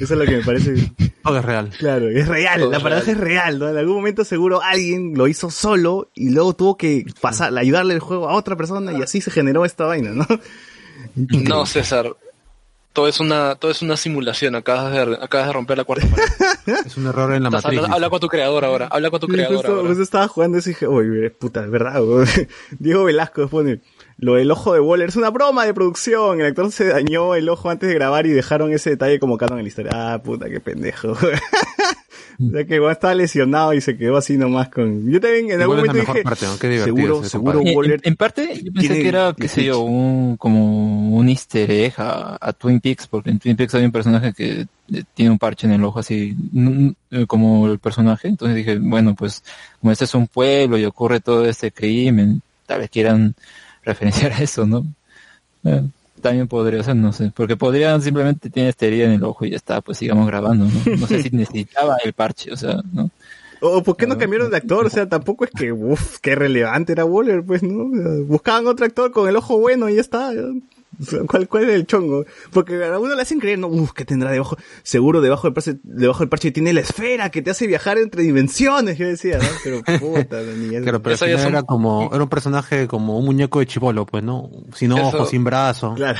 S1: Eso es lo que me parece.
S2: Todo es real.
S1: Claro, es real,
S9: Todo
S1: la paradoja es real, ¿no? En algún momento seguro alguien lo hizo solo y luego tuvo que pasar, ayudarle el juego a otra persona y así se generó esta vaina, ¿no?
S9: No, César. Todo es una, todo es una simulación. Acabas de, acabas de romper la cuarta pared.
S2: Es un error en la
S9: Estás-
S2: matriz.
S9: habla, habla con tu creador ahora. Habla con tu
S1: Sí,
S9: creador
S1: justo,
S9: ahora.
S1: justo estaba jugando y dije, uy, puta, es verdad, güey". Diego Velasco pone, lo del ojo de Waller es una broma de producción, el actor se dañó el ojo antes de grabar y dejaron ese detalle como canon en la historia. Ah, puta, qué pendejo. o sea que igual estaba lesionado y se quedó así nomás con... Yo también en algún momento dije,
S2: parte, ¿no? Qué divertido
S1: seguro, seguro
S2: compadre.
S7: En,
S1: Waller...
S7: en parte, yo pensé que era, qué sé yo, un, como un easter egg a, a Twin Peaks, porque en Twin Peaks hay un personaje que eh, tiene un parche en el ojo así, eh, como el personaje. Entonces dije, bueno, pues como este es un pueblo y ocurre todo este crimen, tal vez quieran referenciar a eso, ¿no? También podría ser, no sé, porque podrían simplemente tener esta herida en el ojo y ya está, pues sigamos grabando, ¿no? No sé si necesitaba el parche, o sea, ¿no?
S1: O ¿por qué no cambiaron de actor? O sea, tampoco es que, uff, qué relevante era Waller, pues, ¿no? Buscaban otro actor con el ojo bueno y ya está. ¿Cuál, ¿Cuál es el chongo? Porque a uno le hacen creer, no, uff, ¿qué tendrá debajo? Seguro debajo del parche, debajo del parche tiene la esfera que te hace viajar entre dimensiones, yo decía, ¿no? Pero puta, la niña.
S2: Claro, pero
S9: Eso ya son-
S2: era como, era un personaje como un muñeco de chivolo, pues, ¿no? Sin
S9: Eso-
S2: ojos, sin brazo.
S1: Claro,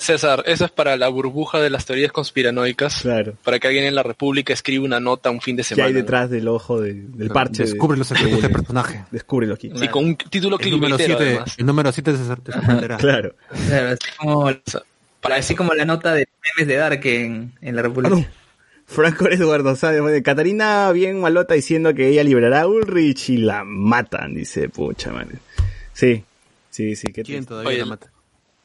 S9: César, eso es para la burbuja de las teorías conspiranoicas.
S1: claro.
S9: Para que alguien en la República escriba una nota un fin de
S1: ¿Qué
S9: semana.
S1: hay detrás del ojo de- del parche? de-
S2: Descubre los secretos
S1: de
S2: del
S1: Waller?
S2: personaje.
S1: Descúbrelo aquí.
S9: Y con un título
S2: El número
S9: clickbaitero
S2: 7,
S9: además.
S2: el número 7 se te sorprenderá.
S1: Claro.
S4: Claro, así como,
S9: Para
S4: así como la nota de memes de Dark en, en la
S1: Ah,
S4: República.
S1: no. Franco Eduardo Sáenz, bueno, Catarina bien malota diciendo que ella liberará a Ulrich y la matan, dice, pucha madre. Sí, sí, sí, qué
S2: ¿Quién todavía
S9: Oye,
S2: la mata?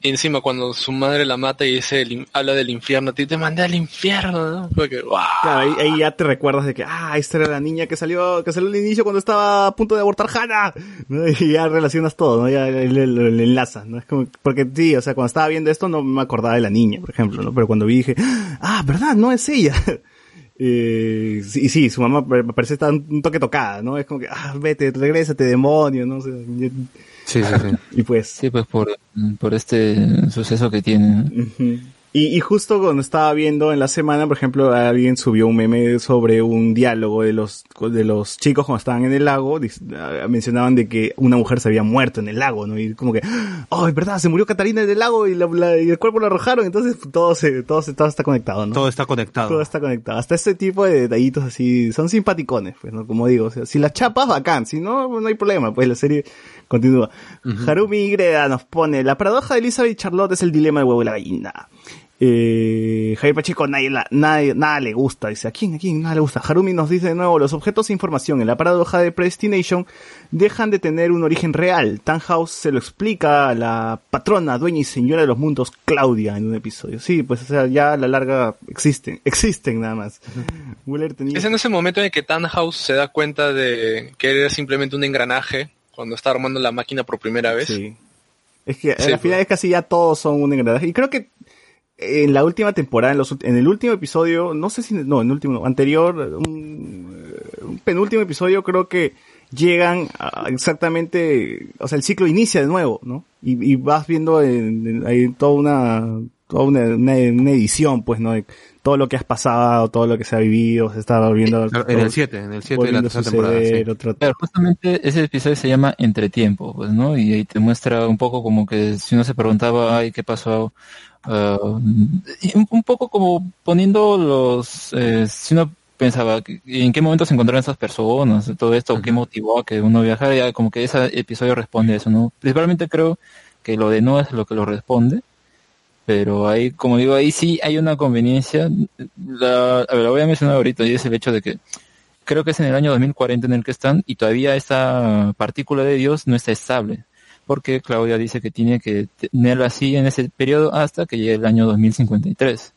S9: Y encima cuando su madre la mata y dice, el habla del infierno, a ti te mandé al infierno, ¿no? Porque, ¡guau!
S1: Claro, ahí, ahí ya te recuerdas de que, ah, esta era la niña que salió, que salió al inicio cuando estaba a punto de abortar Hannah. Y ya relacionas todo, ¿no? Ya le enlazas, ¿no? Es como, porque sí, o sea, cuando estaba viendo esto no me acordaba de la niña, por ejemplo, ¿no? Pero cuando vi dije, ah, verdad, no es ella. Eh, sí, sí, su mamá parece estar un toque tocada, ¿no? Es como que, ah, vete, regrésate, demonio, ¿no? O y-
S2: Sí, sí, sí.
S1: y pues,
S7: Sí, pues por, por este suceso que tiene. ¿no?
S1: Ujú. Y, y justo cuando estaba viendo en la semana, por ejemplo, alguien subió un meme sobre un diálogo de los, de los chicos cuando estaban en el lago, ah, mencionaban de que una mujer se había muerto en el lago, ¿no? Y como que, oh, es verdad, se murió Catarina en el lago y, la- la- y el cuerpo lo arrojaron, entonces todo se, todo se, todo está conectado, ¿no?
S2: Todo está conectado.
S1: Todo está conectado. Hasta este tipo de detallitos así son simpaticones, pues, ¿no? Como digo, o sea, si las chapas, bacán. Si no, no hay problema, pues la serie continúa. Harumi Greda nos pone, la paradoja de Elizabeth y Charlotte es el dilema del huevo y la gallina. Eh, Javier Pacheco, nadie, la- nadie- nada le gusta. Dice, ¿a quién? ¿A quién? Nada le gusta. Harumi nos dice de nuevo, los objetos de información en la paradoja de Predestination dejan de tener un origen real. Tannhaus se lo explica a la patrona, dueña y señora de los mundos, Claudia, en un episodio. Sí, pues, o sea, ya a la larga existen, existen nada más. Tenía...
S9: Es en ese momento en el que Tannhaus se da cuenta de que era simplemente un engranaje cuando está armando la máquina por primera vez.
S1: Sí. Es que
S9: Sí,
S1: al final es casi ya todos son un engranaje. Y creo que en la última temporada, en, los, en el último episodio, no sé si, no, en el último, anterior, un, un penúltimo episodio, creo que llegan a exactamente, o sea, el ciclo inicia de nuevo, ¿no? Y, y vas viendo en, en- hay toda una, toda una, una, una edición, pues, ¿no? De todo lo que has pasado, todo lo que se ha vivido, se está volviendo.
S2: Claro, En el 7, en el 7 de la tercera temporada. sí.
S1: otro-
S7: Claro, justamente ese episodio se llama Entretiempo, pues, ¿no? Y ahí te muestra un poco como que si uno se preguntaba, ay, ¿qué pasó? Y un, poco como poniendo los, eh, si uno pensaba, que- ¿en qué momento se encontraron esas personas? Todo esto, ¿qué motivó a que uno viajara? Ya como que ese episodio responde a eso, ¿no? Principalmente creo que lo de no es lo que lo responde, pero ahí, como digo, ahí sí hay una conveniencia. La, a ver, la voy a mencionar ahorita y es el hecho de que creo que es en el año 2040 en el que están y todavía esta partícula de Dios no está estable. Porque Claudia dice que tiene que tenerla así en ese periodo hasta que llegue el año 2053.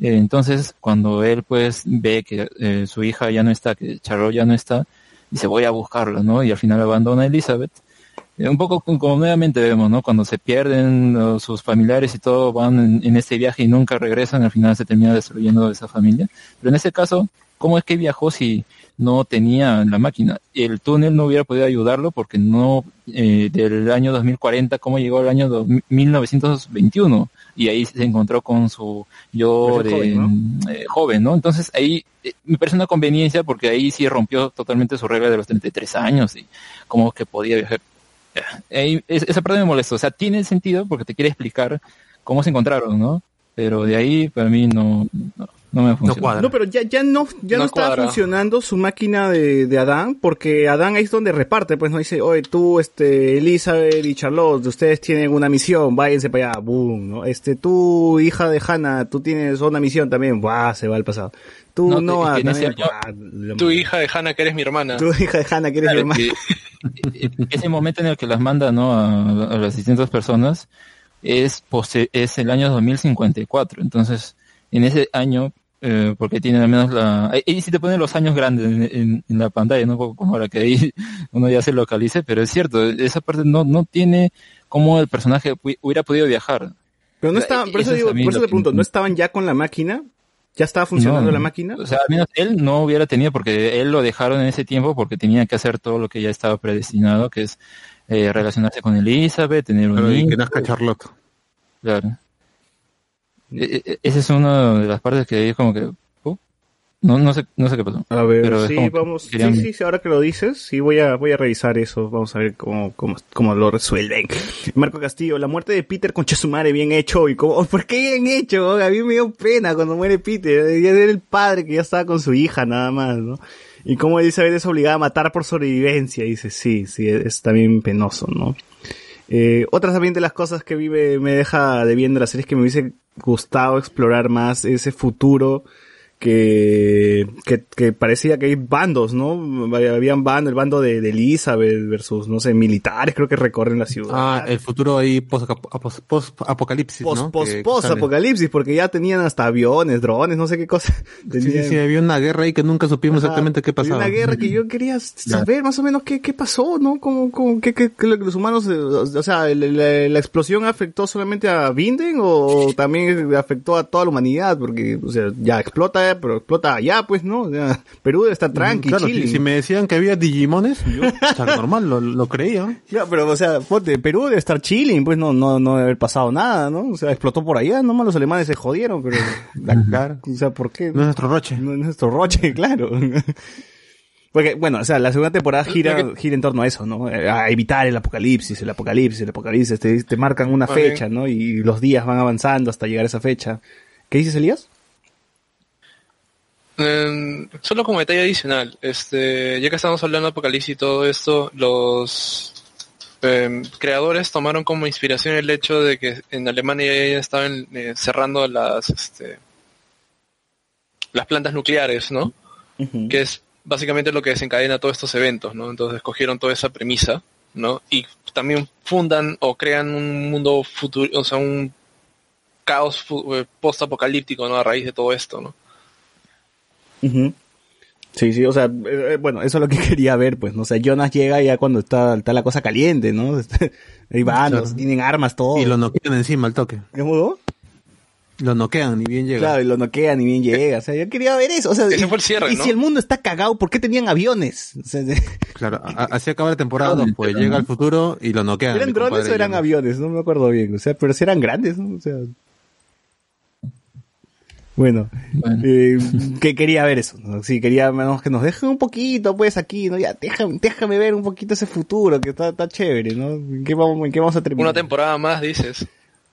S7: Eh, entonces, cuando él pues ve que eh, su hija ya no está, que Charlotte ya no está, dice voy a buscarla, ¿no? Y al final abandona a Elizabeth. Un poco como nuevamente vemos, ¿no? Cuando se pierden sus familiares y todo van en, en este viaje y nunca regresan, al final se termina destruyendo esa familia. Pero en ese caso, ¿cómo es que viajó si no tenía la máquina? El túnel no hubiera podido ayudarlo porque no, eh, del año 2040, ¿cómo llegó al año dos- 1921? Y ahí se encontró con su yo de
S1: joven,
S7: eh, joven, ¿no? Entonces ahí eh, me parece una conveniencia porque ahí sí rompió totalmente su regla de los 33 años y cómo que podía viajar. Es- esa parte me molestó. O sea, tiene sentido porque te quiere explicar cómo se encontraron, ¿no? Pero de ahí para mí no, no me funciona.
S2: cuadra.
S1: No, pero ya, ya no, ya no,
S9: No
S1: estaba funcionando su máquina de, de Adán, porque Adán ahí es donde reparte, pues no dice, oye, tú, este, Elizabeth y Charlotte, ustedes tienen una misión, váyanse para allá, boom, ¿no? Este, tú, hija de Hannah, tú tienes una misión también, ¡buah! se va al pasado. Tú,
S7: No,
S1: no,
S7: es que en ese
S1: también,
S7: año-
S1: ¡buah! la-
S9: Tu hija de Hannah, que eres mi hermana.
S1: Tu hija de Hannah, que eres mi hermana.
S7: que- ese momento en el que las manda ¿no? a, a las distintas personas es pose- es el año 2054 entonces en ese año eh, porque tienen al menos la ahí sí te ponen los años grandes en, en- en la pantalla no Como- como para que ahí uno ya se localice pero es cierto esa parte no no tiene cómo el personaje hu- hubiera podido viajar
S1: Pero no
S7: Eh,
S1: estaban, por eso
S7: eso es
S1: digo, por eso te pregunto,
S7: que-
S1: ¿no estaban ya con la máquina? ¿Ya estaba funcionando
S7: No,
S1: la máquina?
S7: O sea, al menos él no hubiera tenido, porque él lo dejaron en ese tiempo porque tenía que hacer todo lo que ya estaba predestinado, que es eh, relacionarse con Elizabeth, tener un
S2: Pero y
S7: hijo.
S2: que nazca Charlotte.
S7: Claro. E- e- esa es una de las partes que ahí como que... uh, no, no sé, no sé qué pasó.
S1: A ver,
S7: Pero es
S1: sí,
S7: como que
S1: vamos,
S7: querían-
S1: sí, sí, ahora que lo dices, sí voy a, voy a revisar eso, vamos a ver cómo, cómo, cómo lo resuelven. Marco Castillo, la muerte de Peter con Chesumare bien hecho y cómo, ¿por qué bien hecho? A mí me dio pena cuando muere Peter, era el padre que ya estaba con su hija nada más, ¿no? Y cómo Elizabeth es obligada a matar por sobrevivencia, dice, sí, sí, es también penoso, ¿no? Eh, otras también de las cosas que vive, me deja de viendo la serie es que me hubiese gustado explorar más ese futuro que, que, que parecía que hay bandos, ¿no? Habían bandos, el bando de, de Elizabeth versus, no sé, militares creo que recorren la ciudad.
S2: Ah, el futuro ahí post-apocalipsis,
S1: Post,
S2: ¿no?
S1: post,
S2: Que- que
S1: post apocalipsis, porque ya tenían hasta aviones, drones, no sé qué cosa.
S2: Sí, sí,
S1: Tenían-
S2: sí, había una guerra ahí que nunca supimos
S1: Ajá,
S2: exactamente qué
S1: había
S2: pasaba.
S1: Una guerra que yo quería saber más o menos qué, qué pasó, ¿no? Como, como, qué, qué- qué lo que los humanos, eh, o sea, la, la- la explosión afectó solamente a Vinden o también afectó a toda la humanidad, porque, o sea, ya explota, pero explota allá, pues, ¿no? O sea, Perú debe estar tranqui,
S2: Claro, si, me decían que había Digimones, yo, o sea, normal, lo, lo creía.
S1: Ya, pero, o sea, ponte, Perú debe estar chilling, pues no, no, no debe haber pasado nada, ¿no? O sea, explotó por allá, nomás los alemanes se jodieron, pero, la-
S2: Claro.
S1: o sea, ¿por qué?
S2: No es nuestro roche.
S1: No es nuestro roche, claro. Porque, bueno, o sea, la segunda temporada gira, gira en torno a eso, ¿no? A evitar el apocalipsis, el apocalipsis, el apocalipsis. Te, te marcan una fecha, ¿no? Y los días van avanzando hasta llegar a esa fecha. ¿Qué dices, Elías?
S9: Eh, solo como detalle adicional, este, ya que estamos hablando de Apocalipsis y todo esto, los eh, creadores tomaron como inspiración el hecho de que en Alemania ya estaban eh, cerrando las, este, las plantas nucleares, ¿no? Que es básicamente lo que desencadena todos estos eventos, ¿no? Entonces cogieron toda esa premisa, ¿no? Y también fundan o crean un mundo futuro, o sea, un caos eh, post-apocalíptico, ¿no? A raíz de todo esto, ¿no?
S1: Ujú. Sí, sí, o sea, eh, bueno, eso es lo que quería ver, pues, ¿no? O sea, Jonas llega ya cuando está, está la cosa caliente, ¿no? Bandos,
S2: Claro.
S1: tienen armas, todo.
S2: Y lo noquean encima al toque.
S1: ¿Qué mudó?
S2: Lo noquean, ni bien llega.
S1: Claro, y lo noquean ni bien llega. O sea, yo quería ver eso. O sea,
S9: Ese
S1: y,
S9: fue el cierre,
S1: y
S9: ¿no?
S1: si el mundo está cagado, ¿por qué tenían aviones? O sea,
S2: Claro, así acaba la temporada, pues llega al futuro y lo noquean.
S1: ¿Eran drones o eran aviones? No me acuerdo bien. O sea, pero si eran grandes, ¿no? O sea. Bueno,
S7: Bueno.
S1: eh, que quería ver eso, ¿no? Sí, quería menos que nos dejen un poquito, pues, aquí, ¿no? Ya, déjame, déjame ver un poquito ese futuro, que está, está chévere, ¿no? ¿En qué vamos, en qué vamos a terminar?
S9: Una temporada más, dices.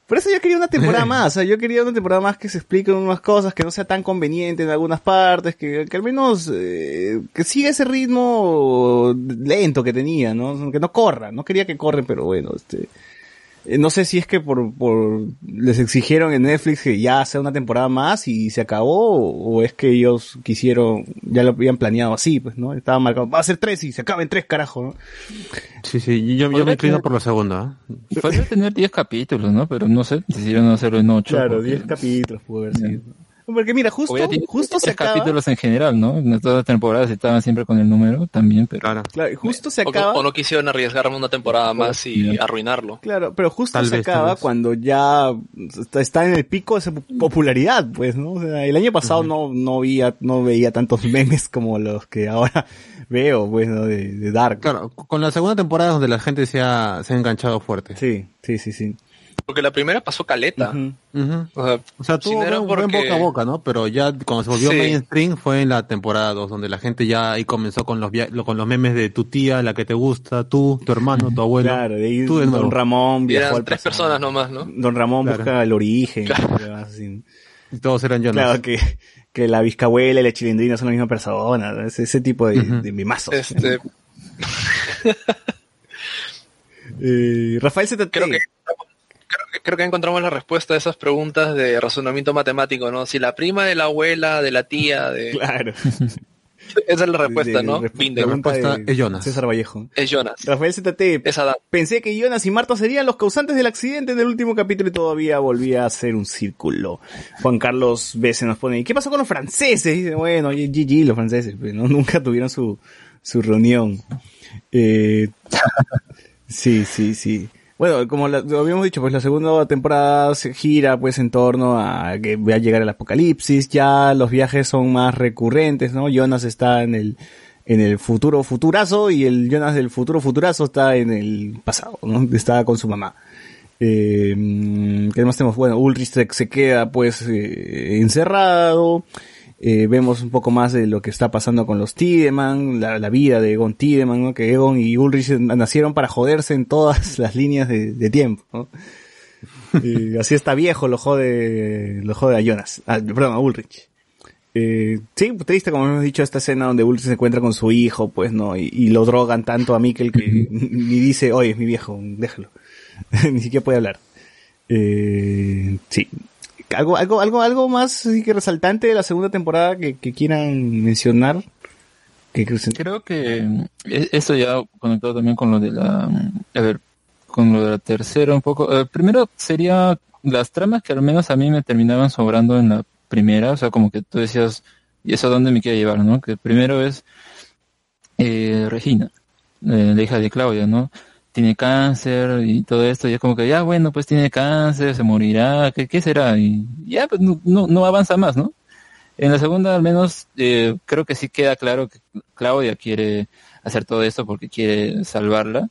S1: Por eso yo quería una temporada más, o sea, yo quería una temporada más que se expliquen unas cosas, que no sea tan conveniente en algunas partes, que, que al menos, eh, que siga ese ritmo lento que tenía, ¿no? Que no corra, no quería que corren, pero bueno, este, no sé si es que por, por, les exigieron en Netflix que ya sea una temporada más y se acabó, o, o es que ellos quisieron, ya lo habían planeado así, pues, ¿no? Estaba marcado, va a ser tres y se acaben tres, carajo, ¿no?
S2: Sí, sí, yo, yo me inclino
S7: tener-
S2: por la segunda. ¿eh?
S7: Podría tener 10 capítulos, ¿no? Pero no sé, decidieron hacerlo en 8.
S1: Claro, diez capítulos pudo haber sido. Porque mira, justo,
S7: O
S1: justo se acaba,
S7: capítulos en general, ¿no? En todas las temporadas estaban siempre con el número también, pero...
S2: Claro.
S1: claro, justo se
S9: O,
S1: acaba,
S9: o no quisieron arriesgarme una temporada más y arruinarlo.
S1: claro, pero justo
S2: Tal
S1: se
S2: vez,
S1: acaba cuando ya está, en el pico de su popularidad, pues, ¿no? O sea, el año pasado no, no veía, no veía tantos memes como los que ahora veo, pues, ¿no? De, de Dark.
S2: Claro, con la segunda temporada donde la gente se ha, se ha enganchado fuerte.
S1: Sí, sí, sí, sí.
S9: Porque la primera pasó caleta. O sea,
S2: O sea, tuvo buen, boca a boca, ¿no? Pero ya cuando se volvió
S9: Sí.
S2: mainstream fue en la temporada 2, donde la gente ya ahí comenzó con los con los memes de tu tía, la que te gusta, tú, tu hermano, tu abuelo.
S1: Claro, de ahí
S2: tú de nuevo.
S1: Don Ramón viajó
S9: eran
S1: al
S9: tres personas nomás, ¿no?
S1: Don Ramón
S2: Claro.
S1: busca el origen.
S9: Claro.
S1: así.
S2: Y todos eran Jonas.
S1: Claro, que, que la Vizcabuela y la Chilindrina son la misma persona. ¿no? Ese, ese tipo de, de mimazos.
S9: Este,
S1: Eh, Rafael
S9: creo que creo que, creo que encontramos la respuesta a esas preguntas de razonamiento matemático, ¿no? Si la prima de la abuela, de la tía, de
S1: Claro.
S9: esa es la respuesta,
S1: De-
S9: ¿no?
S1: de-
S9: Binder.
S2: La
S1: pregunta
S2: respuesta
S1: de
S2: es Jonas.
S1: César Vallejo.
S9: Es Jonas.
S1: Rafael ZT.
S9: Es Adán.
S1: Pensé que Jonas y Marta serían los causantes del accidente del último capítulo y todavía volvía a ser un círculo. Juan Carlos B. se nos pone, ¿y qué pasó con los franceses? Dice, bueno, GG los franceses, pues, ¿no? nunca tuvieron su, su reunión. Eh, sí, sí, sí. Bueno, como lo habíamos dicho, pues la segunda temporada se gira pues en torno a que va a llegar el apocalipsis, ya los viajes son más recurrentes, ¿no? Jonas está en el, en el futuro futurazo y el Jonas del futuro futurazo está en el pasado, ¿no? Está con su mamá. Eh, mm, ¿Qué más tenemos? Bueno, Ulrich se queda pues eh, encerrado. Eh, vemos un poco más de lo que está pasando con los Tiedemann, la, la vida de Egon Tiedemann, ¿no? que Egon y Ulrich nacieron para joderse en todas las líneas de, de tiempo. ¿no? Eh, así está viejo, lo jode, lo jode a Jonas, ah, perdón, a Ulrich. Eh, sí, triste como hemos dicho esta escena donde Ulrich se encuentra con su hijo, pues no, y, y lo drogan tanto a Mikkel que ni dice, oye, es mi viejo, déjalo. ni siquiera puede hablar. Eh, sí. Algo, algo, algo, algo más que resaltante de la segunda temporada que, que quieran mencionar. Que-
S7: Creo que eh, esto ya conectado también con lo de la, a ver, con lo de la tercera un poco. Eh, primero sería las tramas que al menos a mí me terminaban sobrando en la primera, o sea, como que tú decías, ¿y eso a dónde me quiere llevar, no? Que primero es eh, Regina, eh, la hija de Claudia, ¿no? Tiene cáncer y todo esto, y es como que ya, bueno, pues tiene cáncer, se morirá, ¿qué, qué será? Y ya, pues no, no, no avanza más, ¿no? En la segunda, al menos, eh, creo que sí queda claro que Claudia quiere hacer todo esto porque quiere salvarla.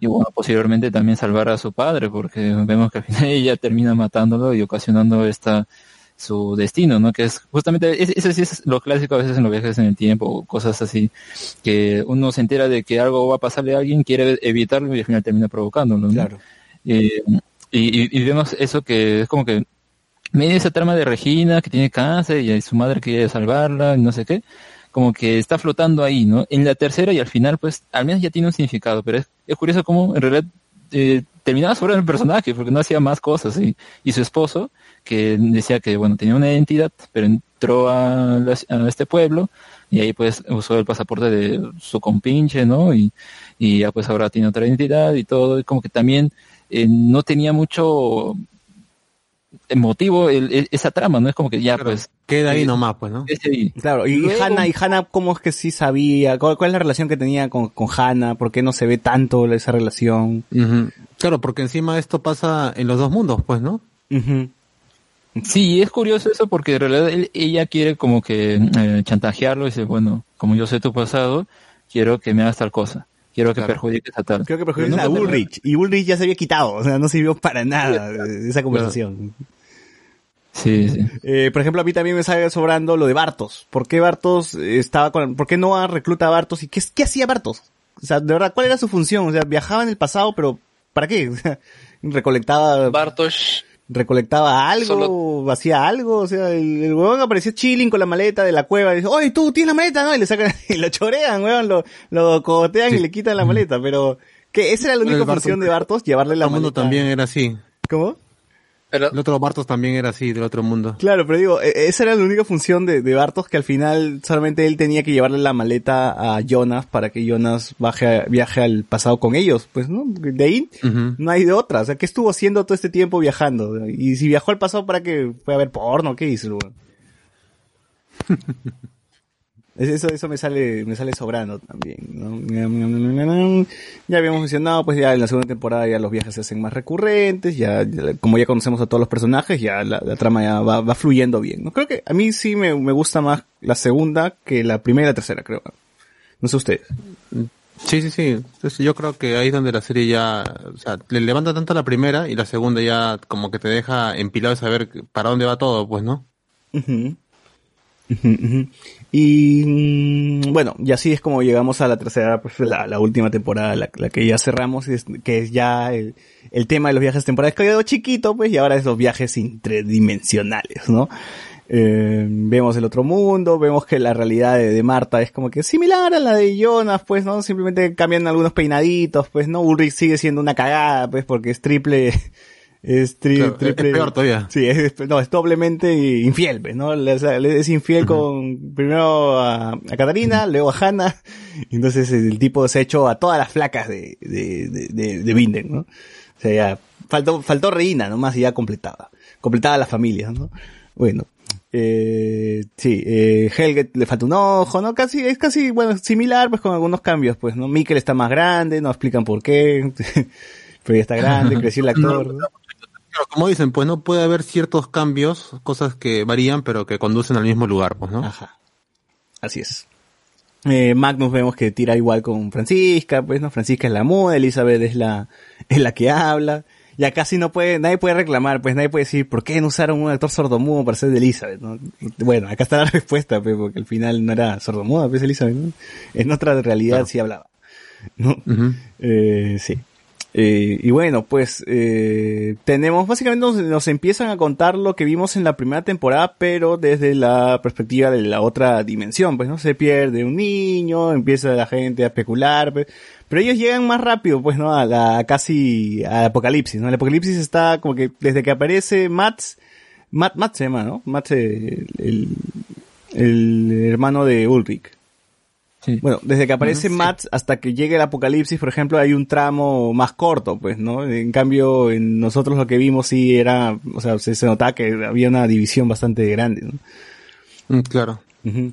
S7: Y bueno, posteriormente también salvar a su padre, porque vemos que al final ella termina matándolo y ocasionando esta su destino, ¿no? Que es justamente, es- eso sí es lo clásico a veces en los viajes en el tiempo, cosas así, que uno se entera de que algo va a pasarle a alguien, quiere evitarlo y al final termina provocándolo, ¿no?
S1: Claro.
S7: Eh, y, y- y vemos eso que es como que medio esa trama de Regina que tiene cáncer y su madre quiere salvarla y no sé qué, como que está flotando ahí, ¿no? En la tercera y al final, pues, al menos ya tiene un significado, pero es, es curioso cómo en realidad eh, terminaba sobre el personaje porque no hacía más cosas y, su esposo que decía que, bueno, tenía una identidad, pero entró a, la- este pueblo y ahí pues usó el pasaporte de su compinche, ¿no? Y, y ya pues ahora tiene otra identidad y todo, y como que también eh, no tenía mucho motivo el- el- esa trama, ¿no? Es como que ya
S2: Claro,
S7: pues...
S2: Queda ahí
S7: eh,
S2: nomás, pues, ¿no?
S7: ahí.
S1: Claro, y
S7: Luego-
S1: Hannah, y Hannah, ¿cómo es que sí sabía? ¿Cuál, cuál es la relación que tenía con, con Hannah? ¿Por qué no se ve tanto esa relación?
S2: Claro, porque encima esto pasa en los dos mundos, pues, ¿no?
S1: Ujú.
S7: Sí, es curioso eso porque en realidad él- ella quiere como que eh, chantajearlo y dice, bueno, como yo sé tu pasado, quiero que me hagas tal cosa, quiero que
S2: Claro.
S7: perjudiques a tal.
S1: Creo que
S7: Pero
S1: perjudica a Ulrich. Y Ulrich ya se había quitado, o sea, no sirvió para nada esa conversación.
S7: Sí, sí.
S1: Eh, por ejemplo, a mí también me sale sobrando lo de Bartos. ¿Por qué Bartos estaba con, por qué no recluta a Bartos? ¿Y qué, qué hacía Bartos? O sea, de verdad, ¿cuál era su función? O sea, viajaba en el pasado, pero ¿para qué? O sea, recolectaba,
S9: Bartosz,
S1: recolectaba algo,
S9: Solo-
S1: hacía algo, o sea, el, el huevón aparecía chilling con la maleta de la cueva y dice, oye, tú tienes la maleta, ¿no? Y le sacan, y lo chorean, huevón, lo, lo cogotean y le quitan la maleta, pero, ¿qué? ¿Esa era la única función de Bartos? Llevarle la
S2: El mundo
S1: maleta.
S2: también era así.
S1: ¿Cómo?
S2: El otro Bartos también era así, del otro mundo.
S1: Claro, pero digo, e- esa era la única función de, de Bartos que al final solamente él tenía que llevarle la maleta a Jonas para que Jonas baje, viaje al pasado con ellos, pues, ¿no? De ahí no hay de otra, o sea, ¿qué estuvo haciendo todo este tiempo viajando? Y si viajó al pasado para que fue a ver porno, ¿qué hizo? Eso, eso me sale, me sale sobrando también, ¿no? Ya habíamos mencionado, pues ya en la segunda temporada ya los viajes se hacen más recurrentes, ya, ya- como ya conocemos a todos los personajes, ya la, la trama ya va, va fluyendo bien, ¿no? Creo que a mí sí me, me gusta más la segunda que la primera y la tercera, creo. No sé ustedes.
S2: Sí, sí, sí. Entonces, yo creo que ahí es donde la serie ya, o sea, le levanta tanto la primera y la segunda ya como que te deja empilado de saber para dónde va todo, pues, ¿no?
S1: Y mm, bueno, y así es como llegamos a la tercera, pues la, última temporada, la, la que ya cerramos, que es ya el, tema de los viajes temporales, que ha quedado chiquito, pues, y ahora es los viajes interdimensionales, ¿no? Eh, vemos el otro mundo, vemos que la realidad de, de Marta es como que similar a la de Jonas, pues, ¿no? Simplemente cambian algunos peinaditos, pues, ¿no? Ulrich sigue siendo una cagada, pues, porque es triple, es tri-
S2: Claro, es-
S1: triple.
S2: es peor todavía.
S1: Sí, es, no, es doblemente infiel, pues, ¿no? Le- o sea, le es infiel con, primero a, a Catarina, luego a Hannah, y entonces el tipo se ha hecho a todas las flacas de, de, de, de, de Binden, ¿no? O sea, ya, faltó, faltó Reina nomás y ya completaba, completaba la familia, ¿no? Bueno, eh, sí, eh, Helge le falta un ojo, ¿no? Casi, es casi, bueno, similar, pues con algunos cambios, pues, ¿no? Mikkel está más grande, no explican por qué, pero ya está grande, creció el actor, ¿no?
S2: Claro, como dicen, pues no puede haber ciertos cambios, cosas que varían, pero que conducen al mismo lugar, pues, ¿no?
S1: Ajá. Así es. Eh, Magnus vemos que tira igual con Francisca, pues, ¿no? Francisca es la muda, Elizabeth es la, es la que habla. Ya casi no puede, nadie puede reclamar, pues nadie puede decir, ¿por qué no usaron un actor sordomudo para ser de Elizabeth? ¿no? Bueno, acá está la respuesta, pues, porque al final no era sordomuda, pues Elizabeth, ¿no? En otra realidad sí hablaba. ¿no? Eh, sí. Eh, y bueno, pues eh, tenemos, básicamente nos, empiezan a contar lo que vimos en la primera temporada, pero desde la perspectiva de la otra dimensión, pues no se pierde un niño, empieza la gente a especular, pero ellos llegan más rápido, pues no, a la casi al apocalipsis, ¿no? El apocalipsis está como que desde que aparece Mats, Matt, Matt se llama, ¿no? Matt, el hermano de Ulrich.
S7: Sí.
S1: Bueno, desde que aparece Mats hasta que llegue el apocalipsis, por ejemplo, hay un tramo más corto, pues, ¿no? En cambio, en nosotros lo que vimos sí era, o sea, se, se notaba que había una división bastante grande, ¿no?
S2: Mm, Claro.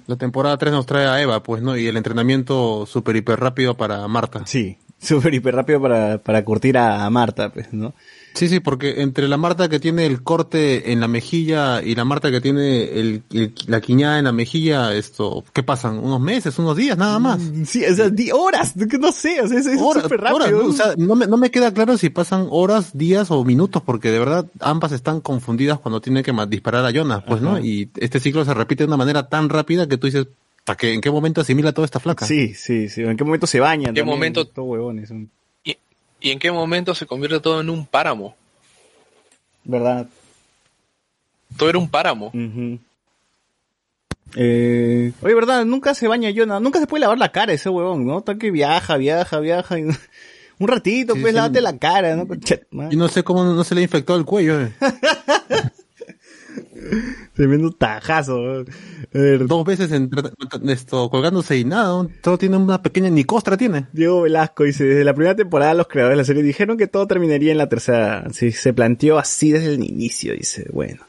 S2: La temporada 3 nos trae a Eva, pues, ¿no? Y el entrenamiento súper hiper rápido para Marta.
S1: Sí, súper hiper rápido para, para curtir a, a Marta, pues, ¿no?
S2: Sí, sí, porque entre la Marta que tiene el corte en la mejilla y la Marta que tiene el, el- la quiñada en la mejilla, esto, ¿qué pasan? ¿Unos meses, unos días, nada más?
S1: Sí, o sea, di- horas, no sé, o sea, es súper
S2: horas,
S1: rápido.
S2: ¿no? O sea, no me, no me queda claro si pasan horas, días o minutos, porque de verdad ambas están confundidas cuando tienen que disparar a Jonas, pues, ¿no? Y este ciclo se repite de una manera tan rápida que tú dices, ¿para qué, ¿en qué momento asimila toda esta flaca?
S1: Sí, sí, sí. ¿En qué momento se bañan?
S9: ¿En qué
S1: también?
S9: momento-
S1: Todo huevones, son-
S9: ¿Y, en qué momento se convierte todo en un páramo?
S1: ¿verdad?
S9: Todo era un páramo.
S1: Eh, oye, ¿verdad? Nunca se baña Jonah, nunca se puede lavar la cara ese huevón, ¿no? Está que viaja, viaja, viaja. y- Un ratito,
S2: Sí,
S1: pues,
S2: sí.
S1: lávate la cara, ¿no?
S2: Y no sé cómo no se le infectó el cuello. eh.
S1: Tremendo tajazo.
S2: Dos veces en, esto, colgándose y nada, todo tiene una pequeña nicostra, tiene.
S1: Diego Velasco dice, desde la primera temporada los creadores de la serie dijeron que todo terminaría en la tercera. Sí, se planteó así desde el inicio, dice, bueno.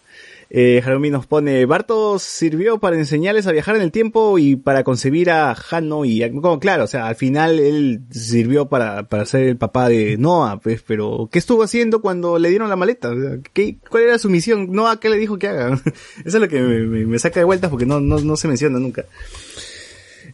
S1: Eh, Harumi nos pone, Bartos sirvió para enseñarles a viajar en el tiempo y para concebir a Hano y, como, claro, o sea, al final él sirvió para, para ser el papá de Noah, pues, pero ¿qué estuvo haciendo cuando le dieron la maleta? ¿qué, ¿Cuál era su misión? Noah, ¿qué le dijo que haga? Eso es lo que me, me- me saca de vueltas porque no, no, no se menciona nunca.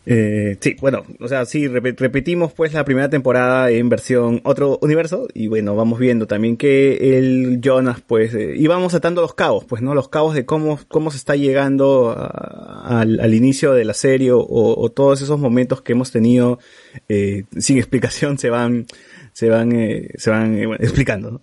S1: Eh, sí, bueno, o sea, sí, rep- repetimos pues la primera temporada en versión otro universo y bueno, vamos viendo también que el Jonas pues, eh, y vamos atando los cabos, pues, ¿no? Los cabos de cómo, cómo se está llegando al, inicio de la serie o, todos esos momentos que hemos tenido eh, sin explicación se van, se van, eh, se van eh, explicando, ¿no?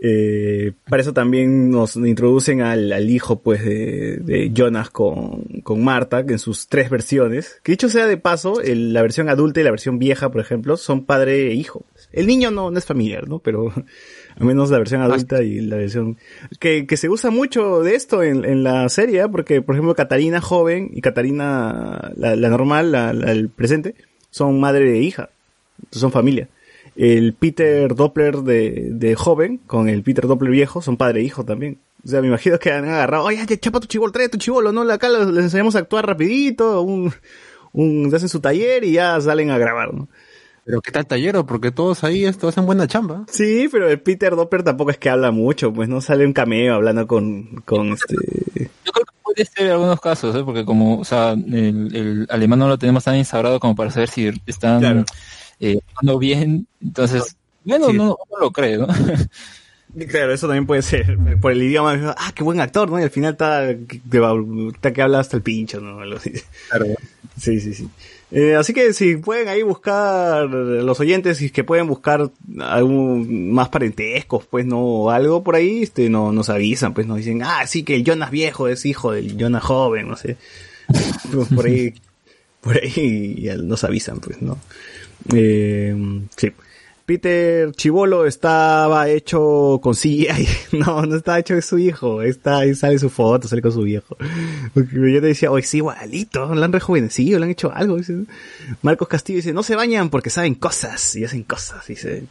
S1: Eh, para eso también nos introducen al, al hijo pues de, de Jonas con, con Marta, en sus tres versiones, que dicho sea de paso, la versión adulta y la versión vieja, por ejemplo, son padre e hijo. El niño no, no es familiar, ¿no? Pero al menos la versión adulta y la versión... Que, que se usa mucho de esto en, en la serie, ¿eh? porque por ejemplo Catarina joven y Catarina la, la normal, la, la- presente, son madre e hija, son familia el Peter Doppler de, de joven con el Peter Doppler viejo son padre e hijo también. O sea, me imagino que han agarrado, oye, ya, chapa tu chivolo, trae tu chivolo, ¿no? Acá les, enseñamos a actuar rapidito, un, un, hacen su taller y ya salen a grabar, ¿no?
S2: Pero qué tal tallero, porque todos ahí esto hacen buena chamba.
S1: Sí, pero el Peter Dopper tampoco es que habla mucho, pues no sale un cameo hablando con, con este...
S7: Yo creo que puede ser en algunos casos, ¿eh? porque como, o sea, el, el alemán no lo tenemos tan instaurado como para saber si están
S1: Claro.
S7: Eh, hablando bien, entonces, bueno,
S1: Sí.
S7: no, no lo creo, ¿no?
S1: Claro, eso también puede ser. Por el idioma, ah, qué buen actor, ¿no? Y al final está, que- está que habla hasta el pincho, ¿no? Así. Sí, sí, sí. Eh, así que si pueden ahí buscar, los oyentes, si es que pueden buscar algún más parentescos, pues, ¿no? O algo por ahí, este, no, nos avisan, pues, nos dicen, ah, sí, que el Jonas viejo es hijo del Jonas joven, no sé. Por ahí, por ahí ya nos avisan, pues, ¿no? Eh, sí. Peter Chivolo estaba hecho con CGI. No, no estaba hecho de su hijo. Está, ahí sale su foto, sale con su viejo. Yo te decía, oye, sí, igualito, lo han rejuvenecido, le han hecho algo. Marcos Castillo dice, no se bañan porque saben cosas y hacen cosas, dice.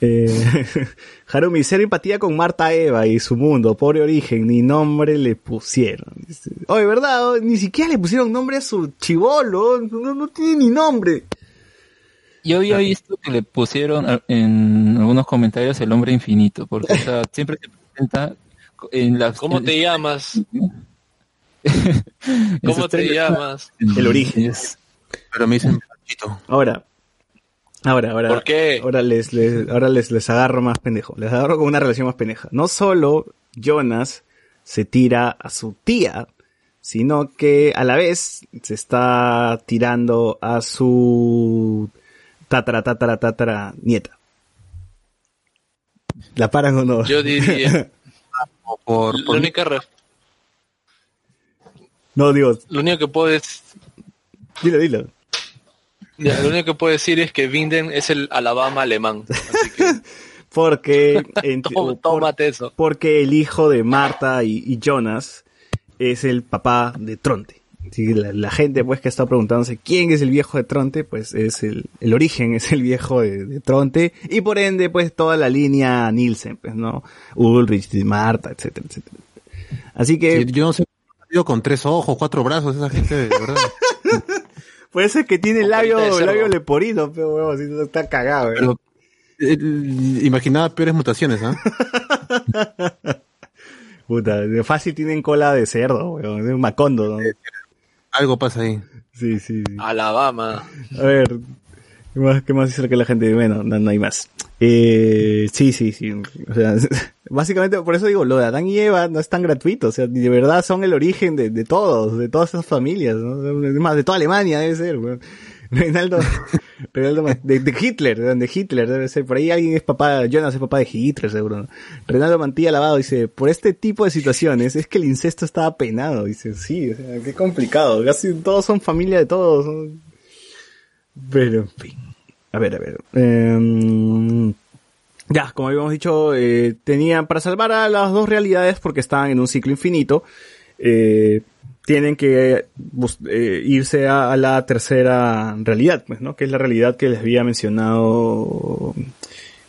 S1: Eh, Harumi, cero empatía con Marta Eva y su mundo, pobre origen, ni nombre le pusieron. Oye, ¿verdad? Ni siquiera le pusieron nombre a su chivolo, no tiene ni nombre.
S7: Yo había visto que le pusieron en algunos comentarios el hombre infinito, porque o sea, siempre se presenta en la...
S9: ¿Cómo te llamas? ¿Cómo te llamas?
S1: El origen.
S7: Es-
S2: Pero me dicen Panchito.
S1: Ahora, ahora, ahora.
S9: ¿Por qué?
S1: Ahora les, les- ahora les, les agarro más pendejo. Les agarro con una relación más pendeja. No solo Jonas se tira a su tía, sino que a la vez se está tirando a su tatara, tatara, tatara nieta. ¿La paran o no?
S9: Yo diría,
S2: O por,
S9: la
S2: por
S9: única, re-
S1: No, digo,
S9: lo único que puedo es-
S1: dilo, dilo.
S9: ya, lo único que puedo decir es que Vinden es el Alabama alemán. Así que
S1: Porque, en- por-
S9: tómate eso.
S1: porque el hijo de Marta y, y Jonas es el papá de Tronte. Que la, la gente pues que está preguntándose quién es el viejo de Tronte, pues es el, el origen, es el viejo de, de Tronte, y por ende pues toda la línea Nielsen, pues no, Ulrich, Marta, etcétera, etcétera. Así que
S2: Sí, yo no sé, yo con tres ojos, cuatro brazos, esa gente, de verdad.
S1: puede ser que tiene
S9: Con
S1: labio,
S9: cerdo.
S1: labio leporino, pero huevón, así está cagado, ¿eh?
S2: Pero eh, imaginaba peores mutaciones, ¿ah?
S1: Puta, de fácil tienen cola de cerdo, weón, de un macondo, ¿no?
S2: Algo pasa ahí.
S1: Sí, sí, sí.
S9: Alabama.
S1: A ver, ¿qué más, qué más dice que la gente? Bueno, no, no hay más. Eh, sí, sí, sí. O sea, básicamente por eso digo, lo de Adán y Eva no es tan gratuito. O sea, de verdad son el origen de, de todos, de todas esas familias. ¿no? Es más, de toda Alemania debe ser. weón. Reinaldo, Reinaldo de, de Hitler, de, Hitler debe ser. Por ahí alguien es papá, Jonas es papá de Hitler seguro. ¿no? Reinaldo Mantilla Lavado dice, por este tipo de situaciones es que el incesto estaba penado. Dice, sí, o sea, qué complicado. Casi todos son familia de todos. ¿no? Pero, en fin. A ver, a ver. Em, ya, como habíamos dicho, eh, tenían para salvar a las dos realidades porque estaban en un ciclo infinito. eh, tienen que eh, irse a, a la tercera realidad, pues, ¿no? Que es la realidad que les había mencionado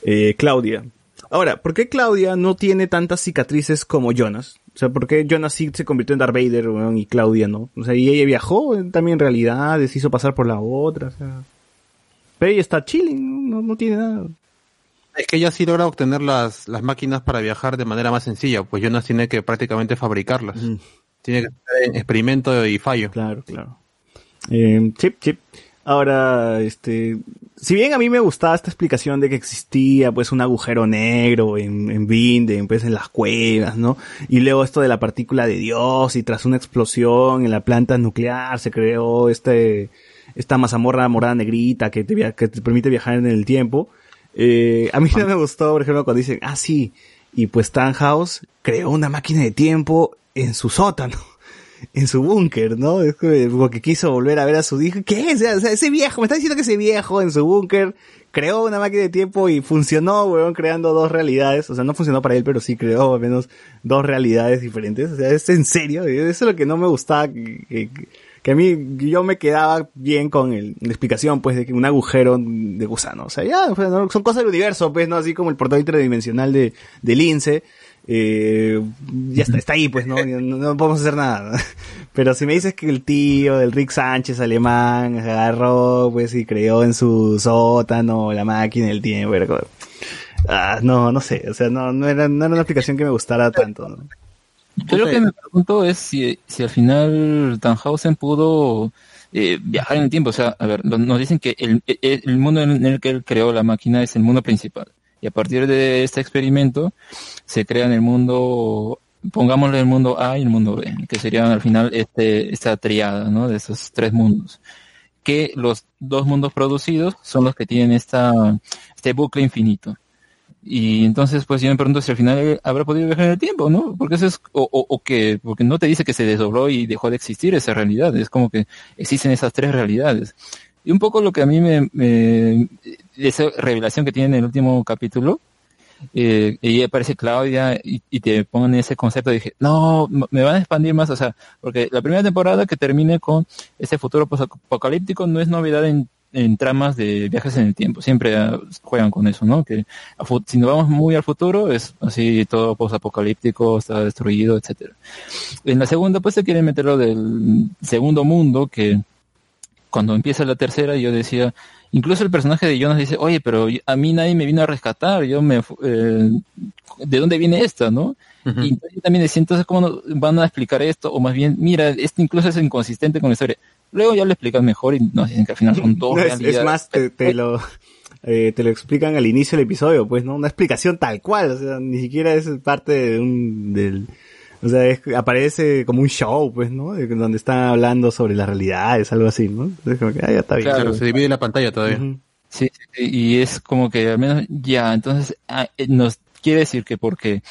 S1: eh, Claudia. Ahora, ¿por qué Claudia no tiene tantas cicatrices como Jonas? O sea, ¿por qué Jonas sí se convirtió en Darth Vader weón, y Claudia no? O sea, y ella viajó eh, también en realidad, se hizo pasar por la otra, o sea... Pero ella está chilling, no, no tiene nada.
S2: Es que ella sí logra obtener las, las máquinas para viajar de manera más sencilla, pues Jonas tiene que prácticamente fabricarlas. Tiene que en experimento y fallo.
S1: Claro, claro. Eh, chip, chip. Ahora, este, si bien a mí me gustaba esta explicación de que existía pues un agujero negro en, en Vinden, pues en las cuevas, ¿no? Y luego esto de la partícula de Dios y tras una explosión en la planta nuclear se creó este, esta mazamorra morada negrita que te, que te permite viajar en el tiempo. Eh, a mí no me gustó, por ejemplo, cuando dicen, ah, sí, y pues Tannhaus creó una máquina de tiempo en su sótano en su búnker, ¿no? Es que- porque quiso volver a ver a su hijo. ¿Qué? O sea, ese viejo, me está diciendo que ese viejo en su búnker creó una máquina de tiempo y funcionó, weón, creando dos realidades. O sea, no funcionó para él, pero sí creó al menos dos realidades diferentes. O sea, es en serio. Eso es lo que no me gustaba que, a mí yo me quedaba bien con el, la explicación pues de que un agujero de gusano, o sea, ya, son cosas del universo, pues, ¿no? Así como el portal interdimensional de, de Lince, eh, ya está, está ahí, pues, ¿no? No, no podemos hacer nada. Pero si me dices que el tío del Rick Sánchez alemán agarró, pues, y creó en su sótano la máquina del tiempo, como- ah, no, no sé, o sea, no, no era, no era una explicación que me gustara tanto, ¿no?
S7: Yo lo que me pregunto es si, si al final Tannhausen pudo eh, viajar en el tiempo. O sea, a ver, lo- nos dicen que el, el- el mundo en el que él creó la máquina es el mundo principal. Y a partir de este experimento se crea en el mundo, pongámosle el mundo A y el mundo B, que serían al final este, esta triada, ¿no? De esos tres mundos. Que los dos mundos producidos son los que tienen esta, este bucle infinito. Y entonces, pues yo me pregunto si al final habrá podido viajar en el tiempo, ¿no? Porque eso es, o, o, o que, porque no te dice que se desdobló y dejó de existir esa realidad, es como que existen esas tres realidades. Y un poco lo que a mí me, me esa revelación que tiene en el último capítulo, eh, y aparece Claudia y, y te ponen ese concepto, dije, no, me van a expandir más, o sea, porque la primera temporada que termine con ese futuro apocalíptico no es novedad en, tramas de viajes en el tiempo, siempre juegan con eso, ¿no? Que si nos vamos muy al futuro es así todo posapocalíptico, está destruido, etcétera. En la segunda pues se quiere meter lo del segundo mundo que cuando empieza la tercera yo decía, incluso el personaje de Jonas dice, oye, pero a mí nadie me vino a rescatar, yo me, eh, ¿de dónde viene esta, no? Y entonces también decía, entonces, ¿cómo van a explicar esto? O más bien, mira, esto incluso es inconsistente con la historia. Luego ya lo explican mejor y nos dicen que al final son dos
S1: No, es, es más, te, te lo, eh, te lo explican al inicio del episodio, pues, ¿no? Una explicación tal cual, o sea, ni siquiera es parte de un, del, o sea, es- aparece como un show, pues, ¿no? De- donde están hablando sobre las realidades, algo así, ¿no? Entonces, como que, ah, ya está bien.
S2: Claro, se divide la pantalla todavía.
S7: Sí, sí, sí, y es como que al menos ya, entonces ah, eh, nos quiere decir que porque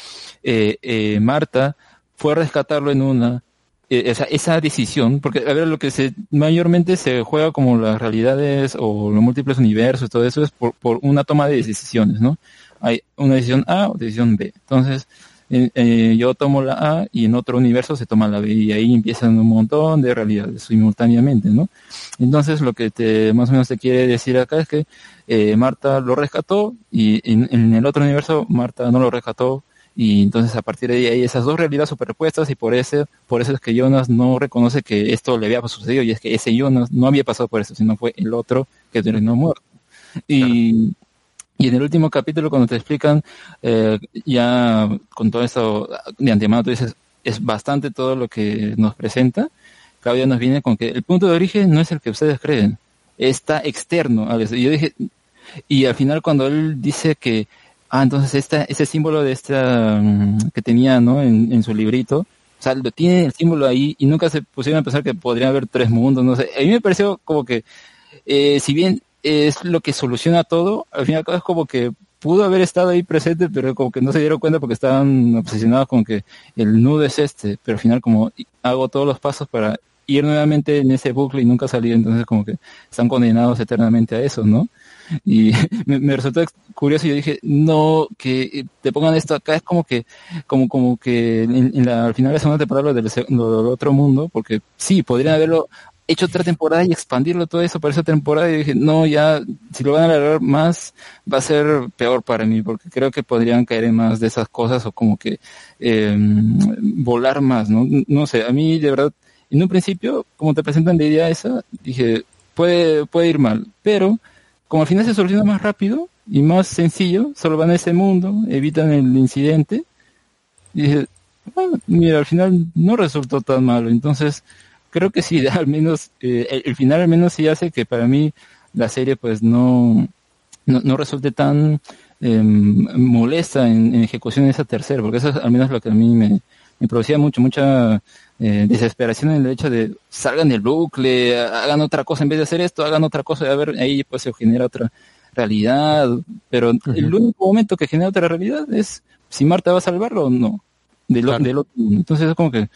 S7: eh, eh, Marta fue a rescatarlo en una, eh, esa, esa decisión, porque a ver, lo que se mayormente se juega como las realidades o los múltiples universos, todo eso es por, por una toma de decisiones, ¿no? Hay una decisión A o decisión B. Entonces, eh, yo tomo la A y en otro universo se toma la B y ahí empiezan un montón de realidades simultáneamente, ¿no? Entonces lo que te más o menos te quiere decir acá es que eh, Marta lo rescató y en, el otro universo Marta no lo rescató y entonces a partir de ahí hay esas dos realidades superpuestas y por eso, por eso es que Jonas no reconoce que esto le había sucedido y es que ese Jonas no había pasado por eso, sino fue el otro que terminó muerto. Y, y en el último capítulo cuando te explican eh, ya con todo esto de antemano tú dices es bastante todo lo que nos presenta Claudia nos viene con que el punto de origen no es el que ustedes creen, está externo a veces. Y yo dije, y al final cuando él dice que, ah, entonces esta, ese símbolo de esta, mm, que tenía, ¿no? En, en su librito, o sea, lo tiene el símbolo ahí y nunca se pusieron a pensar que podría haber tres mundos, no sé. A mí me pareció como que, eh, si bien es lo que soluciona todo, al final es como que pudo haber estado ahí presente, pero como que no se dieron cuenta porque estaban obsesionados con que el nudo es este, pero al final como hago todos los pasos para ir nuevamente en ese bucle y nunca salir, entonces como que están condenados eternamente a eso, ¿no? Y me, resultó curioso yo dije, no, que te pongan esto acá es como que, como, como que en, la, al final de la segunda temporada del, lo del otro mundo, porque sí, podrían haberlo hecho otra temporada y expandirlo todo eso para esa temporada y dije, no, ya, si lo van a alargar más, va a ser peor para mí, porque creo que podrían caer en más de esas cosas o como que eh, volar más, ¿no? No sé, a mí de verdad, en un principio, como te presentan la idea esa, dije, puede, puede ir mal, pero como al final se soluciona más rápido y más sencillo, solo van a ese mundo, evitan el incidente, y dije, bueno, mira, al final no resultó tan malo, entonces creo que sí, al menos, eh, el, el final al menos sí hace que para mí la serie pues no, no, no resulte tan eh, molesta en, en ejecución de esa tercera, porque eso es al menos lo que a mí me, me producía mucho, mucha eh, desesperación en el hecho de salgan del bucle, hagan otra cosa en vez de hacer esto, hagan otra cosa, y a ver, ahí pues se genera otra realidad, pero el único momento que genera otra realidad es si Marta va a salvarlo o no, del,
S2: Claro.
S7: del otro mundo. Entonces es como que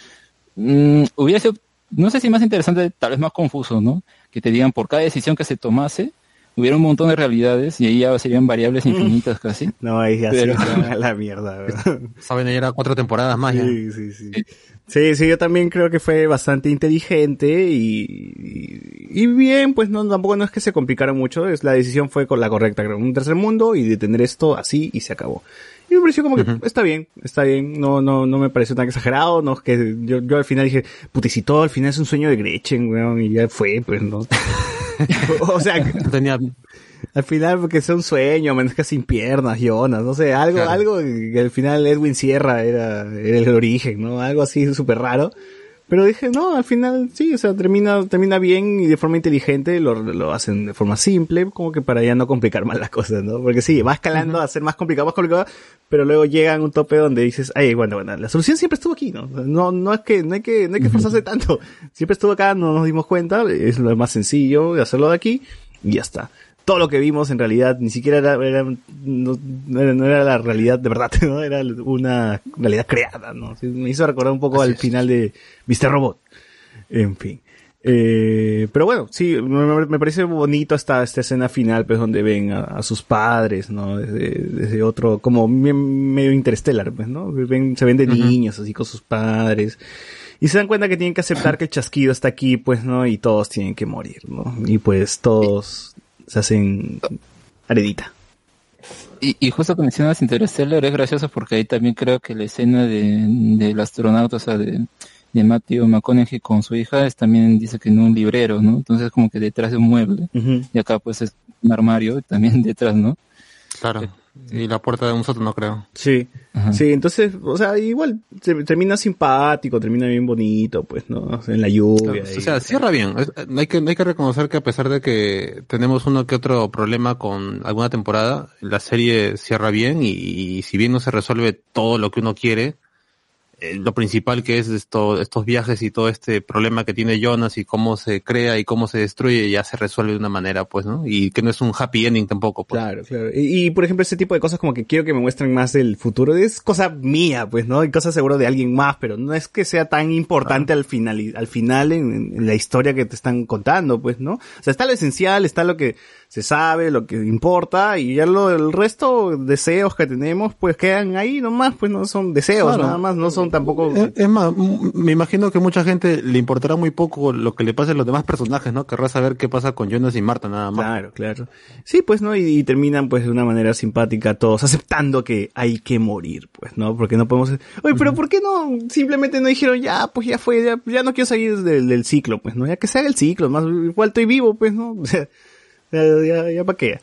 S7: mm, hubiera sido, no sé si más interesante, tal vez más confuso, ¿no? Que te digan por cada decisión que se tomase, hubiera un montón de realidades y ahí ya serían variables infinitas casi.
S1: No, ahí ya
S7: Pero-
S1: se la mierda.
S2: Saben, ya era cuatro temporadas más ya.
S1: Sí, sí, sí. Sí, sí, yo también creo que fue bastante inteligente y, y, y bien, pues no, tampoco no es que se complicaron mucho, es, la decisión fue con la correcta, creo, un tercer mundo y detener esto así y se acabó. Y me pareció como que está bien, está bien, no, no, no me pareció tan exagerado, no que yo, yo al final dije, puta, si todo al final es un sueño de Gretchen, weón, y ya fue, pues no. o sea,
S2: tenía,
S1: al final porque es un sueño, amanezca sin piernas, Jonas, no sé, algo,
S2: Claro.
S1: algo que al final Edwin Sierra era, era el origen, ¿no? Algo así súper raro. Pero dije, no, al final sí, o sea, termina, termina bien y de forma inteligente, lo, lo hacen de forma simple, como que para ya no complicar más las cosas, ¿no? Porque sí, va escalando a ser más complicado, más complicado, pero luego llega a un tope donde dices, ay, bueno, bueno, la solución siempre estuvo aquí, ¿no? No, no es que, no hay que, no hay que esforzarse tanto. Siempre estuvo acá, no nos dimos cuenta, es lo más sencillo de hacerlo de aquí, y ya está. Todo lo que vimos en realidad ni siquiera era, era- no, no era, la realidad de verdad, ¿no? Era una realidad creada, ¿no? Me hizo recordar un poco al final de Mr. Robot. En fin. Eh, pero bueno, sí, me, me parece bonito esta, esta escena final, pues, donde ven a, a sus padres, ¿no? Desde, desde otro, como medio interstellar, pues, ¿no? Ven, se ven de niños, así con sus padres. Y se dan cuenta que tienen que aceptar que el chasquido está aquí, pues, ¿no? Y todos tienen que morir, ¿no? Y pues todos se hacen aredita.
S7: Y, y justo que mencionas Interstellar es gracioso porque ahí también creo que la escena de, del astronauta, o sea, de, de Matthew McConaughey con su hija es también dice que en un librero, ¿no? Entonces como que detrás de un mueble. Y acá pues es un armario también detrás, ¿no?
S2: claro. Y la puerta de un sótano, creo.
S1: Sí,
S7: Ajá.
S1: sí, entonces, o sea, igual se- termina simpático, termina bien bonito, pues, ¿no? En la lluvia.
S2: Claro,
S1: y-
S2: o sea, cierra bien. Es- Hay que, hay que reconocer que a pesar de que tenemos uno que otro problema con alguna temporada, la serie cierra bien y, y si bien no se resuelve todo lo que uno quiere, eh, lo principal que es esto, estos viajes y todo este problema que tiene Jonas y cómo se crea y cómo se destruye ya se resuelve de una manera, pues, ¿no? Y que no es un happy ending tampoco, pues.
S1: Claro, claro. Y, y, por ejemplo, ese tipo de cosas como que quiero que me muestren más del futuro, es cosa mía, pues, ¿no? Y cosa seguro de alguien más, pero no es que sea tan importante al final, al final en, en la historia que te están contando, pues, ¿no? O sea, está lo esencial, está lo que se sabe, lo que importa, y ya lo, el resto, deseos que tenemos, pues quedan ahí nomás, pues no son deseos,
S2: Claro.
S1: nada más, no son tampoco...
S2: Es, es más, me imagino que mucha gente le importará muy poco lo que le pase a los demás personajes, ¿no? Querrá saber qué pasa con Jonas y Marta nada más.
S1: Claro, claro. Sí, pues, ¿no? Y, y terminan, pues, de una manera simpática todos aceptando que hay que morir, pues, ¿no? Porque no podemos... Oye, pero ¿por qué no? Simplemente no dijeron, ya, pues ya fue, ya, ya no quiero salir del, del ciclo, pues, ¿no? Ya que se haga el ciclo, más igual estoy vivo, pues, ¿no? O sea, ya, ya, ya para qué.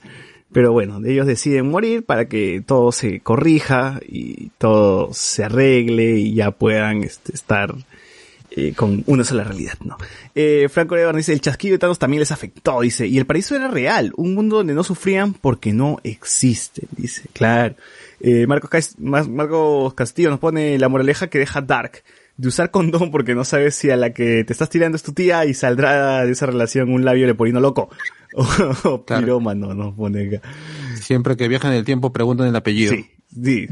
S1: Pero bueno, ellos deciden morir para que todo se corrija y todo se arregle y ya puedan este, estar eh, con una sola realidad, ¿no? Eh, Franco Levar dice, el chasquido de Thanos también les afectó, dice, y el paraíso era real, un mundo donde no sufrían porque no existe, dice, claro. Eh, Marcos, Marcos Castillo nos pone la moraleja que deja Dark, de usar condón porque no sabes si a la que te estás tirando es tu tía y saldrá de esa relación un labio leporino loco. O, o
S2: Claro.
S1: pirómano, nos pone acá.
S2: Siempre que viajan en el tiempo preguntan el apellido.
S1: Sí, sí.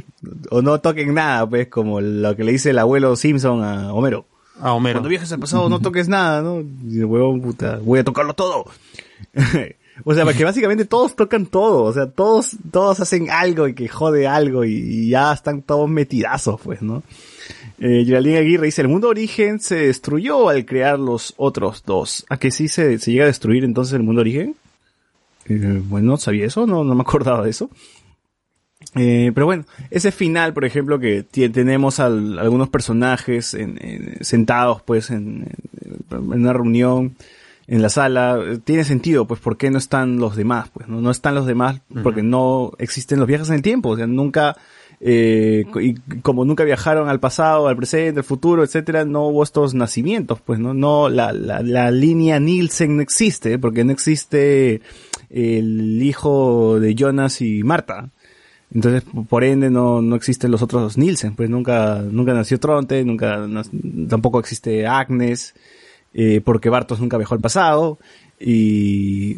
S1: O no toquen nada, pues, como lo que le dice el abuelo Simpson a Homero.
S2: A Homero.
S1: Cuando viajes al pasado no toques nada, ¿no? Y huevón, puta, voy a tocarlo todo. o sea, porque básicamente todos tocan todo, o sea, todos, todos hacen algo y que jode algo y, y ya están todos metidazos, pues, ¿no? Eh, Geraldine Aguirre dice, el mundo origen se destruyó al crear los otros dos. ¿A que sí se, se llega a destruir entonces el mundo origen? Eh, bueno, ¿sabía eso? No, no me acordaba de eso. Eh, pero bueno, ese final, por ejemplo, que tenemos al- algunos personajes en- en- sentados, pues, en, en- en una reunión en la sala, eh, tiene sentido, pues, ¿por qué no están los demás? Pues, no, no están los demás porque no existen los viajes en el tiempo, o sea, nunca, eh, y como nunca viajaron al pasado, al presente, al futuro, etcétera, no hubo estos nacimientos, pues, no, no, la, la, línea Nielsen no existe, porque no existe el hijo de Jonas y Marta. Entonces, por ende, no, no existen los otros Nielsen, pues nunca, nunca nació Tronte, nunca, tampoco existe Agnes, eh, porque Bartos nunca viajó al pasado, y,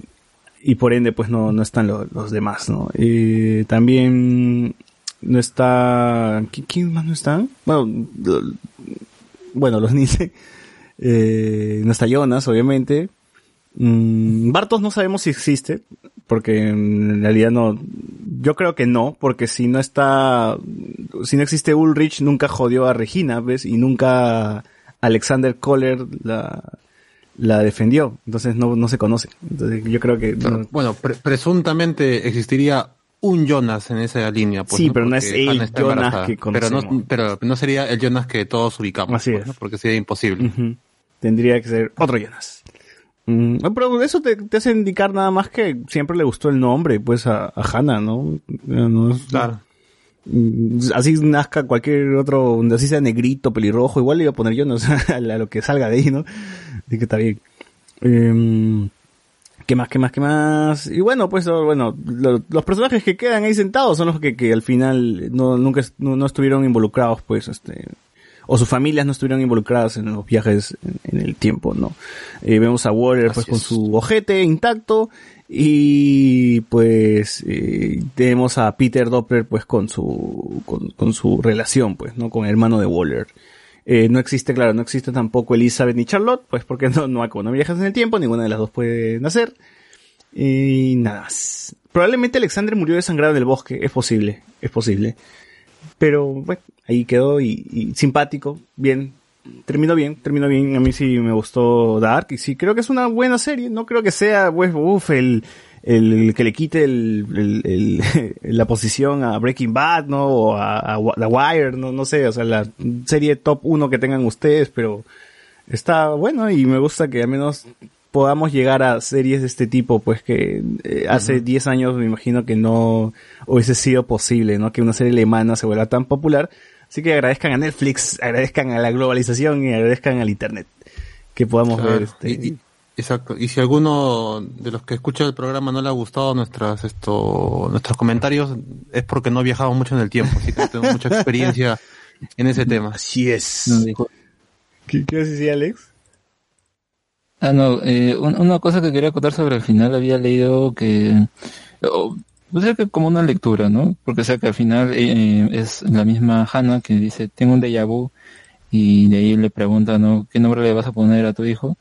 S1: y por ende, pues no, no están lo- los demás, ¿no? Eh, también no está, ¿qui- ¿quién más no está? Bueno, bueno, los Nielsen, eh, no está Jonas, obviamente, Mm, Bartos no sabemos si existe, porque en realidad no, yo creo que no, porque si no está, si no existe Ulrich, nunca jodió a Regina, ¿ves? Y nunca Alexander Kohler la, la defendió, entonces no, no se conoce. Entonces yo creo que... no-
S2: Bueno, pre- presuntamente existiría un Jonas en esa línea. Pues,
S1: Sí, pero no es el Jonas
S2: embarazada.
S1: que
S2: pero no,
S1: conocemos.
S2: pero no sería el Jonas que todos ubicamos.
S1: Así
S2: pues,
S1: es.
S2: ¿no? Porque sería imposible.
S1: Tendría que ser otro Jonas. Mm, no, pero eso te, te hace indicar nada más que siempre le gustó el nombre, pues, a, a Hannah, ¿no? No es-
S2: Claro.
S1: Mm, Así nazca cualquier otro, así sea negrito, pelirrojo, igual le iba a poner Jonas a lo que salga de ahí, ¿no? Así que está bien. Em, ¿Qué más, qué más, qué más? Y bueno, pues, oh, bueno, lo- los personajes que quedan ahí sentados son los que, que al final no, nunca, no, no estuvieron involucrados, pues, este, o sus familias no estuvieron involucradas en los viajes en, en el tiempo, ¿no? Eh, vemos a Waller, pues,
S2: Así
S1: con
S2: es.
S1: su ojete intacto, y pues, eh, tenemos a Peter Doppler, pues, con su, con, con su relación, pues, ¿no? Con el hermano de Waller. Eh, no existe, claro, no existe tampoco Elizabeth ni Charlotte, pues porque no, no como no viajas en el tiempo, ninguna de las dos puede nacer. Y nada más. Probablemente Alexander murió desangrado en el bosque, es posible, es posible. Pero bueno, ahí quedó y, y simpático, bien. Terminó bien, terminó bien. A mí sí me gustó Dark y sí creo que es una buena serie. No creo que sea, pues, uff, el, el que le quite el, el- el- la posición a Breaking Bad, ¿no? O a, a The Wire, no, no sé, o sea, la serie top 1 que tengan ustedes, pero está bueno y me gusta que al menos podamos llegar a series de este tipo, pues que eh, hace 10 años me imagino que no hubiese sido posible, ¿no? Que una serie alemana se vuelva tan popular. Así que agradezcan a Netflix, agradezcan a la globalización y agradezcan al Internet que podamos
S2: Claro.
S1: ver este.
S2: Y- y- exacto. Y si alguno de los que escucha el programa no le ha gustado nuestras esto nuestros comentarios es porque no viajamos mucho en el tiempo, así que tengo mucha experiencia en ese tema.
S1: Así es.
S7: No,
S1: ¿Qué, qué vas a decir, Alex?
S7: Ah, no, eh, un- una cosa que quería contar sobre el final, había leído que, o, pues es que como una lectura, ¿no? Porque o sea que al final eh, es la misma Hannah que dice, tengo un déjà vu, y de ahí le pregunta, ¿no? ¿Qué nombre le vas a poner a tu hijo?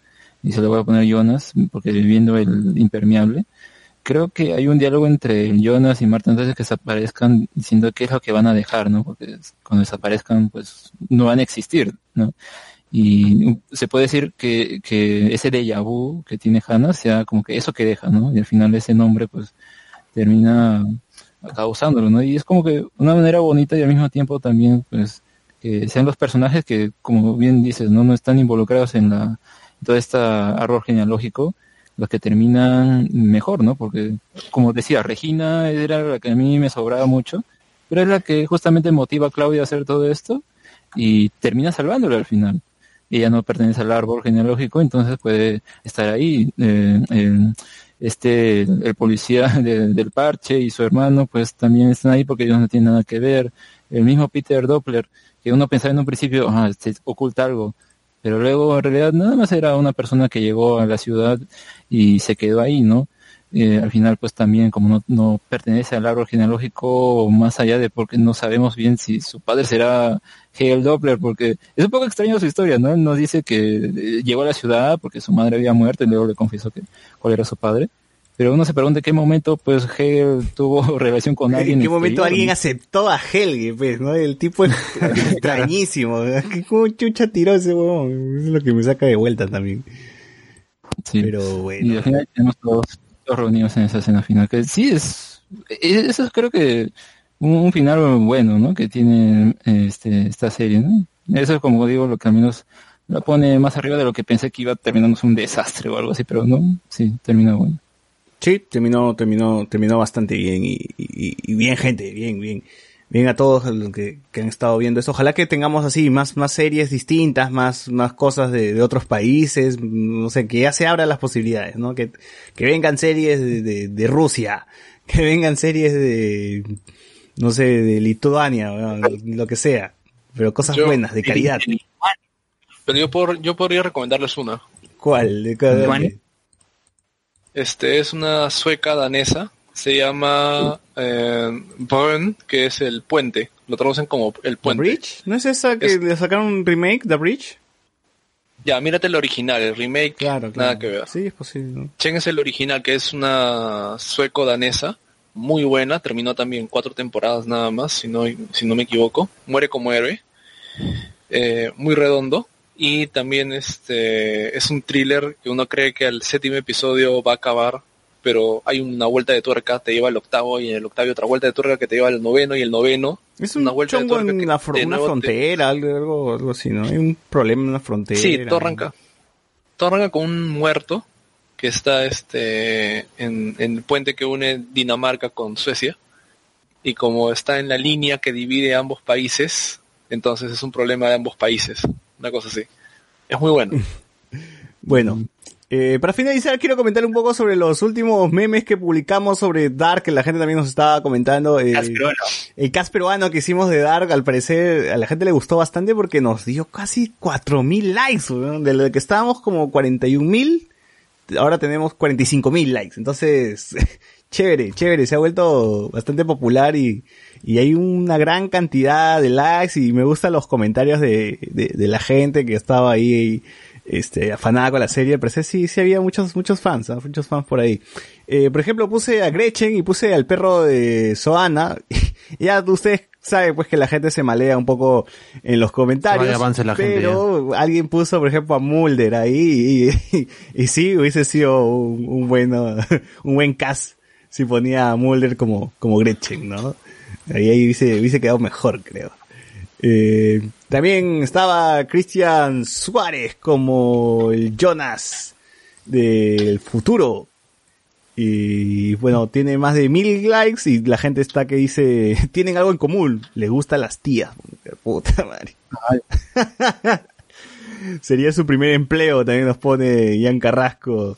S7: Y se le voy a poner Jonas, porque viviendo el impermeable. Creo que hay un diálogo entre Jonas y Marta antes que desaparezcan diciendo qué es lo que van a dejar, ¿no? Porque cuando desaparezcan, pues no van a existir, ¿no? Y se puede decir que, que ese déjà vu que tiene Hannah sea como que eso que deja, ¿no? Y al final ese nombre pues termina causándolo, ¿no? Y es como que una manera bonita y al mismo tiempo también pues que sean los personajes que como bien dices, ¿no? No están involucrados en la todo este árbol genealógico los que terminan mejor, ¿no? Porque como decía, Regina era la que a mí me sobraba mucho, pero es la que justamente motiva a Claudia a hacer todo esto y termina salvándolo al final ella no pertenece al árbol genealógico, entonces puede estar ahí. Eh, el- este, el policía de- del parche y su hermano, pues también están ahí porque ellos no tienen nada que ver. El mismo Peter Doppler, que uno pensaba en un principio, ah, se oculta algo, pero luego en realidad nada más era una persona que llegó a la ciudad y se quedó ahí, ¿no? Eh, al final pues también como no, no pertenece al árbol genealógico más allá de porque no sabemos bien si su padre será Hegel Doppler porque es un poco extraño su historia, ¿no? Él nos dice que eh, llegó a la ciudad porque su madre había muerto y luego le confesó que cuál era su padre. Pero uno se pregunta en qué momento pues Hegel tuvo relación con alguien.
S1: ¿En qué momento alguien aceptó a Helge, pues, no? El tipo es extrañísimo. ¿Qué- ¿Cómo chucha tiró ese huevón? Es lo que me saca de vuelta también.
S7: Sí.
S1: Pero
S7: Y
S1: bueno.
S7: al final tenemos todos, todos reunidos en esa escena final, que sí es, e- eso es creo que un, un final bueno, ¿no? Que tiene este, esta serie, ¿no? Eso es como digo, lo que al menos la pone más arriba de lo que pensé que iba a terminarnos un desastre o algo así, pero no, sí, termina bueno.
S1: Sí, terminó, terminó, terminó bastante bien y, y- y bien gente, bien, bien. Bien a todos los que, que han estado viendo esto. Ojalá que tengamos así más, más series distintas, más, más cosas de, de otros países, no sé, que ya se abran las posibilidades, ¿no? Que, que vengan series de, de, de Rusia, que vengan series de, no sé, de Lituania, bueno, lo que sea. Pero cosas
S9: Yo-
S1: buenas, de calidad.
S9: Pero yo, por, yo podría recomendarles una.
S1: ¿Cuál? De cada-
S4: Lituania.
S9: Este es una sueca danesa. Se llama eh, Brön, que es el puente. Lo traducen como el
S1: ¿The
S9: puente.
S1: Bridge? ¿No es esa que
S9: Es-
S1: le sacaron un remake, The Bridge?
S9: Ya, mírate el original, el remake,
S1: Claro, claro.
S9: nada que ver.
S1: Sí, es posible. ¿no?
S9: Chen es el original, que es una sueco-danesa, muy buena, terminó también cuatro temporadas nada más, si no, si no me equivoco. Muere como héroe, eh, muy redondo. Y también este es un thriller que uno cree que al séptimo episodio va a acabar, pero hay una vuelta de tuerca, te lleva al octavo y en el octavo otra vuelta de tuerca que te lleva al noveno y el noveno.
S1: Es un
S9: una vuelta de tuerca
S1: en la
S9: de
S1: una
S9: nuevo te-
S1: frontera, algo, algo, algo así, ¿no? Hay un problema en una frontera.
S9: Sí, todo arranca. Todo arranca con un muerto que está este en, en el puente que une Dinamarca con Suecia. Y como está en la línea que divide ambos países, entonces es un problema de ambos países. Una cosa así. Es muy bueno.
S1: Bueno, eh, para finalizar quiero comentar un poco sobre los últimos memes que publicamos sobre Dark, que la gente también nos estaba comentando. eh, el cast peruano que hicimos de Dark, al parecer a la gente le gustó bastante porque nos dio casi 4000 likes, de lo que estábamos como 41000, ahora tenemos 45000 likes. Entonces, chévere, chévere, se ha vuelto bastante popular y, y hay una gran cantidad de likes y me gustan los comentarios de, de, de la gente que estaba ahí este, afanada con la serie, parecer sí, sí había muchos, muchos fans, ¿no? muchos fans por ahí. Eh, por ejemplo, puse a Gretchen y puse al perro de Soana. Y ya ustedes saben pues que la gente se malea un poco en los comentarios.
S2: Avance la gente,
S1: pero alguien puso, por ejemplo, a Mulder ahí y, y, y sí, hubiese sido un, un bueno, un buen cast si ponía a Mulder como, como Gretchen, ¿no? Ahí, ahí hubiese, hubiese quedado mejor, creo. Eh, también estaba Christian Suárez como el Jonas del futuro. Y bueno, tiene más de mil likes y la gente está que dice, tienen algo en común, les gustan las tías. Puta madre. Sería su primer empleo, también nos pone Ian Carrasco.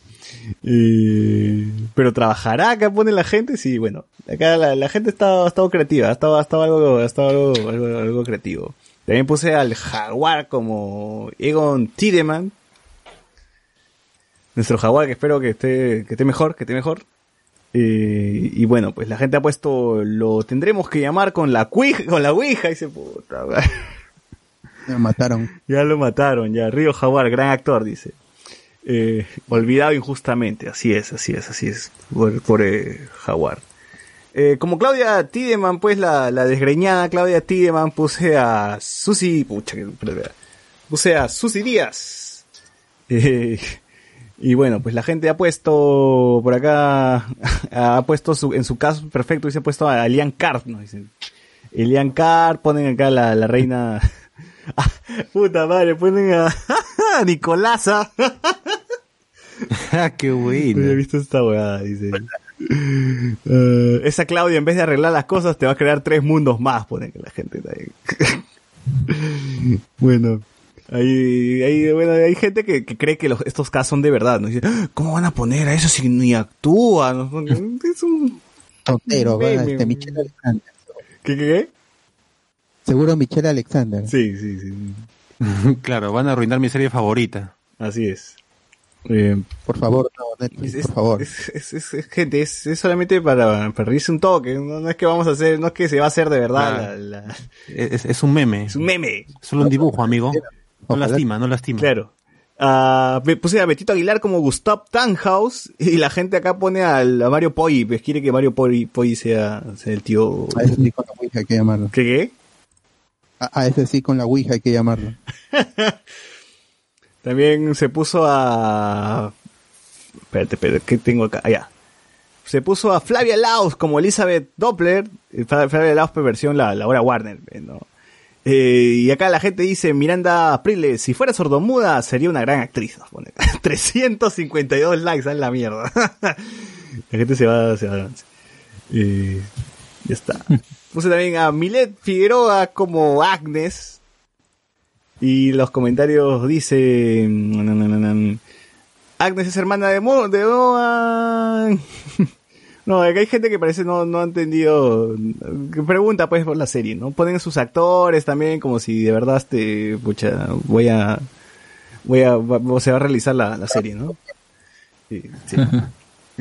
S1: Pero trabajará acá pone la gente, sí, bueno, acá la, la gente está, ha estado creativa, ha estado, ha estado algo, ha estado algo, algo, algo creativo. También puse al jaguar como Egon Tiedemann. Nuestro jaguar que espero que esté, que esté mejor, que esté mejor. Eh, y bueno, pues la gente ha puesto, lo tendremos que llamar con la cuija, con la ouija, dice puta.
S5: Me mataron.
S1: Ya lo mataron, ya. Río Jaguar, gran actor, dice. Eh, olvidado injustamente, así es, así es, así es. Por, por eh, Jaguar. Eh, como Claudia Tideman, pues la, la desgreñada Claudia Tideman, puse a Susi, pucha, puse a Susi Díaz. Eh, y bueno, pues la gente ha puesto por acá, ha puesto su, en su caso perfecto, dice ha puesto a Elian Carr, ¿no? Dicen, Elian Carr, ponen acá la, reina, puta madre, ponen a, a Nicolasa.
S2: Qué bueno.
S1: visto esta weá, dice. Eh, esa Claudia, en vez de arreglar las cosas, te va a crear tres mundos más, pone que la gente está ahí. bueno, hay, hay, bueno, hay gente que, que cree que los- estos casos son de verdad, ¿no? Dice, "Ah, ¿cómo van a poner a eso si ni actúa? Es un...
S5: Tontero,
S1: Meme.
S5: este, Michelle Alexander.
S1: ¿Qué, qué, qué?
S5: Seguro Michelle Alexander.
S1: Sí, sí, sí.
S2: claro, van a arruinar mi serie favorita.
S1: Así es. Eh,
S5: Por favor, no, Netflix,
S1: Es,
S5: por favor.
S1: es, es, es- es- gente, es, es solamente para, para reírse un toque. No, no es que vamos a hacer, no es que se va a hacer de verdad.
S2: Claro.
S1: la- la-
S2: Es, es un meme.
S1: es un meme.
S2: Solo un dibujo, amigo. No
S5: Ojalá.
S2: lastima, no lastima.
S1: Claro. Ah, me puse a Betito Aguilar como Gustav Tannhaus y la gente acá pone al, a Mario Poi, pues quiere que Mario Poi, Poi sea, sea el tío.
S5: A ese hay que llamarlo.
S1: ¿Qué qué?
S5: A, a ese sí con la Ouija hay que llamarlo.
S1: También se puso a... Espérate, espérate, ¿qué tengo acá? Allá. Se puso a Flavia Laus como Elizabeth Doppler. eh, Fla- Flavia pues, versión la, la hora Warner, eh, ¿no? Eh, y acá la gente dice, Miranda Priles, si fuera sordomuda sería una gran actriz. nos pone. 352 likes, a la mierda. la gente se va, se va. Eh, ya está. Puse también a Milet Figueroa como Agnes. Y los comentarios dicen... Agnes es hermana de Mo, de. No, acá hay gente que parece no, no ha entendido, que pregunta pues por la serie, ¿no? Ponen sus actores también como si de verdad este, pucha, voy a, voy a, va- se va a realizar la, la serie, ¿no? Sí, sí.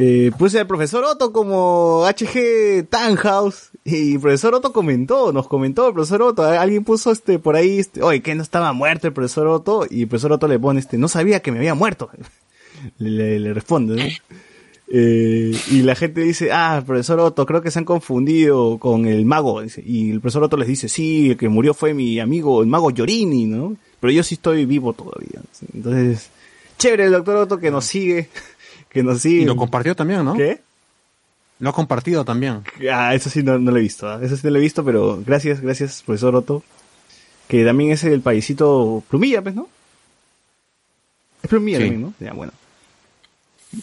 S1: Eh, puse al profesor Otto como HG Tannhaus Y el profesor Otto comentó, nos comentó el profesor Otto, alguien puso este por ahí, este, oye, que no estaba muerto el profesor Otto, y el profesor Otto le pone este, no sabía que me había muerto. Le, le- le responde, ¿no? Eh, y la gente dice, ah, profesor Otto, creo que se han confundido con el mago. Y el profesor Otto les dice, sí, el que murió fue mi amigo, el mago Llorini, ¿no? Pero yo sí estoy vivo todavía. Entonces, chévere el doctor Otto que nos sigue, que nos sigue.
S2: Y lo compartió también, ¿no?
S1: ¿Qué?
S2: Lo ha compartido también.
S1: Ah, eso sí no, no lo he visto, ¿ah? eso sí no lo he visto, pero gracias, gracias, profesor Otto. Que también es el paisito Plumilla, pues, ¿no? Es Plumilla
S2: Sí.
S1: también, ¿no? Ya, bueno.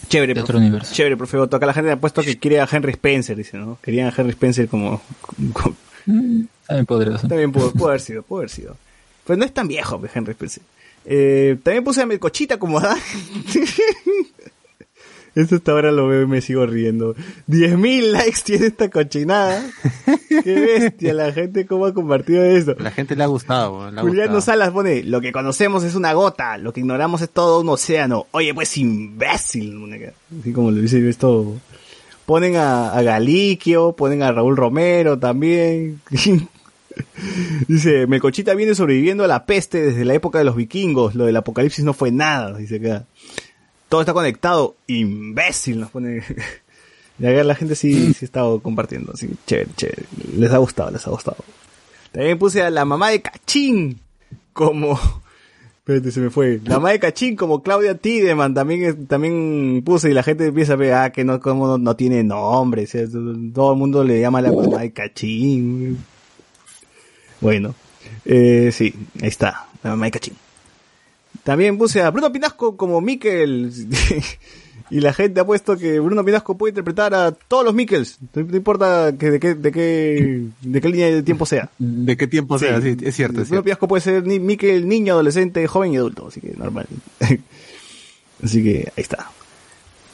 S1: Chévere,
S7: De
S1: profe.
S7: otro universo.
S1: Chévere, profe Otto. Acá la gente ha puesto que quiere a Henry Spencer, dice, ¿no? Querían a Henry Spencer como... como-
S7: También podría ser.
S1: también pudo, pudo haber sido, pudo haber sido. Pues no es tan viejo, pues, Henry Spencer. Eh, también puse a Melcochita como Adán. Esto hasta ahora lo veo y me sigo riendo. 10.000 likes tiene esta cochinada. Qué bestia la gente cómo ha compartido esto.
S2: La gente le ha gustado. le ha
S1: Juliano
S2: gustado.
S1: Salas pone, lo que conocemos es una gota, lo que ignoramos es todo un océano. Oye, pues imbécil. Así como lo dice esto. Ponen a, a Galiquio, ponen a Raúl Romero también. dice, Melcochita viene sobreviviendo a la peste desde la época de los vikingos. Lo del apocalipsis no fue nada, dice acá. Todo está conectado. Imbécil, nos pone. Y acá la gente sí, sí ha estado compartiendo. Así, chévere, chévere. Les ha gustado, les ha gustado. También puse a la mamá de Cachín como... Espérate, se me fue. La mamá de Cachín como Claudia Tideman también, también puse y la gente empieza a ver, ah, que no, como no, tiene nombre. todo el mundo le llama la mamá de Cachín. Bueno, eh, sí, ahí está, la mamá de Cachín. También puse a Bruno Pinasco como Mikkel. y la gente ha puesto que Bruno Pinasco puede interpretar a todos los Mikkels. No, no importa que de qué, de qué, de qué línea de tiempo sea.
S2: ¿De qué tiempo sea? Sí, es cierto, es
S1: Bruno
S2: cierto.
S1: Pinasco puede ser ni Mikkel niño, adolescente, joven y adulto. Así que normal. así que ahí está.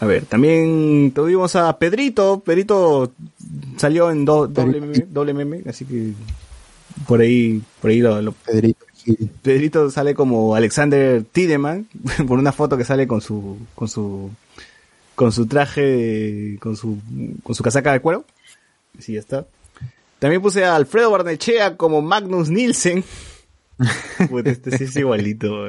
S1: A ver, también tuvimos a Pedrito. Pedrito salió en do- doble, meme, doble meme, así que por ahí, por ahí lo, lo-
S5: Pedrito.
S1: Pedrito sale como Alexander Tiedemann por una foto que sale con su con su con su traje de- con su con su casaca de cuero. Sí, ya está. También puse a Alfredo Barnechea como Magnus Nielsen. Puta, este sí es igualito.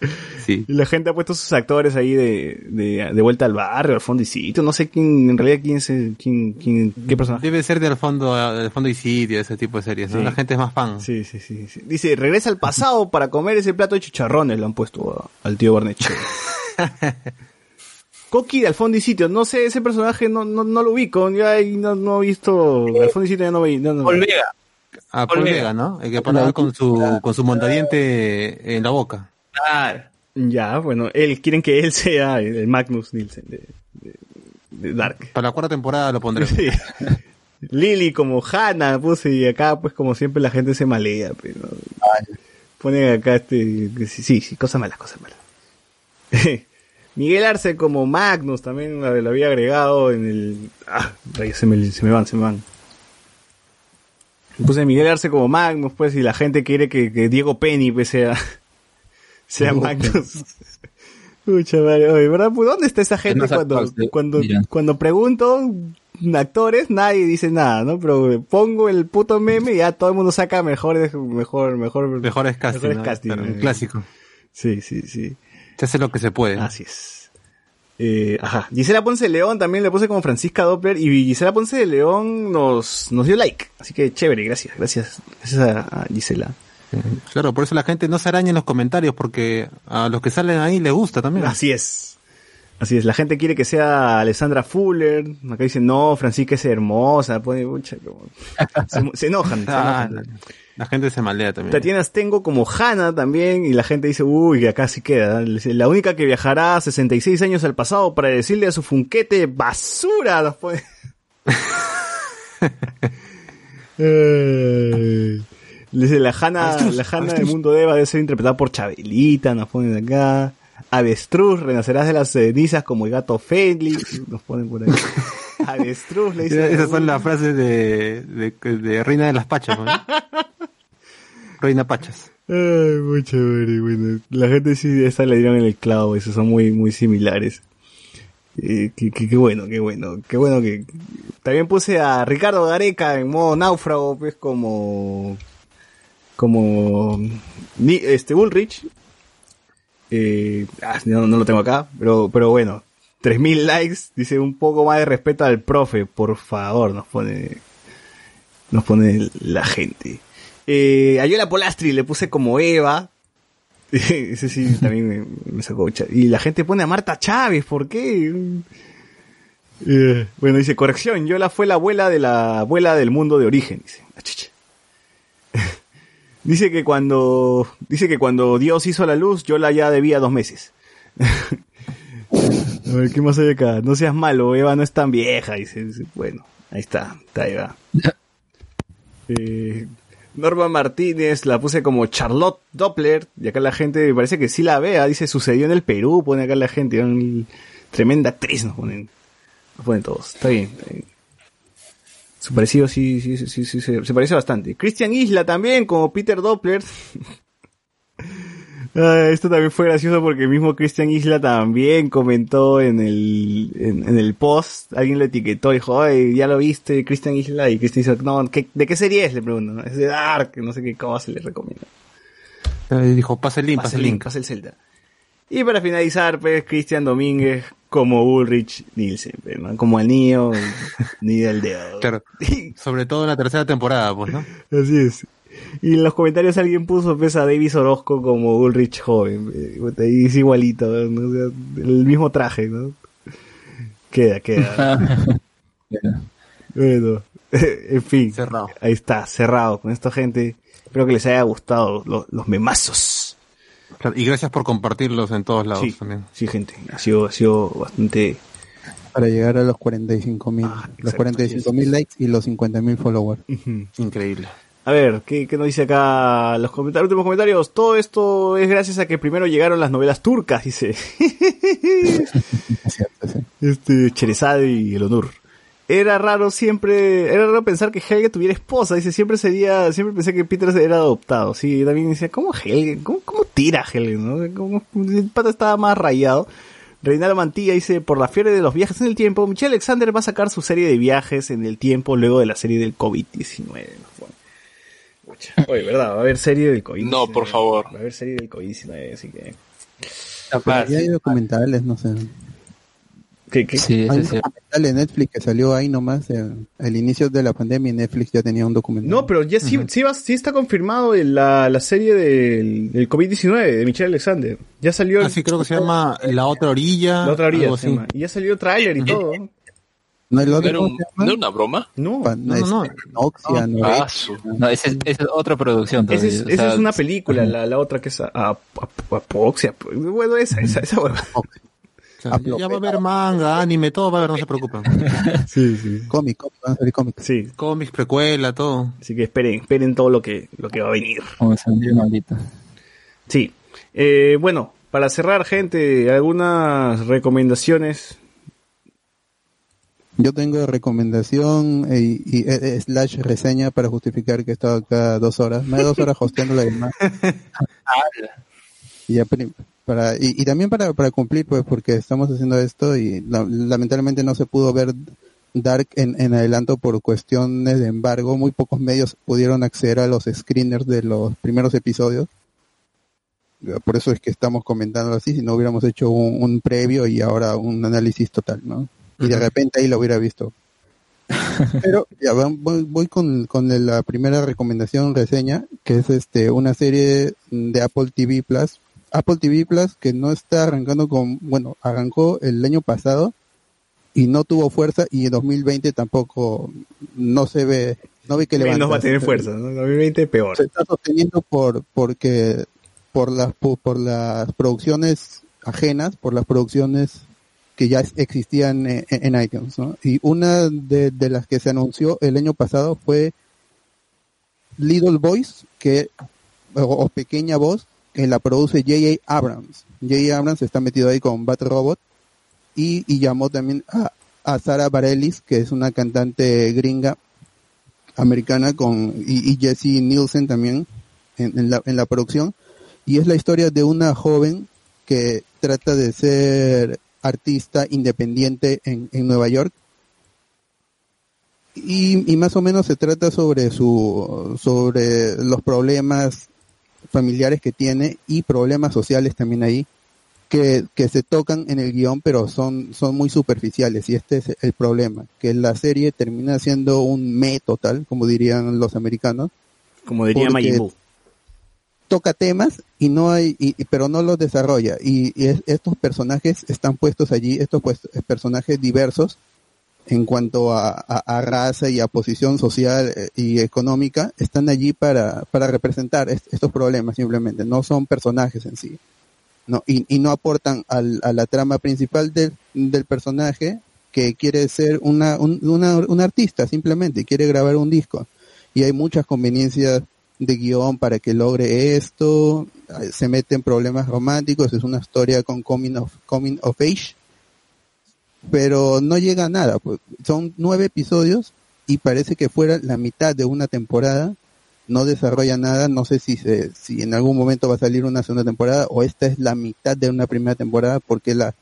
S1: Weón.
S2: Sí.
S1: Y la gente ha puesto sus actores ahí de, de, de vuelta al barrio, al fondo y sitio. No sé quién, en realidad quién es, el- quién, quién, qué personaje.
S2: Debe ser del fondo, del fondo y sitio, ese tipo de series, ¿no?
S1: Sí.
S2: La gente es más fan.
S1: Sí, sí, sí, sí. Dice, regresa al pasado para comer ese plato de chicharrones, lo han puesto a- al tío Barnechea. Coqui de Al fondo y sitio, no sé, ese personaje no, no, no lo ubico, ya no, no he visto, al fondo y sitio ya no vi, no, no.
S2: Ah, Paul
S3: Olvega.
S2: Vega, ¿no? El que paraba con su, con su montadiente en la boca.
S3: Claro.
S1: Ya, bueno, él, quieren que él sea el, Magnus Nielsen de, de- de Dark.
S2: Para la cuarta temporada lo pondré.
S1: Sí. Lily como Hannah puse y acá pues como siempre la gente se malea, pero ponen acá este sí, sí, sí, cosas malas, cosas malas. Miguel Arce como Magnus también lo, había agregado en el ah, rayos, se me, se me van, se me van. Puse Miguel Arce como Magnus, pues, y la gente quiere que, que Diego Penny pues, sea, sea
S5: Diego
S1: Magnus. Pucha madre, oye, ¿verdad? Pues, ¿Dónde está esa gente cuando,
S7: actual,
S1: cuando, cuando pregunto actores, nadie dice nada, ¿no? Pero pongo el puto meme y ya todo el mundo saca mejores, mejor, mejor,
S2: Mejores casting.
S1: mejores
S2: ¿no?
S1: casting,
S2: Claro,
S1: eh.
S2: un clásico.
S1: Sí, sí, sí.
S2: Se hace lo que se puede.
S1: Así es. Eh, ajá. Gisela Ponce de León también le puse como Francisca Doppler y Gisela Ponce de León nos, nos dio like. Así que chévere, gracias, gracias. Gracias a, a Gisela.
S2: Claro, por eso la gente no se araña en los comentarios, porque a los que salen ahí les gusta también.
S1: Así es. Así es, la gente quiere que sea Alessandra Fuller. Acá dicen, no, Francisca es hermosa. Pone, como- se, se enojan. se
S2: Ah,
S1: enojan.
S2: la gente se malea también.
S1: Tatiana tengo como Hannah también, y la gente dice, uy, que acá sí queda. La única que viajará 66 años al pasado para decirle a su funquete, basura, nos pone. Eh, dice, la Hannah, la Hannah del mundo de Eva debe ser interpretada por Chabelita, nos ponen acá. Avestruz, renacerás de las cenizas como el gato Fenley, nos ponen por ahí. Avestruz, le dice.
S2: Esas son las frases de, de, de Reina de las Pachas, ¿no? Reina Pachas.
S1: Ay, muy chévere, bueno. La gente sí, esta le dieron en el clavo, esos son muy, muy similares. Eh, qué, qué- qué bueno, qué bueno, qué bueno que También puse a Ricardo Gareca en modo náufrago, pues como. Como. Este Bullrich. Eh, ah, no, lo tengo acá, pero, pero bueno. 3000 likes, dice un poco más de respeto al profe, por favor, nos pone. Nos pone la gente. Eh, Ayola Polastri le puse como Eva. Ese sí también me, me sacó. Y la gente pone a Marta Chávez, ¿por qué? Eh, bueno, dice, corrección, Yola fue la abuela de la abuela del mundo de origen, dice. Ah, chucha. Dice que cuando, dice que cuando Dios hizo la luz, Yola ya debía dos meses. A ver, ¿qué más hay acá? No seas malo, Eva no es tan vieja, dice. Dice, Bueno, ahí está, está Eva. Eh, Norma Martínez la puse como Charlotte Doppler, y acá la gente parece que sí la vea, dice, sucedió en el Perú, pone acá la gente, tremenda actriz nos ponen. Lo ponen todos. Está bien. está bien. Su parecido sí, sí, sí, sí, sí, se, se parece bastante. Christian Isla también, como Peter Doppler. Ah, esto también fue gracioso porque el mismo Christian Isla también comentó en el, en, en el post. Alguien lo etiquetó y dijo, ay, ya lo viste, Christian Isla. Y Christian dijo, no, ¿qué- ¿de qué serie es? Le pregunto. ¿no? Es de Dark, no sé qué cosa le recomienda.
S2: Eh, dijo, pasa el link,
S1: Pasa el link. pasa el Zelda. Y para finalizar, pues, Cristian Domínguez como Ulrich Nielsen, pues, ¿no? Como el niño, ni del dedo.
S2: Claro. Sobre todo en la tercera temporada, pues, ¿no?
S1: Así es. Y en los comentarios alguien puso pues, a Davis Orozco como Ulrich joven. Y es igualito, ¿no? O sea, el mismo traje, ¿no? Queda, queda. bueno, en fin.
S2: Cerrado.
S1: Ahí está, cerrado con esto, gente. Espero que les haya gustado los, los memazos.
S2: Y gracias por compartirlos en todos lados
S1: Sí,
S2: también.
S1: sí, gente. Ha sido, ha sido bastante...
S5: Para llegar a los 45 mil.
S1: Ah,
S5: los
S1: exacto,
S5: 45 mil likes y los 50 mil followers.
S2: Increíble.
S1: A ver, ¿qué, qué nos dice acá los comentarios, últimos comentarios? Todo esto es gracias a que primero llegaron las novelas turcas, dice.
S5: Es cierto, sí.
S1: este, Cherezade y el honor. Era raro siempre, era raro pensar que Helge tuviera esposa, dice, siempre sería, siempre pensé que Peter era adoptado, sí, también decía, ¿cómo Helge? ¿Cómo, cómo tira Helge? ¿no? ¿Cómo- el pata estaba más rayado. Reinaldo Mantilla dice, por la fiebre de los viajes en el tiempo, Michelle Alexander va a sacar su serie de viajes en el tiempo luego de la serie del COVID-19. Bueno. Oye, ¿verdad? Va a haber serie del COVID-19.
S9: No, por favor.
S1: Va a haber serie del COVID-19, así que...
S3: Capaz.
S5: Ya hay documentales, no sé.
S1: ¿Qué, qué?
S7: Sí,
S5: Hay un documental de Netflix que salió ahí nomás. eh, el inicio de la pandemia y Netflix ya tenía un documental.
S1: No, pero ya sí, sí, va- sí está confirmado el- la, la serie del, del COVID-19 de Michelle Alexander. Ya salió el-
S2: Así creo que se llama La Otra Orilla.
S1: la otra orilla. se llama. Y ya salió tráiler y todo.
S5: ¿No el
S9: ¿No
S5: otro
S9: era, un- ¿no era una broma?
S1: No,
S2: No, no, no.
S5: este, Noxia,
S9: Ah,
S5: Norexia.
S9: su-
S7: No, esa es, esa es otra producción
S1: esa es,
S7: o
S1: esa
S7: sea,
S1: es una película, la, la otra que es a- a- a- Apoxia. pues. Bueno, esa, esa, esa hueva.
S2: Sea, ya va a haber manga, anime, todo va a haber, no se preocupen.
S1: Sí, sí.
S5: Cómic, cómic, van a salir cómics.
S1: Sí,
S2: Cómics, precuela, todo.
S1: así que esperen, esperen todo lo que, lo que va a venir.
S7: Como salió ahorita.
S1: Sí. Eh, bueno, para cerrar, gente, algunas recomendaciones.
S5: Yo tengo recomendación eh, y, y- eh, slash reseña para justificar que he estado acá dos horas. Me da dos horas hosteando la demás. y, ya para, y, y también para, para cumplir, pues, porque estamos haciendo esto y la- lamentablemente no se pudo ver Dark en, en adelanto por cuestiones de embargo. Muy pocos medios pudieron acceder a los screeners de los primeros episodios. Por eso es que estamos comentando así, si no hubiéramos hecho un, un previo y ahora un análisis total, ¿no? Y de repente ahí lo hubiera visto. Pero ya voy, voy con, con la primera recomendación, reseña, que es este una serie de Apple TV Plus. Apple TV Plus que no está arrancando con, bueno, arrancó el año pasado y no tuvo fuerza y en 2020 tampoco no se ve, no ve que
S1: Menos
S5: levanta.
S1: va a tener fuerza, ¿no? 2020 peor.
S5: Se está sosteniendo por, porque, por las, por las producciones ajenas, por las producciones que ya existían en, en iTunes, ¿no? Y una de, de las que se anunció el año pasado fue Little Voice, que, o, o Pequeña Voz, que la produce J.A. Abrams. J.A. Abrams está metido ahí con Bat Robot y, y llamó también a, a Sara Bareilles, que es una cantante gringa americana con y, y Jesse Nielsen también en, en la, en la producción y es la historia de una joven que trata de ser artista independiente en, en Nueva York y, y más o menos se trata sobre su sobre los problemas familiares que tiene y problemas sociales también ahí que, que se tocan en el guion pero son son muy superficiales y este es el problema que la serie termina siendo un me total como dirían los americanos
S1: Como diría
S5: toca temas y no hay y, y- pero no los desarrolla y, y es- estos personajes están puestos allí estos pues, personajes diversos en cuanto a, a- raza y a posición social eh, y económica están allí para, para representar est- estos problemas simplemente. No son personajes en sí no y, y no aportan al- a la trama principal del, del personaje que quiere ser una, un, una, un artista simplemente quiere grabar un disco. Y hay muchas conveniencias de guion para que logre esto, se mete en problemas románticos, es una historia con coming of, coming of age, pero no llega a nada, pues, son nueve episodios y parece que fuera la mitad de una temporada, no desarrolla nada, no sé si se, si en algún momento va a salir una segunda temporada o esta es la mitad de una primera temporada, porque la,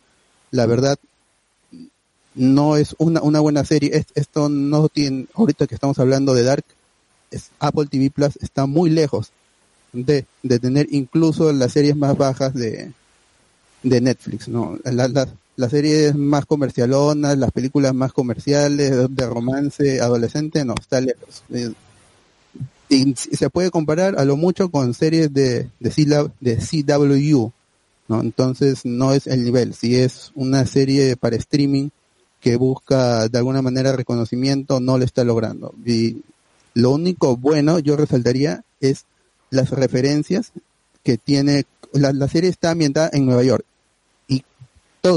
S5: la verdad no es una, una buena serie, Es- esto no tiene, ahorita que estamos hablando de Dark, es- Apple TV Plus está muy lejos de, de tener incluso las series más bajas de, de Netflix, ¿no? La- la- las series más comercialonas, las películas más comerciales, de romance, adolescente, no, está lejos. Eh, Y, se puede comparar a lo mucho con series de, de, CW, de CW, ¿no? Entonces no es el nivel, si es una serie para streaming que busca de alguna manera reconocimiento, no lo está logrando. Y lo único bueno, yo resaltaría, es las referencias que tiene. La, la serie está ambientada en Nueva York.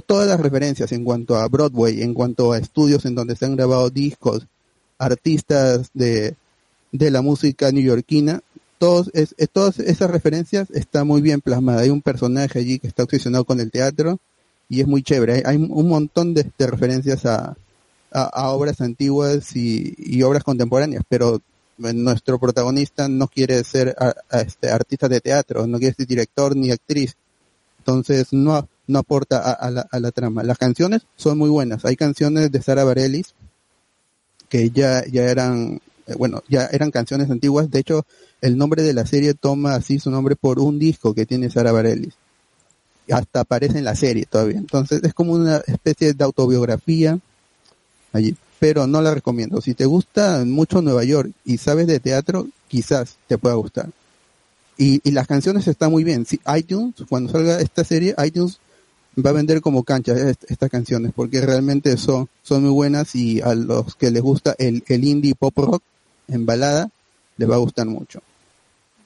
S5: Todas las referencias en cuanto a Broadway, en cuanto a estudios en donde se han grabado discos, artistas de, de la música neoyorquina, todos es, es- todas esas referencias está muy bien plasmada. Hay un personaje allí que está obsesionado con el teatro y es muy chévere. Hay, hay un montón de, de referencias a, a, obras antiguas y, y obras contemporáneas, pero eh, nuestro protagonista no quiere ser este artista de teatro, no quiere ser director ni actriz, entonces no, no aporta a, la, a la trama. Las canciones son muy buenas, hay canciones de Sara Bareilles que ya, ya eran, eh, bueno, ya eran canciones antiguas, de hecho el nombre de la serie toma así su nombre por un disco que tiene Sara Bareilles hasta aparece en la serie todavía. Entonces es como una especie de autobiografía allí, pero no la recomiendo. Si te gusta mucho Nueva York y sabes de teatro, quizás te pueda gustar. Y, y las canciones están muy bien. Si iTunes, cuando salga esta serie, iTunes va a vender como cancha est- estas canciones porque realmente son, son muy buenas y a los que les gusta el, el indie pop rock en balada les va a gustar mucho.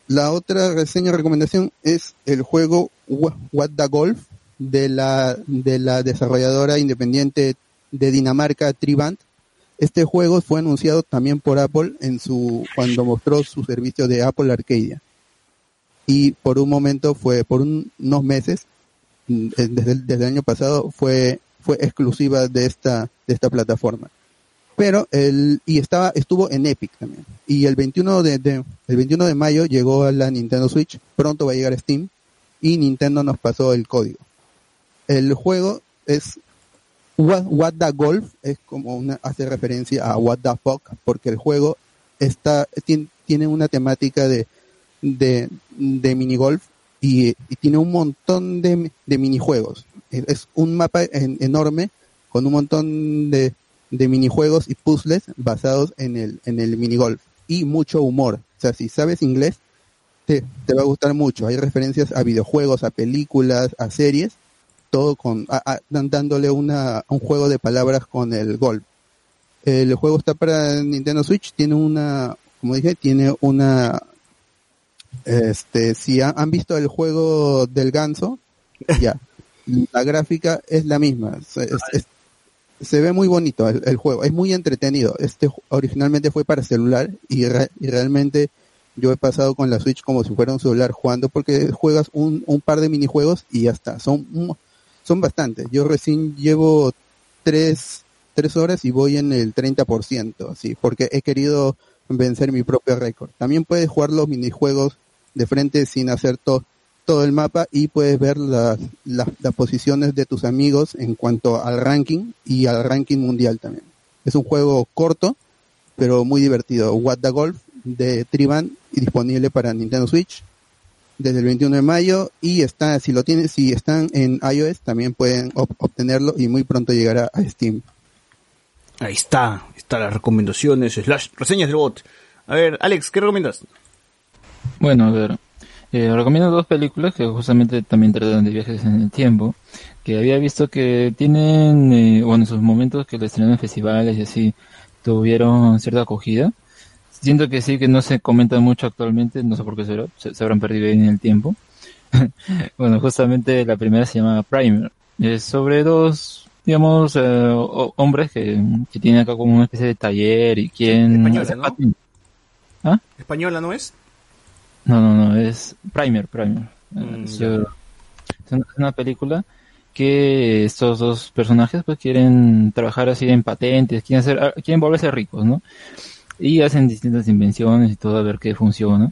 S5: La otra reseña recomendación es el juego Wha- What the Golf de la, de la desarrolladora independiente de Dinamarca Triband. Este juego fue anunciado también por Apple en su, cuando mostró su servicio de Apple Arcadia. Y por un momento fue, por un- unos meses, desde, el- desde el año pasado, fue, fue exclusiva de esta, de esta plataforma. Pero el y estaba estuvo en Epic también. Y el 21 de, el 21 de mayo llegó a la Nintendo Switch. Pronto va a llegar Steam. Y Nintendo nos pasó el código. El juego es What, the Golf es como una hace referencia a What the Fuck porque el juego está tien- tiene una temática de de, de minigolf y, y tiene un montón de, de minijuegos es, un mapa en- enorme con un montón de, de minijuegos y puzzles basados en el, en el minigolf y mucho humor. O sea, si sabes inglés, te, te va a gustar mucho. Hay referencias a videojuegos, a películas, a series, todo con, a- a- dándole una, un juego de palabras con el golf. El juego está para Nintendo Switch, tiene una, como dije, tiene una, este, si ha- han visto el juego del ganso, ya, la gráfica es la misma, se ve muy bonito el, juego, es muy entretenido. Este originalmente fue para celular y, y realmente yo he pasado con la Switch como si fuera un celular jugando porque juegas un, un par de minijuegos y ya está. Son, son bastantes. Yo recién llevo tres, tres horas y voy en el 30%, así, porque he querido vencer mi propio récord. También puedes jugar los minijuegos de frente sin hacer to- todo el mapa y puedes ver las, las, las posiciones de tus amigos en cuanto al ranking y al ranking mundial también. Es un juego corto, pero muy divertido. What the Golf de Triban y disponible para Nintendo Switch desde el 21 de mayo y está, si lo tienen, si están en iOS también pueden ob- obtenerlo y muy pronto llegará a Steam.
S1: Ahí está, están las recomendaciones, slash reseñas del bot. A ver, Alex, ¿qué recomiendas?
S7: Bueno, a ver, eh, recomiendo dos películas que justamente también tratan de viajes en el tiempo, que había visto que tienen, eh, bueno, en sus momentos que lo estrenan en festivales y así, tuvieron cierta acogida. Siento que sí, que no se comenta mucho actualmente, no sé por qué será, se, se habrán perdido en el tiempo. bueno, justamente la primera se llama Primer. Es sobre dos, digamos, eh, ho- hombres que, que tienen acá como una especie de taller y quieren...
S1: Española, ¿no?
S7: ¿Ah?
S1: ¿Española no es?
S7: No, no, no, es Primer, Primer.
S1: Mm,
S7: es, eh, es una, es una película que estos dos personajes pues quieren trabajar así en patentes, quieren hacer, ah, quieren volverse ricos, ¿no? Y hacen distintas invenciones y todo a ver qué funciona.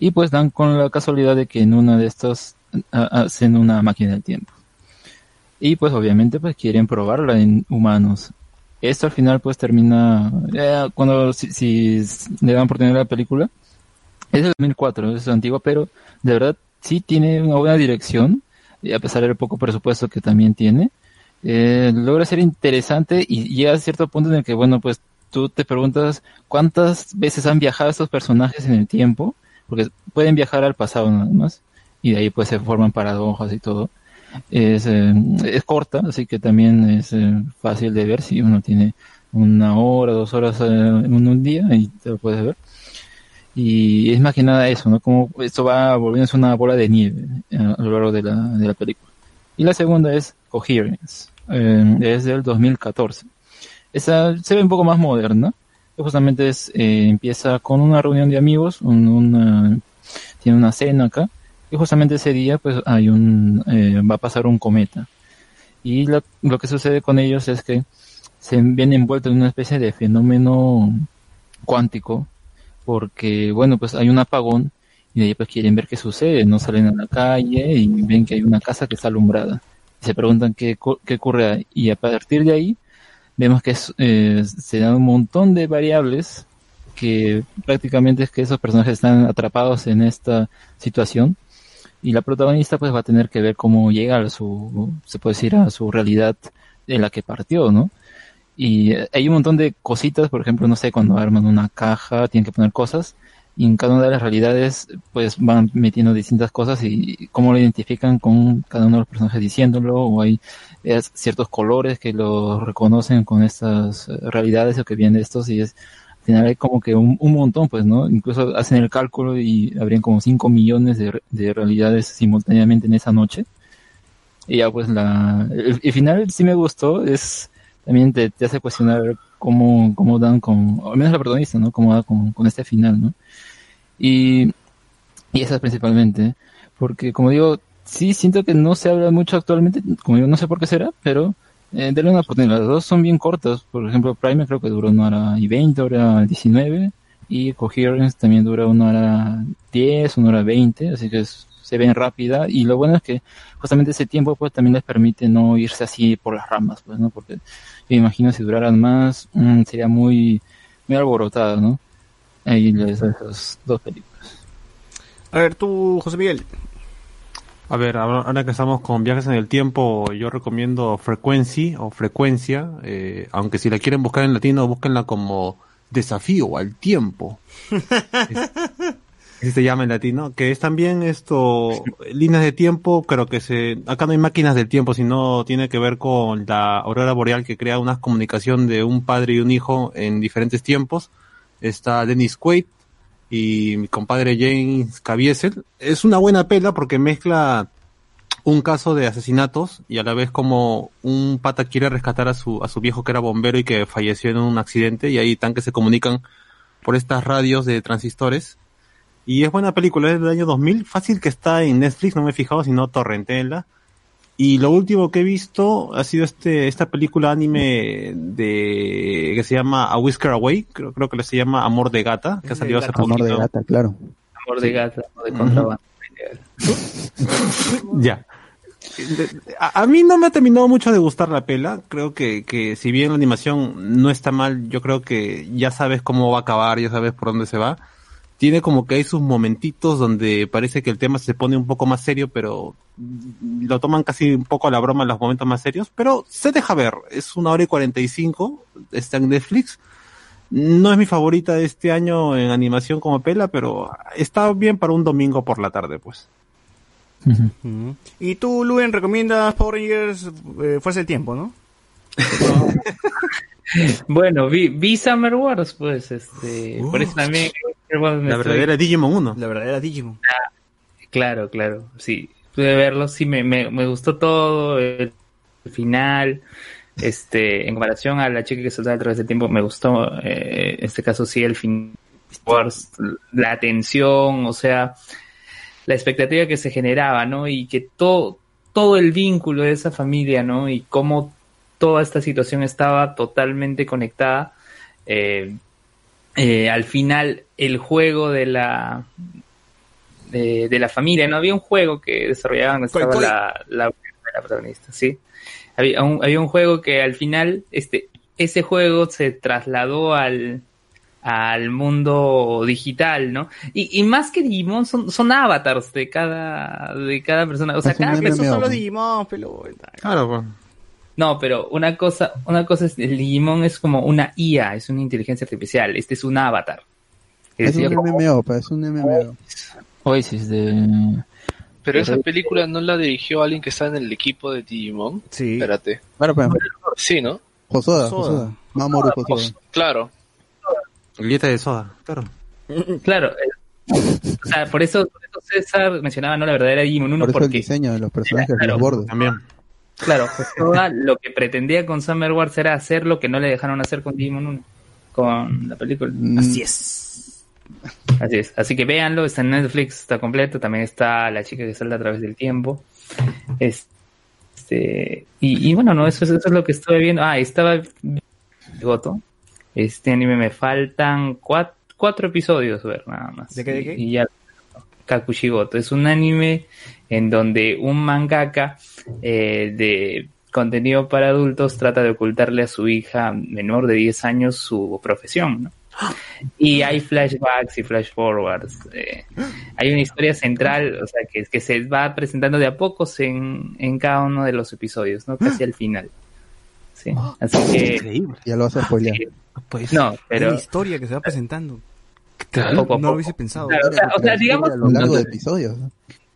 S7: Y pues dan con la casualidad de que en una de estas ah, hacen una máquina del tiempo. Y pues obviamente pues quieren probarla en humanos. Esto al final pues termina, eh, cuando si, le dan oportunidad a la película, es del 2004, es antigua, pero de verdad sí tiene una buena dirección, y a pesar del poco presupuesto que también tiene. Eh, logra ser interesante y llega a cierto punto en el que, bueno, pues tú te preguntas cuántas veces han viajado estos personajes en el tiempo, porque pueden viajar al pasado nada más, y de ahí pues se forman paradojas y todo. Es, eh, es corta, así que también es eh, fácil de ver si uno tiene una hora, dos horas eh, en un día y te lo puedes ver. Y es más que nada eso, ¿no? Como esto va volviéndose una bola de nieve eh, a lo largo de la, de la película. Y la segunda es Coherence, es del 2014. Esa se ve un poco más moderna. Justamente es, eh, empieza con una reunión de amigos, tiene una cena acá, y justamente ese día pues hay un, eh, va a pasar un cometa. Y lo, lo que sucede con ellos es que se ven envueltos en una especie de fenómeno cuántico, porque bueno, pues hay un apagón y de ahí pues quieren ver qué sucede, no salen a la calle y ven que hay una casa que está alumbrada. Se preguntan qué, qué ocurre ahí. Y a partir de ahí vemos que eh, se dan un montón de variables que prácticamente es que esos personajes están atrapados en esta situación y la protagonista pues va a tener que ver cómo llega a su, se puede decir, a su realidad de la que partió, ¿no? Y eh, hay un montón de cositas, por ejemplo, no sé, cuando arman una caja, tienen que poner cosas, y en cada una de las realidades, pues van metiendo distintas cosas y cómo lo identifican con cada uno de los personajes diciéndolo, o hay eh, ciertos colores que lo reconocen con estas eh, realidades o que vienen de estos, y es, hay como que un, un montón, pues, ¿no? Incluso hacen el cálculo y habrían como 5 millones de, de realidades simultáneamente en esa noche. Y ya pues la, el, el final sí me gustó, es, también te, te hace cuestionar cómo, cómo dan con, al menos la protagonista, ¿no? Cómo da con, con este final, ¿no? Y, y esa es principalmente, porque como digo, sí siento que no se habla mucho actualmente, como digo, no sé por qué será, pero eh, denle una oportunidad. Las dos son bien cortas, por ejemplo, Prime creo que duró una hora y 20, hora 19, y Coherence también dura una hora 10, una hora 20, así que se ven rápida, y lo bueno es que justamente ese tiempo pues también les permite no irse así por las ramas, pues, ¿no? Porque me imagino si duraran más, mm, sería muy, muy alborotada, ¿no? Ahí esas dos películas.
S1: A ver, tú, José Miguel.
S2: A ver, ahora que estamos con viajes en el tiempo, yo recomiendo Frequency o Frecuencia, eh, aunque si la quieren buscar en latino, búsquenla como Desafío al Tiempo. Es- Así se llama en latino, que es también esto, líneas de tiempo, creo que se, acá no hay máquinas del tiempo, sino tiene que ver con la aurora boreal que crea una comunicación de un padre y un hijo en diferentes tiempos. Está Dennis Quaid y mi compadre James Caviezel. Es una buena pela porque mezcla un caso de asesinatos y a la vez como un pata quiere rescatar a su, a su viejo que era bombero y que falleció en un accidente y ahí tan que se comunican por estas radios de transistores. Y es buena película, es del año 2000, fácil que está en Netflix, no me he fijado, sino torrentenla. Y lo último que he visto ha sido este, esta película anime de, que se llama A Whisker Away, creo, creo que se llama Amor de Gata, que ha salido hace
S5: Amor de gata, claro.
S3: Amor de gata, amor de contrabando.
S2: Ya. A, a mí no me ha terminado mucho de gustar la pela. Creo que, que si bien la animación no está mal, yo creo que ya sabes cómo va a acabar, ya sabes por dónde se va. Tiene como que hay sus momentitos donde parece que el tema se pone un poco más serio, pero lo toman casi un poco a la broma en los momentos más serios. Pero se deja ver. Es una hora y cuarenta y cinco. Está en Netflix. No es mi favorita de este año en animación como pela, pero está bien para un domingo por la tarde, pues.
S1: Y tú, Luen, recomiendas Power Rangers eh, Fuerza del Tiempo, ¿no?
S3: Bueno, vi, vi Summer Wars, pues, este, por eso también.
S2: La
S3: estoy-
S2: verdadera Digimon 1.
S1: La verdadera Digimon.
S3: Claro, claro, sí. Pude verlo, sí, me, me, me gustó todo, el final, este, en comparación a la chica que saltaba a través del tiempo, me gustó, eh, en este caso sí, el fin, Wars, la tensión, o sea, la expectativa que se generaba, ¿no? Y que todo, todo el vínculo de esa familia, ¿no? Y cómo toda esta situación estaba totalmente conectada. Eh, eh, al final, el juego de la de, de la familia, ¿no? Había un juego que desarrollaban, estaba la, la, la protagonista, ¿sí? Había un, había un juego que al final, este, ese juego se trasladó al, al mundo digital, ¿no? Y, y más que Digimon, son, son avatars de cada, de cada persona. O sea, cada persona
S1: Solo
S5: pues.
S1: Digimon, pero...
S2: Claro, pues.
S3: No, pero una cosa, una cosa es, el Digimon es como una IA, es una inteligencia artificial, este es un avatar.
S5: Es un
S3: decir,
S5: MMO, pues, es un MMO.
S7: Oasis de...
S9: Pero esa película no la dirigió alguien que está en el equipo de Digimon.
S1: Sí.
S9: Espérate.
S5: Bueno, pues,
S9: Sí, ¿no?
S5: Josoda,
S1: Josoda.
S5: Mamoru Josoda.
S9: Pues, claro.
S2: De soda, claro.
S3: Claro, eh, o sea, por eso, por eso César mencionaba no la verdadera Digimon 1
S5: Por eso el
S3: porque,
S5: diseño de los personajes,
S3: Claro.
S5: los bordes.
S2: También.
S3: Claro, Josoda lo que pretendía con Summer Wars era hacer lo que no le dejaron hacer con Digimon 1, con la película.
S5: Mm,
S1: Así es.
S3: Así es. Así que véanlo, está en Netflix, está completo. También está La chica que salta a través del tiempo. Este, y, y bueno, no, eso, es- eso es lo que estuve viendo. Ah, estaba Goto. Este anime me faltan cuatro, cuatro episodios ver nada más.
S1: ¿De qué, de qué?
S3: Y, y ya. Kakushigoto. Es un anime en donde un mangaka eh, de contenido para adultos trata de ocultarle a su hija menor de 10 años su profesión, ¿no? Y hay flashbacks y flash forwards. eh, hay una historia central, o sea, que, que se va presentando de a pocos en, en cada uno de los episodios, ¿no? Casi al final. Sí. Así que,
S2: Increíble.
S5: Ya lo vas a spoilear.
S2: Pues,
S3: no,
S1: Hay
S3: pero
S1: una historia que se va presentando.
S3: poco a
S1: No
S3: poco.
S1: lo hubiese pensado.
S3: Claro, o sea, o sea, digamos,
S5: a lo largo de episodios. ¿no?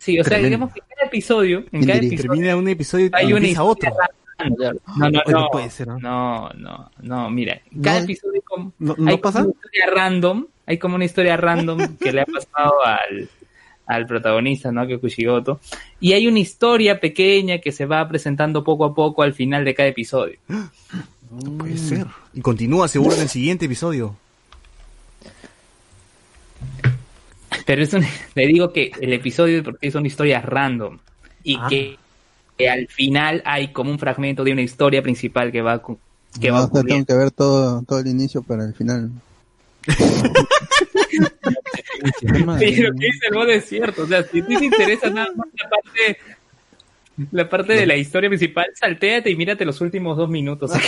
S3: Sí, o sea,
S2: Tremendo.
S3: digamos que cada episodio, en
S5: ¿Quién
S3: cada episodio
S1: Termina un episodio y
S3: hay una
S1: empieza otro.
S3: No, no,
S2: no
S3: no,
S2: puede ser, ¿no?
S3: no, no, no, mira, cada
S5: No,
S3: episodio como-
S2: ¿No, no
S3: hay
S2: pasa?
S3: como una historia random, hay como una historia random que le ha pasado al, al protagonista, ¿no? Que Kushigoto. Y hay una historia pequeña que se va presentando poco a poco al final de cada episodio.
S2: Puede ser.
S1: Y continúa seguro en el siguiente episodio.
S3: Pero es un, le digo que el episodio porque son historias random y
S2: Ah.
S3: que, que al final hay como un fragmento de una historia principal que va que va
S5: No, o sea, tengo que ver todo, todo el inicio para el final.
S3: Sí, lo que dice el modo es cierto. O sea, si a ti te interesa nada más la parte, la parte de la historia principal, saltéate y mírate los últimos dos minutos.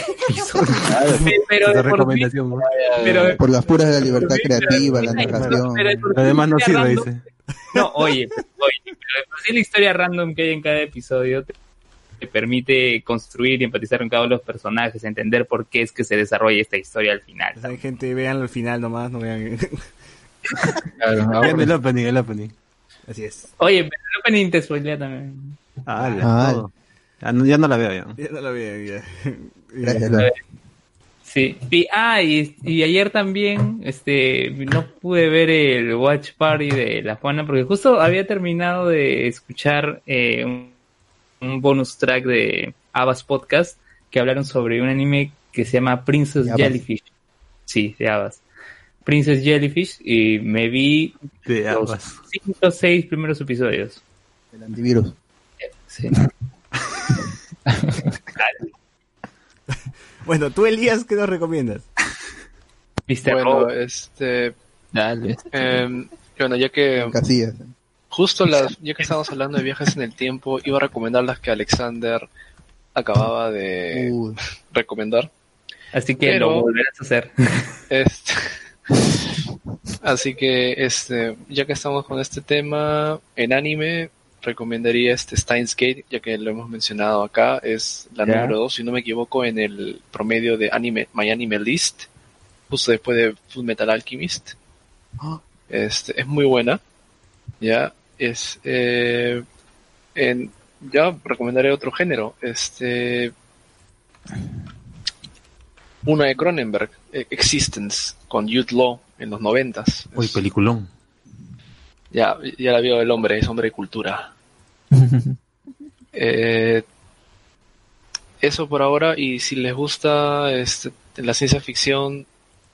S3: Sí, pero por
S2: recomendación. ¿no?
S3: pero-
S5: Por las puras de la libertad creativa, la narración.
S2: Además no sirve,
S3: random-
S2: dice.
S3: No, oye, oye, pero de por sí la historia random que hay en cada episodio te, te permite construir y empatizar con cada uno de los personajes, entender por qué es que se desarrolla esta historia al final.
S1: O sea, hay gente, vean al final nomás, no vean.
S7: Claro,
S2: Vean el opening, el opening.
S1: Así es.
S3: Oye, pero el opening te spoilea también.
S2: Ah,
S5: Ah.
S2: Ya no, ya no la veo ya.
S1: Ya no lo vean, ya.
S5: Gracias,
S1: Ya.
S5: Lalo.
S3: Sí, y, ah, y, y ayer también este no pude ver el Watch Party de La Juana porque justo había terminado de escuchar eh, un, un bonus track de Abbas Podcast que hablaron sobre un anime que se llama Princess. Jellyfish. Sí, de Abbas. Princess Jellyfish y me vi
S2: De
S3: los cinco o seis primeros episodios.
S5: El antivirus.
S3: Sí.
S1: Bueno, tú, Elías, ¿qué nos recomiendas?
S3: Mr.
S9: Bueno,
S3: Robot.
S9: este,
S7: Dale.
S9: em, bueno, ya que
S5: Casillas.
S9: justo las, ya que estamos hablando de viajes en el tiempo, iba a recomendar las que Alexander acababa de
S5: Uh,
S9: recomendar.
S3: Así que
S9: Pero-
S3: lo volverás a hacer.
S9: Este, así que, este, ya que estamos con este tema, en anime, recomendaría este Steins Gate, ya que lo hemos mencionado acá, es la número 2, si no me equivoco, en el promedio de anime, My Anime List, justo después de Full Metal Alchemist. Este, es muy buena, ya, es, eh, en, ya recomendaré otro género, este, una de Cronenberg, eh, Existence, con Youth Law en los noventas.
S2: Uy, peliculón.
S9: Ya, ya la vio el hombre, es hombre de cultura. Eh, eso por ahora, y si les gusta este, la ciencia ficción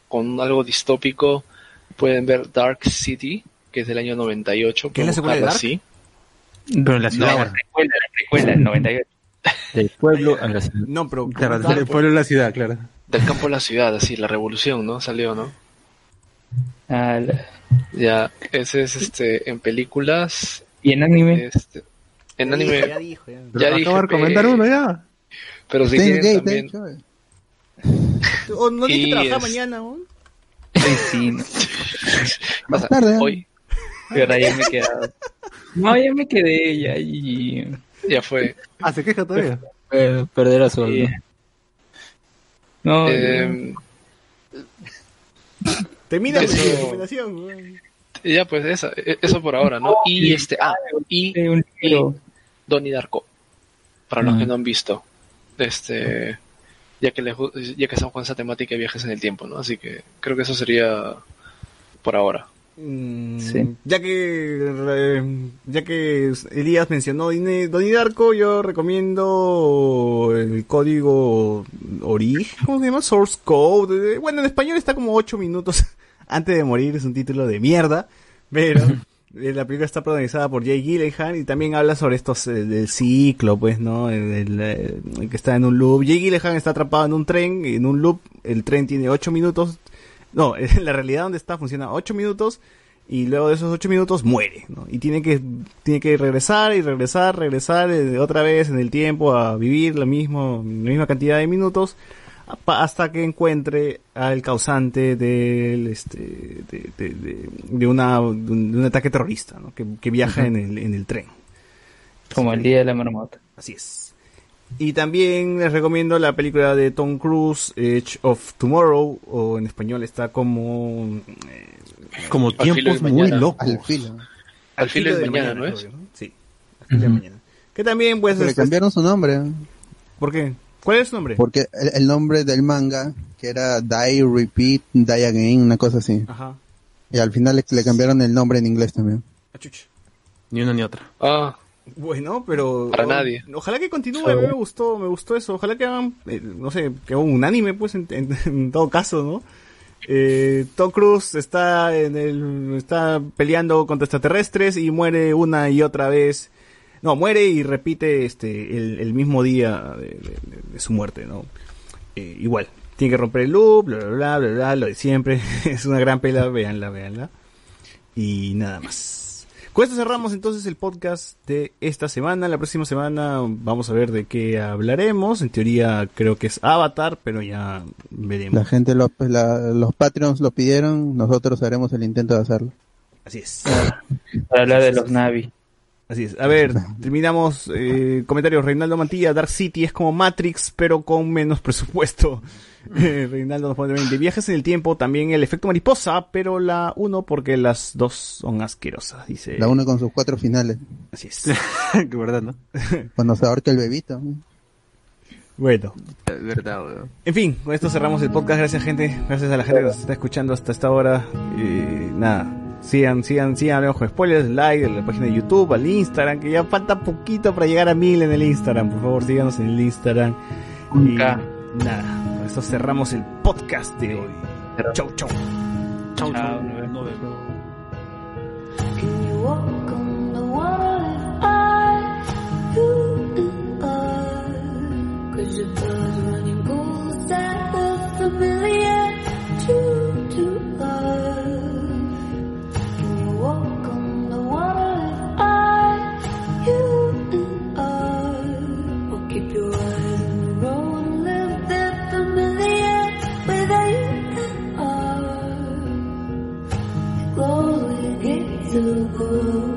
S9: con algo distópico, pueden ver Dark City, que es del año 98.
S1: ¿Qué es la secuela de Dark?
S9: así.
S2: Pero en la
S3: No,
S2: ciudad.
S3: la precuela, la precuela, el 98.
S7: Del pueblo a la ciudad.
S1: No, pero
S2: Claro, del pueblo de la ciudad, claro.
S9: Del campo a la ciudad, así, la revolución, ¿no? Salió, ¿no?
S3: Ah, la-
S9: Ya, ese es este, en películas,
S3: Y en anime,
S9: este, en
S1: Ya
S9: anime,
S1: dijo, ya dijo, ya.
S9: Ya
S2: Acabo de recomendar uno ya.
S9: pero si quieren
S5: Gate,
S9: también,
S5: chévere.
S1: Oh, no tienes que
S9: Y
S1: trabajar
S9: es-
S1: mañana, ¿no?
S3: ay, sí, no.
S9: pasa,
S5: tarde, ¿eh?
S9: hoy,
S3: pero ya me he quedado. No, ya me quedé, ya, y...
S9: ya fue.
S2: Ah, se queja todavía.
S7: Eh, Perderá su
S3: Sí. No,
S9: Eh,
S1: Termina
S9: Eso-
S1: tu recomendación.
S9: ya pues esa, e- eso por ahora, ¿no? Y este, ah, y
S3: eh, un libro.
S9: Donnie Darko, para los que no han visto, este, ya que les, ya que estamos con esa temática de viajes en el tiempo, ¿no? Así que creo que eso sería por ahora.
S1: Mm,
S3: Sí.
S1: Ya que ya que Elías mencionó Dine- Donnie Darko, yo recomiendo el código origen, ¿cómo se llama? Source Code. Eh, Bueno, en español está como 8 minutos antes de morir, es un título de mierda, pero la película está protagonizada por Jay Gyllenhaal y también habla sobre estos eh, del ciclo, pues, ¿no? Eh, el que está en un loop. Jay Gyllenhaal está atrapado en un tren, en un loop, el tren tiene 8 minutos, no, la realidad donde está funciona 8 minutos y luego de esos 8 minutos muere, ¿no? Y tiene que, tiene que regresar y regresar, regresar eh, otra vez en el tiempo a vivir lo mismo, la misma cantidad de minutos hasta que encuentre al causante del este de, de, de- de una de un, de un ataque terrorista ¿no? que, que viaja en, el, en el tren
S3: Como el día de la marmota.
S1: así es y también les recomiendo la película de Tom Cruise Edge of Tomorrow o en español está como eh,
S2: Como tiempos muy
S9: mañana.
S2: locos.
S5: Al filo.
S9: Al filo de mañana, ¿no es?
S1: Sí, al filo de mañana. Que también, pues,
S5: Pero le
S1: este,
S5: cambiaron su nombre.
S1: ¿por qué? ¿Cuál es su nombre?
S5: Porque el, el nombre del manga, que era Die, Repeat, Die Again, una cosa así.
S1: Ajá.
S5: Y al final le, le cambiaron el nombre en inglés también.
S1: Ah, chucha.
S2: Ni una ni otra.
S9: Ah,
S1: Bueno, pero
S9: Para
S1: o-
S9: nadie.
S1: Ojalá que continúe, a mí me gustó, me gustó eso. Ojalá que hagan, eh, no sé, que hagan un anime, pues, en, en- en todo caso, ¿no? Eh, Tom Cruise está en el, está peleando contra extraterrestres y muere una y otra vez. No, muere y repite este el, el mismo día de, de- de su muerte, ¿no? Eh, igual, tiene que romper el loop, bla, bla, bla, bla, bla, lo de siempre. es una gran pelea, véanla, véanla. Y nada más. Con esto cerramos entonces el podcast de esta semana. La próxima semana vamos a ver de qué hablaremos. En teoría creo que es Avatar, pero ya veremos.
S5: La gente, lo- la- los Patreons lo pidieron, nosotros haremos el intento de hacerlo.
S1: Así es.
S3: Para hablar de los Navi.
S1: Así es. A ver, terminamos. Eh, comentarios. Reinaldo Mantilla, Dark City es como Matrix, pero con menos presupuesto. Eh, Reinaldo nos pone de viajes en el tiempo, también el efecto mariposa, pero la uno porque las dos son asquerosas, dice.
S5: La uno con sus cuatro finales.
S1: Así es.
S2: que verdad, ¿no?
S5: Cuando se ahorca el bebito.
S1: Bueno.
S2: Es verdad, weón.
S1: En fin, con esto cerramos el podcast. Gracias, gente. Gracias a la gente que nos está escuchando hasta esta hora. Y nada, sigan, sigan, sigan con Spoilers, like, en la página de YouTube, al Instagram, que ya falta poquito para llegar a mil en el Instagram. Por favor, síganos en el Instagram. Y nada, con esto cerramos el podcast de hoy. Chau, chau.
S2: Chau,
S3: Chao,
S2: chau.
S3: nos vemos.
S6: The are? Cause your blood running cold that familiar to, Took a